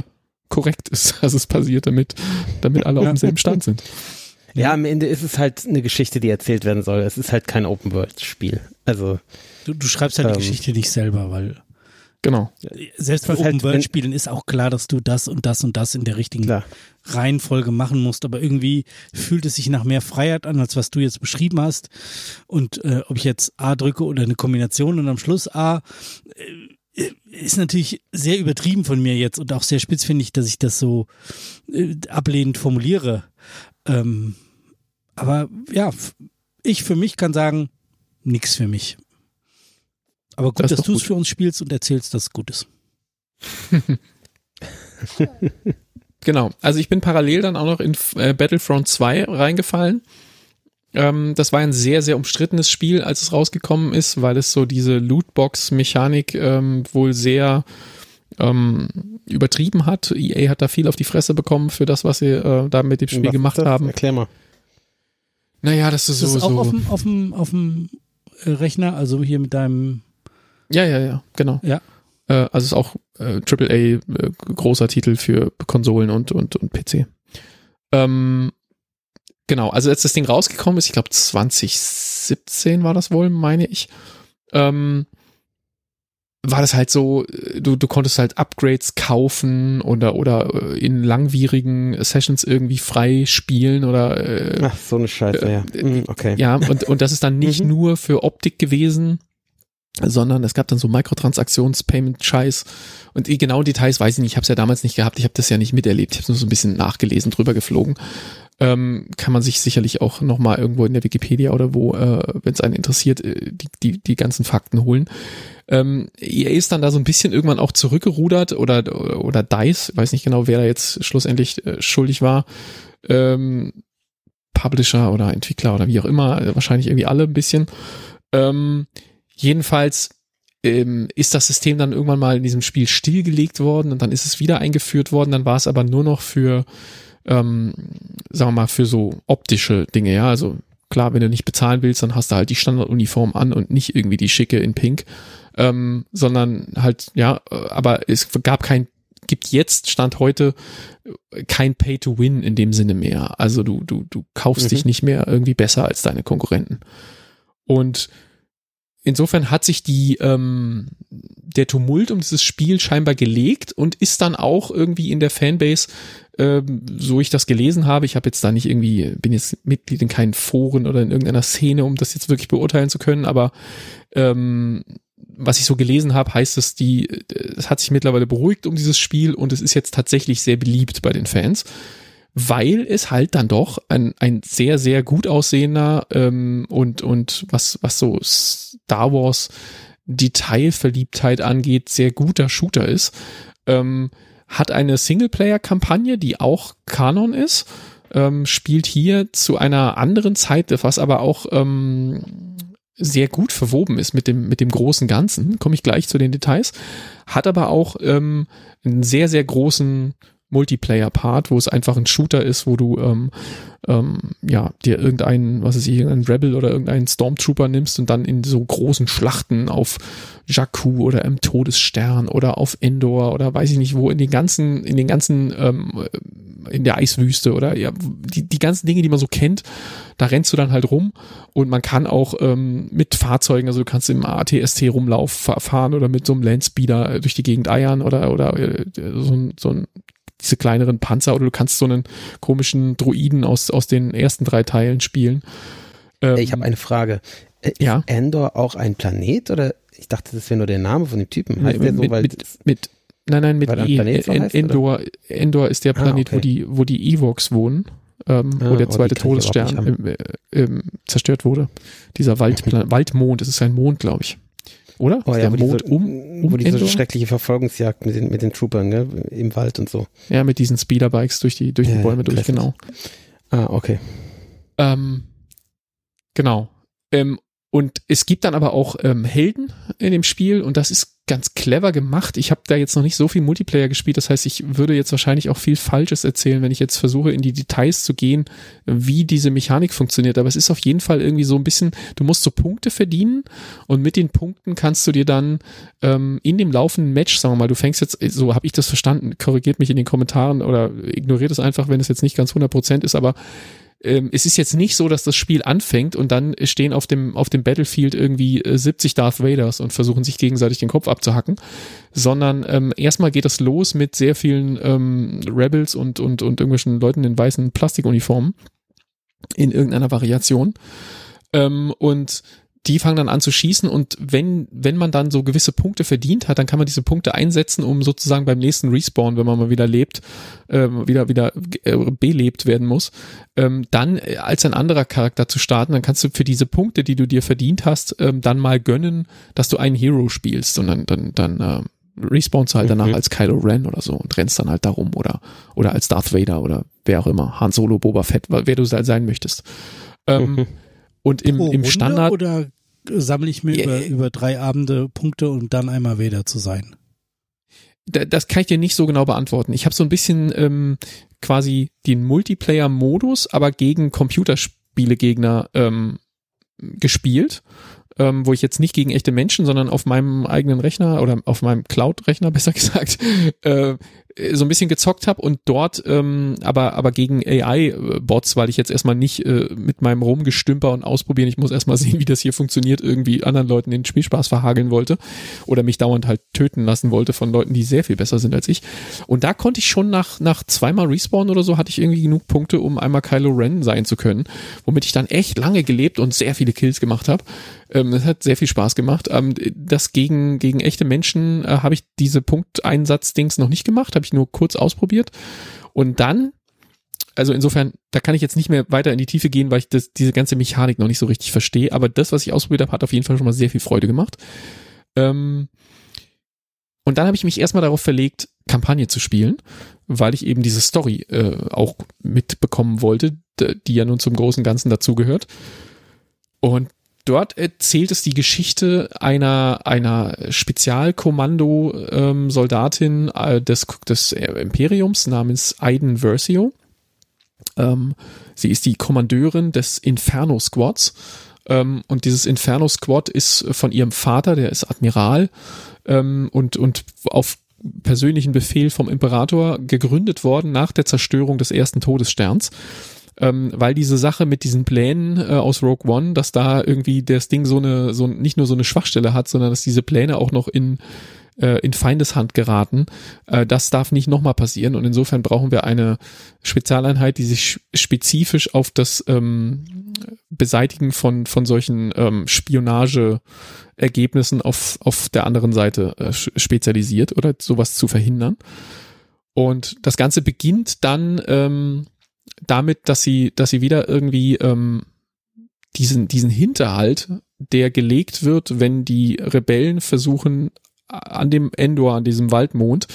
korrekt ist, (laughs) dass es passiert, damit damit alle auf (laughs) demselben Stand sind. Ja, am Ende ist es halt eine Geschichte, die erzählt werden soll. Es ist halt kein Open-World-Spiel. Also, Du, du schreibst halt Ähm. die Geschichte nicht selber, weil Genau. selbst bei halt, Open World Spielen ist auch klar, dass du das und das und das in der richtigen klar. Reihenfolge machen musst, aber irgendwie fühlt es sich nach mehr Freiheit an, als was du jetzt beschrieben hast. Und äh, ob ich jetzt A drücke oder eine Kombination und am Schluss A, äh, ist natürlich sehr übertrieben von mir jetzt und auch sehr spitzfindig, dass ich das so äh, ablehnend formuliere. Ähm, aber ja, ich für mich kann sagen, nix für mich. Aber gut, Das dass du es für uns spielst und erzählst, dass es gut ist. (laughs) Genau. Also ich bin parallel dann auch noch in äh, Battlefront 2 reingefallen. Ähm, das war ein sehr, sehr umstrittenes Spiel, als es rausgekommen ist, weil es so diese Lootbox-Mechanik ähm, wohl sehr ähm, übertrieben hat. EA hat da viel auf die Fresse bekommen für das, was sie äh, da mit dem Spiel Was gemacht das? haben. Erklär mal. Naja, das ist Ist so, das auch so. auf dem, auf dem, auf dem äh, Rechner, also hier mit deinem Ja, ja, ja, genau. Ja. Äh, also ist auch äh, AAA äh, großer Titel für Konsolen und und und PC. Ähm, genau, also als das Ding rausgekommen ist, ich glaube 2017 war das wohl, meine ich. Ähm, war das halt so, äh, du, du konntest halt Upgrades kaufen oder oder äh, in langwierigen Sessions irgendwie frei spielen oder äh, Ach, so eine Scheiße, ja. Äh, Mhm, okay. ja, und, und das ist dann nicht Mhm. nur für Optik gewesen, sondern es gab dann so Mikrotransaktions-Payment-Scheiß und die genauen Details weiß ich nicht, ich habe es ja damals nicht gehabt, ich habe das ja nicht miterlebt, ich habe nur so ein bisschen nachgelesen, drüber geflogen. Ähm, kann man sich sicherlich auch nochmal irgendwo in der Wikipedia oder wo, äh, wenn es einen interessiert, äh, die, die, die ganzen Fakten holen. Ähm, EA ist dann da so ein bisschen irgendwann auch zurückgerudert oder, oder, DICE, weiß nicht genau, wer da jetzt schlussendlich äh, schuldig war. Ähm, Publisher oder Entwickler oder wie auch immer, wahrscheinlich irgendwie alle ein bisschen. Ähm, jedenfalls ähm, ist das System dann irgendwann mal in diesem Spiel stillgelegt worden und dann ist es wieder eingeführt worden, dann war es aber nur noch für, ähm, sagen wir mal, für so optische Dinge, ja, also klar, wenn du nicht bezahlen willst, dann hast du halt die Standarduniform an und nicht irgendwie die schicke in Pink, ähm, sondern halt, ja, äh, aber es gab kein gibt jetzt Stand heute kein Pay to Win in dem Sinne mehr. Also du du du kaufst Mhm. dich nicht mehr irgendwie besser als deine Konkurrenten. Und insofern hat sich die ähm, der Tumult um dieses Spiel scheinbar gelegt und ist dann auch irgendwie in der Fanbase, ähm, so ich das gelesen habe. Ich habe jetzt da nicht irgendwie, bin jetzt Mitglied in keinen Foren oder in irgendeiner Szene, um das jetzt wirklich beurteilen zu können, aber ähm, was ich so gelesen habe, heißt es, die, es hat sich mittlerweile beruhigt um dieses Spiel und es ist jetzt tatsächlich sehr beliebt bei den Fans weil es halt dann doch ein, ein sehr, sehr gut aussehender ähm, und, und was, was so Star Wars Detailverliebtheit angeht, sehr guter Shooter ist. Ähm, hat eine Singleplayer-Kampagne, die auch Kanon ist, ähm, spielt hier zu einer anderen Zeit, was aber auch ähm, sehr gut verwoben ist mit dem, mit dem großen Ganzen, komme ich gleich zu den Details, hat aber auch ähm, einen sehr, sehr großen Multiplayer-Part, wo es einfach ein Shooter ist, wo du ähm, ähm, ja dir irgendeinen, was ist ich, irgendeinen Rebel oder irgendeinen Stormtrooper nimmst und dann in so großen Schlachten auf Jakku oder im Todesstern oder auf Endor oder weiß ich nicht wo in den ganzen, in den ganzen, ähm, in der Eiswüste oder ja, die, die ganzen Dinge, die man so kennt, da rennst du dann halt rum und man kann auch ähm, mit Fahrzeugen, also du kannst im ATST rumlauf fahren oder mit so einem Landspeeder durch die Gegend eiern oder oder äh, so, so ein diese kleineren Panzer oder du kannst so einen komischen Druiden aus, aus den ersten drei Teilen spielen. Ähm, ich habe eine Frage. Äh, ist ja? Endor auch ein Planet oder ich dachte, das wäre nur der Name von dem Typen. Heißt der so, mit, weil mit, mit, nein, nein, mit e, so heißt, Endor, Endor ist der ah, Planet, ah, okay. wo die, wo die Evox wohnen. Ähm, ah, wo der zweite Todesstern im, äh, im, zerstört wurde. Dieser Waldplan Waldmond, das ist ein Mond, glaube ich. Oder? Oh, ja, wo diese, um, um wo diese schreckliche Verfolgungsjagd mit den, mit den Troopern, gell? Im Wald und so. Ja, mit diesen Speederbikes durch die, durch ja, die Bäume durch, genau. Ah, okay. Ähm, genau. Ähm, und es gibt dann aber auch ähm, Helden in dem Spiel und das ist ganz clever gemacht. Ich habe da jetzt noch nicht so viel Multiplayer gespielt, das heißt, ich würde jetzt wahrscheinlich auch viel Falsches erzählen, wenn ich jetzt versuche, in die Details zu gehen, wie diese Mechanik funktioniert. Aber es ist auf jeden Fall irgendwie so ein bisschen, du musst so Punkte verdienen und mit den Punkten kannst du dir dann ähm, in dem laufenden Match, sagen wir mal, du fängst jetzt, so habe ich das verstanden, korrigiert mich in den Kommentaren oder ignoriert es einfach, wenn es jetzt nicht ganz 100% ist, aber ähm, es ist jetzt nicht so, dass das Spiel anfängt und dann stehen auf dem, auf dem Battlefield irgendwie 70 äh, Darth Vaders und versuchen sich gegenseitig den Kopf abzuhacken, sondern ähm, erstmal geht das los mit sehr vielen ähm, Rebels und, und, und irgendwelchen Leuten in weißen Plastikuniformen in irgendeiner Variation. Ähm, und die fangen dann an zu schießen und wenn, wenn man dann so gewisse Punkte verdient hat, dann kann man diese Punkte einsetzen, um sozusagen beim nächsten Respawn, wenn man mal wieder lebt, ähm, wieder, wieder äh, belebt werden muss, ähm, dann äh, als ein anderer Charakter zu starten, dann kannst du für diese Punkte, die du dir verdient hast, ähm, dann mal gönnen, dass du einen Hero spielst und dann, dann, dann äh, respawnst du halt danach als Kylo Ren oder so und rennst dann halt darum oder, oder als Darth Vader oder wer auch immer, Han Solo, Boba Fett, wer du sein möchtest. Ähm. (laughs) Und im, Pro im Standard. Oder sammle ich mir yeah. über, über drei Abende Punkte, um dann einmal wieder zu sein? Das kann ich dir nicht so genau beantworten. Ich habe so ein bisschen ähm, quasi den Multiplayer-Modus, aber gegen Computerspielegegner ähm, gespielt ähm, wo ich jetzt nicht gegen echte Menschen, sondern auf meinem eigenen Rechner oder auf meinem Cloud-Rechner (laughs) besser gesagt, äh, so ein bisschen gezockt habe und dort ähm, aber aber gegen AI-Bots, weil ich jetzt erstmal nicht äh, mit meinem Rumgestümper und ausprobieren, ich muss erstmal (laughs) sehen, wie das hier funktioniert, irgendwie anderen Leuten den Spielspaß verhageln wollte oder mich dauernd halt töten lassen wollte von Leuten, die sehr viel besser sind als ich. Und da konnte ich schon nach nach zweimal Respawn oder so hatte ich irgendwie genug Punkte, um einmal Kylo Ren sein zu können, womit ich dann echt lange gelebt und sehr viele Kills gemacht habe. Ähm, das hat sehr viel Spaß gemacht. Ähm, das gegen, gegen echte Menschen äh, habe ich diese Punkteinsatz-Dings noch nicht gemacht, habe ich nur kurz ausprobiert. Und dann, also insofern, da kann ich jetzt nicht mehr weiter in die Tiefe gehen, weil ich das, diese ganze Mechanik noch nicht so richtig verstehe. Aber das, was ich ausprobiert habe, hat auf jeden Fall schon mal sehr viel Freude gemacht. Ähm, und dann habe ich mich erstmal darauf verlegt, Kampagne zu spielen, weil ich eben diese Story äh, auch mitbekommen wollte, die ja nun zum großen Ganzen dazugehört. Und Dort erzählt es die Geschichte einer, einer Spezialkommando-Soldatin ähm, äh, des, des Imperiums namens Aiden Versio. Ähm, sie ist die Kommandeurin des Inferno Squads. Ähm, und dieses Inferno Squad ist von ihrem Vater, der ist Admiral, ähm, und, und auf persönlichen Befehl vom Imperator gegründet worden nach der Zerstörung des ersten Todessterns ähm, weil diese Sache mit diesen Plänen äh, aus Rogue One, dass da irgendwie das Ding so eine, so nicht nur so eine Schwachstelle hat, sondern dass diese Pläne auch noch in äh, in Feindeshand geraten. Äh, das darf nicht nochmal passieren und insofern brauchen wir eine Spezialeinheit, die sich spezifisch auf das ähm, Beseitigen von, von solchen ähm, Spionageergebnissen auf, auf der anderen Seite äh, spezialisiert oder sowas zu verhindern. Und das Ganze beginnt dann ähm, damit, dass sie, dass sie wieder irgendwie ähm, diesen, diesen Hinterhalt, der gelegt wird, wenn die Rebellen versuchen, an dem Endor, an diesem Waldmond,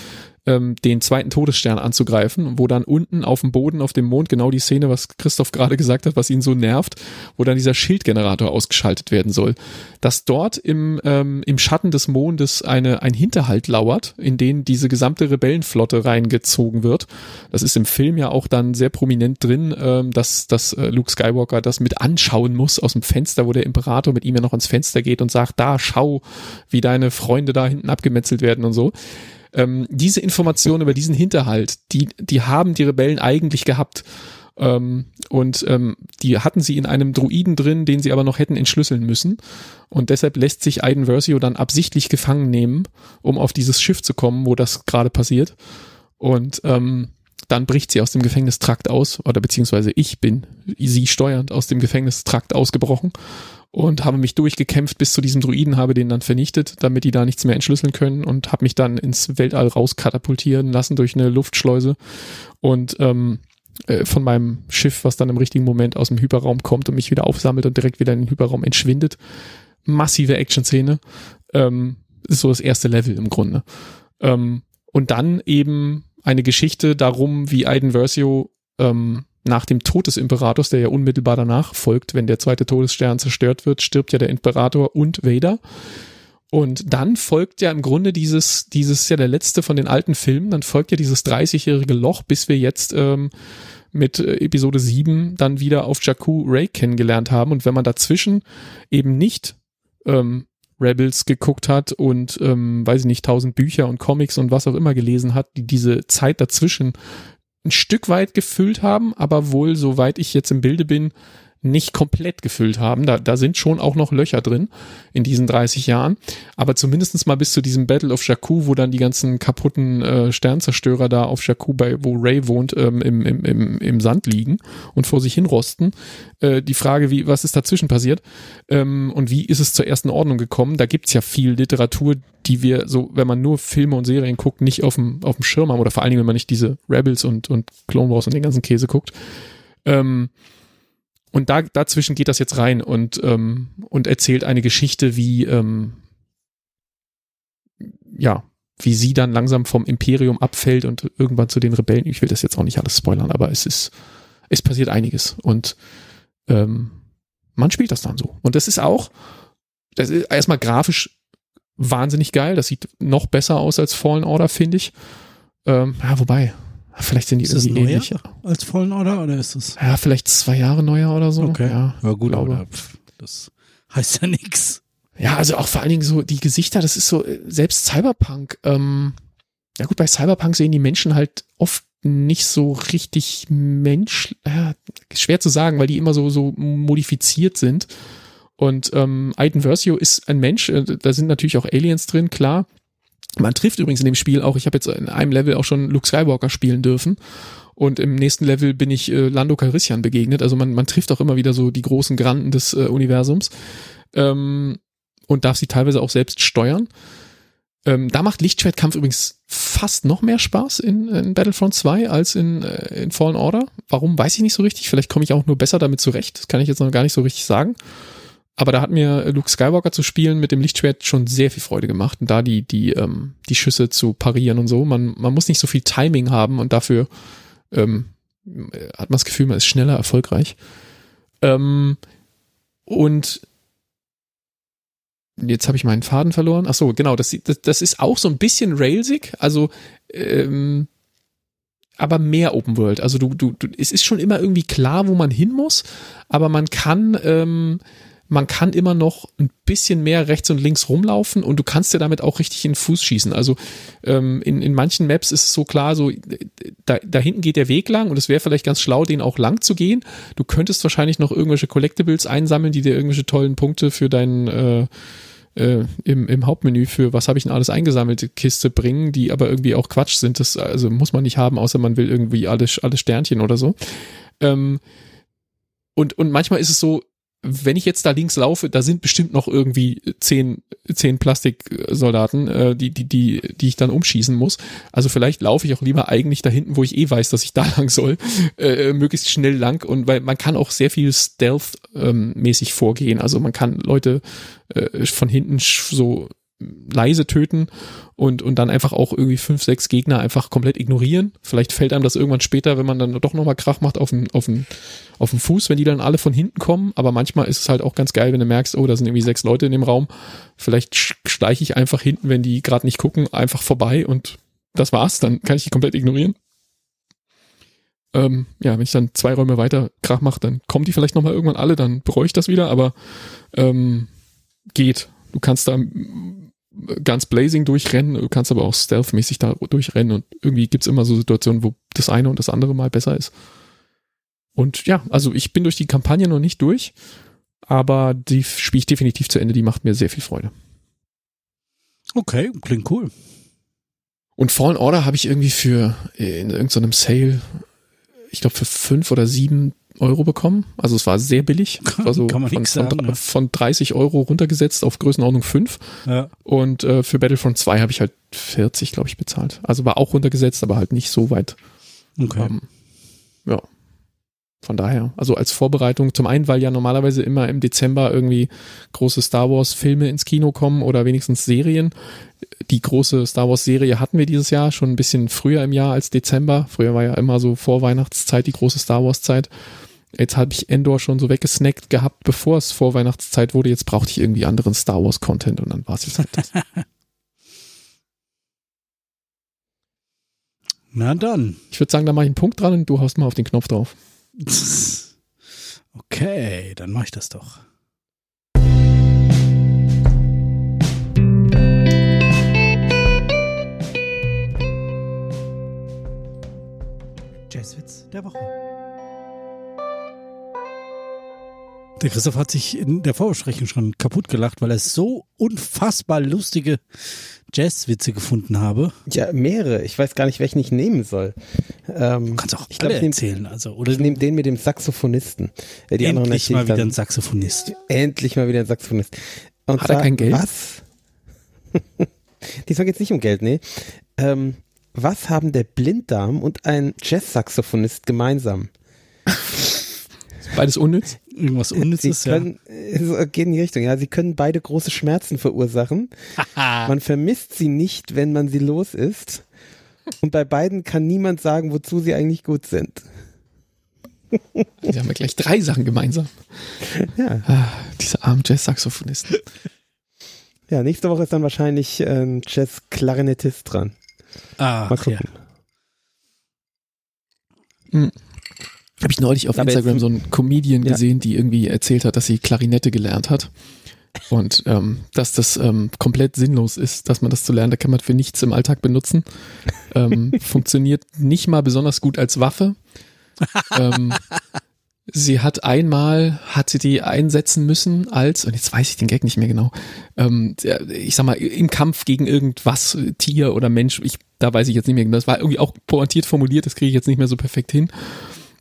ähm, den zweiten Todesstern anzugreifen, wo dann unten auf dem Boden, auf dem Mond, genau die Szene, was Christoph gerade gesagt hat, was ihn so nervt, wo dann dieser Schildgenerator ausgeschaltet werden soll. Dass dort im, ähm, im Schatten des Mondes eine, ein Hinterhalt lauert, in den diese gesamte Rebellenflotte reingezogen wird. Das ist im Film ja auch dann sehr prominent drin, ähm, dass, dass äh, Luke Skywalker das mit anschauen muss aus dem Fenster, wo der Imperator mit ihm ja noch ans Fenster geht und sagt, da schau, wie deine Freunde da hinten abgemetzelt werden und so ähm, diese Informationen über diesen Hinterhalt, die, die haben die Rebellen eigentlich gehabt. Ähm, und ähm, die hatten sie in einem Druiden drin, den sie aber noch hätten entschlüsseln müssen. Und deshalb lässt sich Aiden Versio dann absichtlich gefangen nehmen, um auf dieses Schiff zu kommen, wo das gerade passiert. Und ähm, dann bricht sie aus dem Gefängnistrakt aus, oder beziehungsweise ich bin sie steuernd aus dem Gefängnistrakt ausgebrochen und habe mich durchgekämpft bis zu diesem Druiden, habe den dann vernichtet, damit die da nichts mehr entschlüsseln können und habe mich dann ins Weltall rauskatapultieren lassen durch eine Luftschleuse und ähm, äh, von meinem Schiff, was dann im richtigen Moment aus dem Hyperraum kommt und mich wieder aufsammelt und direkt wieder in den Hyperraum entschwindet. Massive Action-Szene. Ähm, ist so das erste Level im Grunde. Ähm, und dann eben eine Geschichte darum, wie Aiden Versio ähm, nach dem Tod des Imperators, der ja unmittelbar danach folgt, wenn der zweite Todesstern zerstört wird, stirbt ja der Imperator und Vader. Und dann folgt ja im Grunde dieses, dieses ja der letzte von den alten Filmen, dann folgt ja dieses 30-jährige Loch, bis wir jetzt ähm, mit äh, Episode 7 dann wieder auf Jakku Ray kennengelernt haben. Und wenn man dazwischen eben nicht ähm, Rebels geguckt hat und, ähm, weiß ich nicht, tausend Bücher und Comics und was auch immer gelesen hat, die diese Zeit dazwischen ein Stück weit gefüllt haben, aber wohl, soweit ich jetzt im Bilde bin, nicht komplett gefüllt haben. Da, da sind schon auch noch Löcher drin in diesen 30 Jahren. Aber zumindestens mal bis zu diesem Battle of Jakku, wo dann die ganzen kaputten äh, Sternzerstörer da auf Jakku, bei, wo Ray wohnt, ähm, im, im, im, im Sand liegen und vor sich hin rosten. Äh, die Frage, wie, was ist dazwischen passiert ähm, und wie ist es zur ersten Ordnung gekommen? Da gibt's ja viel Literatur, die wir so, wenn man nur Filme und Serien guckt, nicht auf dem, auf dem Schirm haben oder vor allen Dingen, wenn man nicht diese Rebels und, und Clone Wars und den ganzen Käse guckt. Ähm, und da, dazwischen geht das jetzt rein und, ähm, und erzählt eine Geschichte, wie, ähm, ja, wie sie dann langsam vom Imperium abfällt und irgendwann zu den Rebellen. Ich will das jetzt auch nicht alles spoilern, aber es ist, es passiert einiges und ähm, man spielt das dann so. Und das ist auch, das ist erstmal grafisch wahnsinnig geil. Das sieht noch besser aus als Fallen Order, finde ich. Ähm, ja, wobei, Vielleicht sind die ist irgendwie neuer ähnlich. als Fallen Order oder ist das? Ja, vielleicht zwei Jahre neuer oder so. Okay. Ja, Ja gut, glaube. aber das heißt ja nix. Ja, also auch vor allen Dingen so die Gesichter, das ist so, äh, selbst Cyberpunk, ähm, ja gut, bei Cyberpunk sehen die Menschen halt oft nicht so richtig Mensch, ja, schwer zu sagen, weil die immer so, so modifiziert sind. Und ähm, Aiden Versio ist ein Mensch, äh, da sind natürlich auch Aliens drin, klar. Man trifft übrigens in dem Spiel auch, ich habe jetzt in einem Level auch schon Luke Skywalker spielen dürfen. Und im nächsten Level bin ich äh, Lando Calrissian begegnet. Also man, man trifft auch immer wieder so die großen Granden des äh, Universums. Ähm, und darf sie teilweise auch selbst steuern. Ähm, da macht Lichtschwertkampf übrigens fast noch mehr Spaß in, in Battlefront 2 als in, äh, in Fallen Order. Warum, weiß ich nicht so richtig. Vielleicht komme ich auch nur besser damit zurecht. Das kann ich jetzt noch gar nicht so richtig sagen. Aber da hat mir Luke Skywalker zu spielen mit dem Lichtschwert schon sehr viel Freude gemacht. Und da die, die, ähm, die Schüsse zu parieren und so. Man, man muss nicht so viel Timing haben und dafür ähm, hat man das Gefühl, man ist schneller erfolgreich. Ähm, und jetzt habe ich meinen Faden verloren. Ach so, genau, das, das, das ist auch so ein bisschen railsig, also ähm, aber mehr Open World. Also du, du, du, es ist schon immer irgendwie klar, wo man hin muss, aber man kann, ähm, man kann immer noch ein bisschen mehr rechts und links rumlaufen und du kannst ja damit auch richtig in den Fuß schießen. Also ähm, in, in manchen Maps ist es so klar, so da, da hinten geht der Weg lang und es wäre vielleicht ganz schlau, den auch lang zu gehen. Du könntest wahrscheinlich noch irgendwelche Collectibles einsammeln, die dir irgendwelche tollen Punkte für deinen äh, äh, im, im Hauptmenü für was habe ich denn alles eingesammelt Kiste bringen, die aber irgendwie auch Quatsch sind. Das also muss man nicht haben, außer man will irgendwie alle, alle Sternchen oder so. Ähm, und, und manchmal ist es so, wenn ich jetzt da links laufe, da sind bestimmt noch irgendwie zehn, zehn Plastiksoldaten, äh, die, die, die, die ich dann umschießen muss. Also vielleicht laufe ich auch lieber eigentlich da hinten, wo ich eh weiß, dass ich da (laughs) lang soll, äh, möglichst schnell lang und weil man kann auch sehr viel Stealth-mäßig ähm, vorgehen. Also man kann Leute äh, von hinten so leise töten und, und dann einfach auch irgendwie fünf, sechs Gegner einfach komplett ignorieren. Vielleicht fällt einem das irgendwann später, wenn man dann doch nochmal Krach macht auf den, auf, den, auf den Fuß, wenn die dann alle von hinten kommen. Aber manchmal ist es halt auch ganz geil, wenn du merkst, oh, da sind irgendwie sechs Leute in dem Raum. Vielleicht schleiche ich einfach hinten, wenn die gerade nicht gucken, einfach vorbei und das war's. Dann kann ich die komplett ignorieren. Ähm, ja, wenn ich dann zwei Räume weiter Krach mache, dann kommen die vielleicht nochmal irgendwann alle, dann bereue ich das wieder, aber ähm, geht. Du kannst da ganz blazing durchrennen, du kannst aber auch stealthmäßig da durchrennen und irgendwie gibt's immer so Situationen, wo das eine und das andere mal besser ist. Und ja, also ich bin durch die Kampagne noch nicht durch, aber die spiele ich definitiv zu Ende, die macht mir sehr viel Freude. Okay, klingt cool. Und Fallen Order habe ich irgendwie für in irgendeinem Sale, ich glaube für fünf oder sieben Euro bekommen. Also es war sehr billig. (laughs) War so Kann man von, sagen, von, ne? von 30 Euro runtergesetzt auf Größenordnung 5. Ja. Und äh, für Battlefront 2 habe ich halt 40, glaube ich, bezahlt. Also war auch runtergesetzt, aber halt nicht so weit. Okay. Ähm, ja. Von daher, also als Vorbereitung, zum einen, weil ja normalerweise immer im Dezember irgendwie große Star Wars Filme ins Kino kommen oder wenigstens Serien. Die große Star Wars Serie hatten wir dieses Jahr schon ein bisschen früher im Jahr als Dezember. Früher war ja immer so Vorweihnachtszeit die große Star Wars Zeit. Jetzt habe ich Endor schon so weggesnackt gehabt, bevor es Vorweihnachtszeit wurde. Jetzt brauchte ich irgendwie anderen Star Wars Content und dann war es jetzt halt das. (laughs) Na dann. Ich würde sagen, da mache ich einen Punkt dran und du haust mal auf den Knopf drauf. (laughs) Okay, dann mache ich das doch. Jazzwitz der Woche. Der Christoph hat sich in der Vorbesprechung schon kaputt gelacht, weil er so unfassbar lustige Jazzwitze gefunden habe. Ja, mehrere. Ich weiß gar nicht, welchen ich nehmen soll. Ähm, Du kannst auch ich glaub, alle ich nehm- erzählen. Also, oder Ich nehme den mit dem Saxophonisten. Äh, Die anderen endlich mal wieder dann. ein Saxophonist. Endlich mal wieder ein Saxophonist. Und Hat er kein Geld? Was? (laughs) Diesmal geht's nicht um Geld, nee. Ähm, was haben der Blinddarm und ein Jazz-Saxophonist gemeinsam? Beides unnütz. Irgendwas Sie Unnützes, ja. können, es geht in die Richtung, ja. Sie können beide große Schmerzen verursachen. (laughs) Man vermisst sie nicht, wenn man sie los ist. Und bei beiden kann niemand sagen, wozu sie eigentlich gut sind. Die haben ja gleich drei Sachen gemeinsam. Ja. Ah, diese armen Jazz-Saxophonisten. Ja, nächste Woche ist dann wahrscheinlich äh, ein Jazz-Klarinettist dran. Ah, Mal gucken. Habe ich neulich auf Aber Instagram so einen Comedian Ja. gesehen, die irgendwie erzählt hat, dass sie Klarinette gelernt hat. Und ähm, dass das ähm, komplett sinnlos ist, dass man das zu lernen, da kann man für nichts im Alltag benutzen. Ähm, (laughs) funktioniert nicht mal besonders gut als Waffe. ähm, sie hat einmal, hat sie die einsetzen müssen als, und jetzt weiß ich den Gag nicht mehr genau, ähm, ich sag mal, im Kampf gegen irgendwas, Tier oder Mensch, ich, da weiß ich jetzt nicht mehr genau, das war irgendwie auch pointiert formuliert, das kriege ich jetzt nicht mehr so perfekt hin.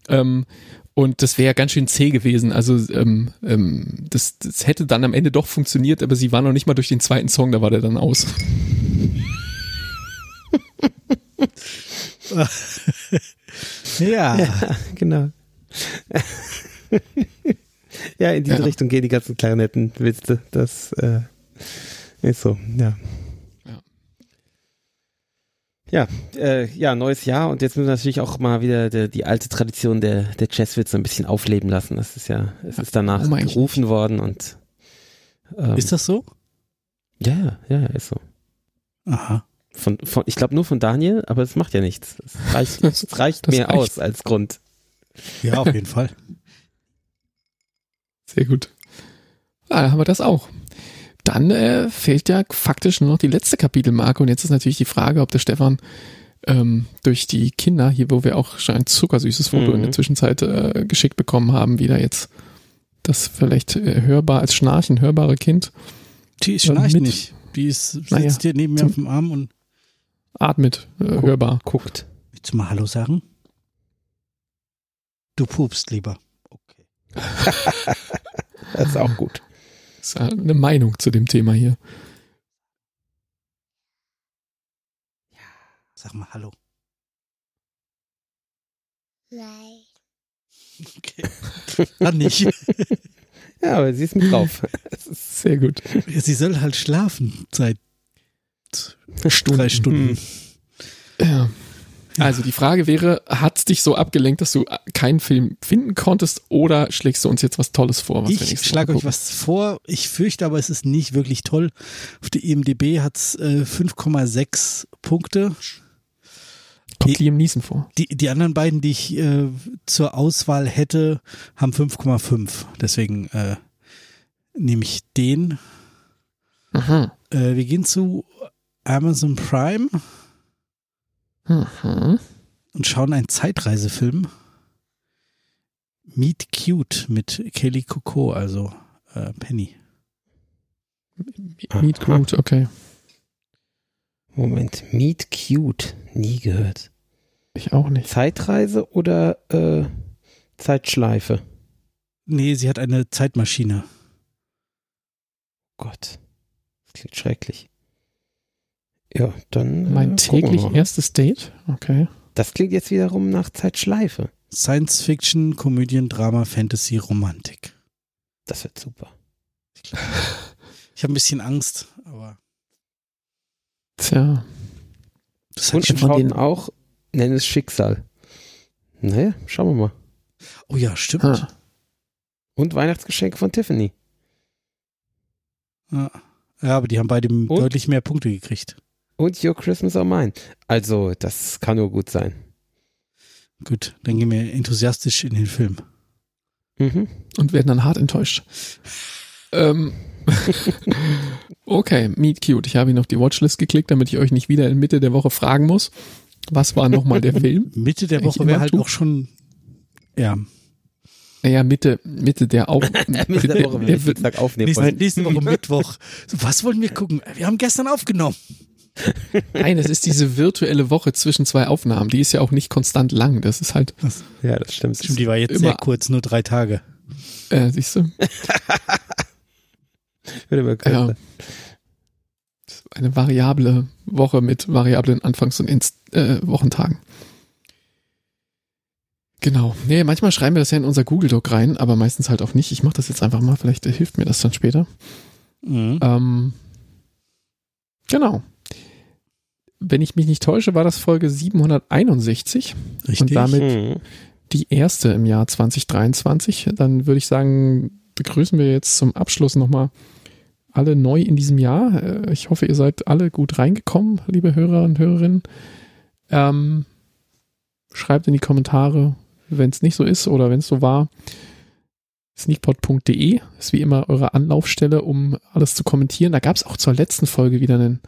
Ähm, und das wäre ganz schön zäh gewesen. Also ähm, ähm, das, das hätte dann am Ende doch funktioniert, aber sie war noch nicht mal durch den zweiten Song, da war der dann aus. (laughs) Ja. Genau. ja, in diese Ja. Richtung gehen die ganzen Klarinettenwitze. Das äh, ist so, ja. Ja. Ja, äh, ja, neues Jahr und jetzt müssen wir natürlich auch mal wieder die, die alte Tradition der, der Jazzwitze ein bisschen aufleben lassen. Das ist ja, es ist danach eigentlich gerufen worden und ähm, Ist das so? ja, ja, ja, ist so. Aha. Von, von, ich glaube nur von Daniel, aber es macht ja nichts. Es reicht, (laughs) es reicht Das mir reicht. aus als Grund. Ja, auf jeden Fall. (laughs) Sehr gut. Ah, haben wir das auch. Dann äh, fehlt ja faktisch nur noch die letzte Kapitelmarke und jetzt ist natürlich die Frage, ob der Stefan ähm, durch die Kinder, hier wo wir auch schon ein zuckersüßes Foto Mhm. in der Zwischenzeit äh, geschickt bekommen haben, wieder jetzt das vielleicht äh, hörbar als Schnarchen hörbare Kind Die Ja, schnarcht mit- nicht. Die ist, sitzt Naja, hier neben mir auf dem Arm und atmet, äh, hörbar. Guckt. willst du mal Hallo sagen? Du pupst lieber. Okay. (laughs) Das ist auch gut. Ist ja eine Meinung zu dem Thema hier. Sag mal Hallo. Nein. Okay. Dann nicht. (laughs) Ja, aber sie ist mit drauf. Das (laughs) ist Sehr gut. Sie soll halt schlafen seit drei Stunden. Ja. Also die Frage wäre, hat es dich so abgelenkt, dass du äh, keinen Film finden konntest oder schlägst du uns jetzt was Tolles vor? Was Ich schlage euch was vor. Ich fürchte aber, es ist nicht wirklich toll. Auf der IMDb hat es äh, 5,6 Punkte. Kommt Liam Neeson vor. Die, die anderen beiden, die ich äh, zur Auswahl hätte, haben 5,5. Deswegen äh, nehme ich den. Aha. Äh, wir gehen zu Amazon Prime Mhm. und schauen einen Zeitreisefilm. Meet Cute mit Kelly Coco, also äh, Penny. Meet gut, okay. Moment, Meet Cute. Nie gehört. Ich auch nicht. Zeitreise oder äh, Zeitschleife? Nee, sie hat eine Zeitmaschine. Gott. Das klingt schrecklich. Ja, dann. Mein äh, täglich wir mal. erstes Date. Okay. Das klingt jetzt wiederum nach Zeitschleife. Science Fiction, Komödien, Drama, Fantasy, Romantik. Das wird super. Ich habe ein bisschen Angst, aber Tja. das Und hat schon von von den- denen auch, nenn es Schicksal. Naja, schauen wir mal. Oh ja, stimmt. Ah. Und Weihnachtsgeschenke von Tiffany. Ja. ja, aber die haben beide deutlich mehr Punkte gekriegt. Und Your Christmas or Mine. Also, das kann nur gut sein. Gut, dann gehen wir enthusiastisch in den Film. Mhm. Und werden dann hart enttäuscht. Ähm. (laughs) okay, Meet Cute. Ich habe ihn auf die Watchlist geklickt, damit ich euch nicht wieder in Mitte der Woche fragen muss. Was war nochmal der (laughs) Film? Mitte der Woche wäre halt tu. auch schon, ja, Naja, Mitte, Mitte der auch. (laughs) Mitte der Woche, wenn wir der, nächsten Tag aufnehmen nächste, wollen. nächste Woche Mittwoch. Was wollen wir gucken? Wir haben gestern aufgenommen. (laughs) Nein, es ist diese virtuelle Woche zwischen zwei Aufnahmen. Die ist ja auch nicht konstant lang. Das ist halt, Ja, das stimmt. Stimmt, die war jetzt Immer- sehr kurz, nur drei Tage. äh, siehst du, (laughs) Wird immer ja. kürzer. eine variable Woche mit variablen Anfangs- und Ends äh, Wochentagen. Genau. Nee, manchmal schreiben wir das ja in unser Google Doc rein, aber meistens halt auch nicht. Ich mache das jetzt einfach mal, vielleicht hilft mir das dann später. Mhm. Ähm, genau. Wenn ich mich nicht täusche, war das Folge 761 Richtig. und damit Mhm. die erste im Jahr 2023. Dann würde ich sagen, begrüßen wir jetzt zum Abschluss nochmal alle neu in diesem Jahr. Äh, Ich hoffe, ihr seid alle gut reingekommen, liebe Hörer und Hörerinnen. Ähm, schreibt in die Kommentare, wenn es nicht so ist oder wenn es so war. Sneakpot.de ist wie immer eure Anlaufstelle, um alles zu kommentieren. Da gab es auch zur letzten Folge wieder einen,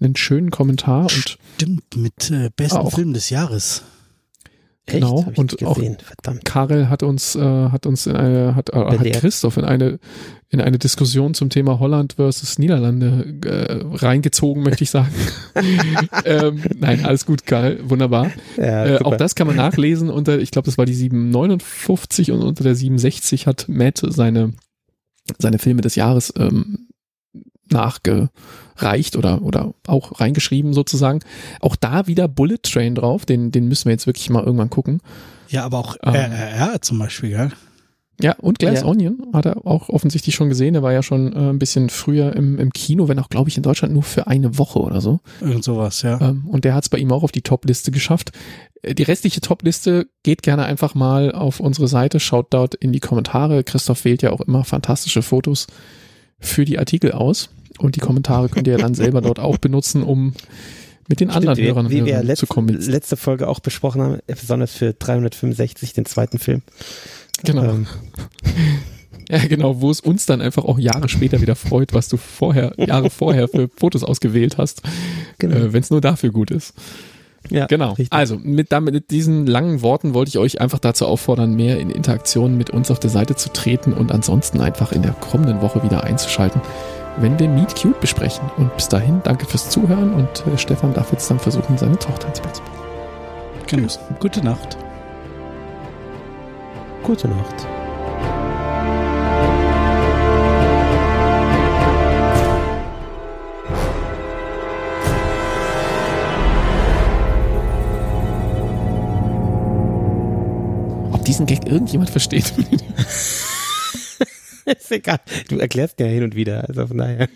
einen schönen Kommentar und Stimmt, mit äh, besten Auch. Film des Jahres. Echt? Genau, ich und auch- gesehen. Verdammt. Karel hat uns, äh, hat uns in eine, hat, äh, hat. Christoph in eine, in eine Diskussion zum Thema Holland versus Niederlande äh, reingezogen, möchte ich sagen. (laughs) (laughs) ähm, nein, alles gut, Karel, wunderbar. Ja, Äh, auch das kann man nachlesen unter, ich glaube, das war die 759 und unter der 760 hat Matt seine, seine Filme des Jahres ähm, nachgereicht oder, oder auch reingeschrieben sozusagen. Auch da wieder Bullet Train drauf, den, den müssen wir jetzt wirklich mal irgendwann gucken. Ja, aber auch Ähm. RRR zum Beispiel, gell? Ja, und Glass Ja. Onion hat er auch offensichtlich schon gesehen. Der war ja schon äh, ein bisschen früher im, im Kino, wenn auch, glaube ich, in Deutschland nur für eine Woche oder so. Irgend sowas, ja. Ähm, und der hat es bei ihm auch auf die Top-Liste geschafft. Äh, Die restliche Top-Liste geht gerne einfach mal auf unsere Seite, schaut dort in die Kommentare. Christoph wählt ja auch immer fantastische Fotos für die Artikel aus. Und die Kommentare könnt ihr dann (laughs) selber dort auch benutzen, um mit den anderen Stimmt, Hörern wie, wie wir letzte, zu kommunizieren. letzte Folge auch besprochen haben, besonders für 365, den zweiten Film. Genau. Ähm, Ja, (laughs) Ja, genau, wo es uns dann einfach auch Jahre später wieder freut, was du vorher, Jahre vorher für Fotos ausgewählt hast, Genau. äh, wenn es nur dafür gut ist. Ja, Genau. richtig. Also mit, damit, mit diesen langen Worten wollte ich euch einfach dazu auffordern, mehr in Interaktion mit uns auf der Seite zu treten und ansonsten einfach in der kommenden Woche wieder einzuschalten, wenn wir Meet Cute besprechen. Und bis dahin, danke fürs Zuhören und äh, Stefan darf jetzt dann versuchen, seine Tochter ins Bett zu bringen. Genau. Gute Nacht. Gute Nacht. Ob diesen Gag irgendjemand versteht? (laughs) (laughs) Ist egal. Du erklärst ja hin und wieder, also von daher.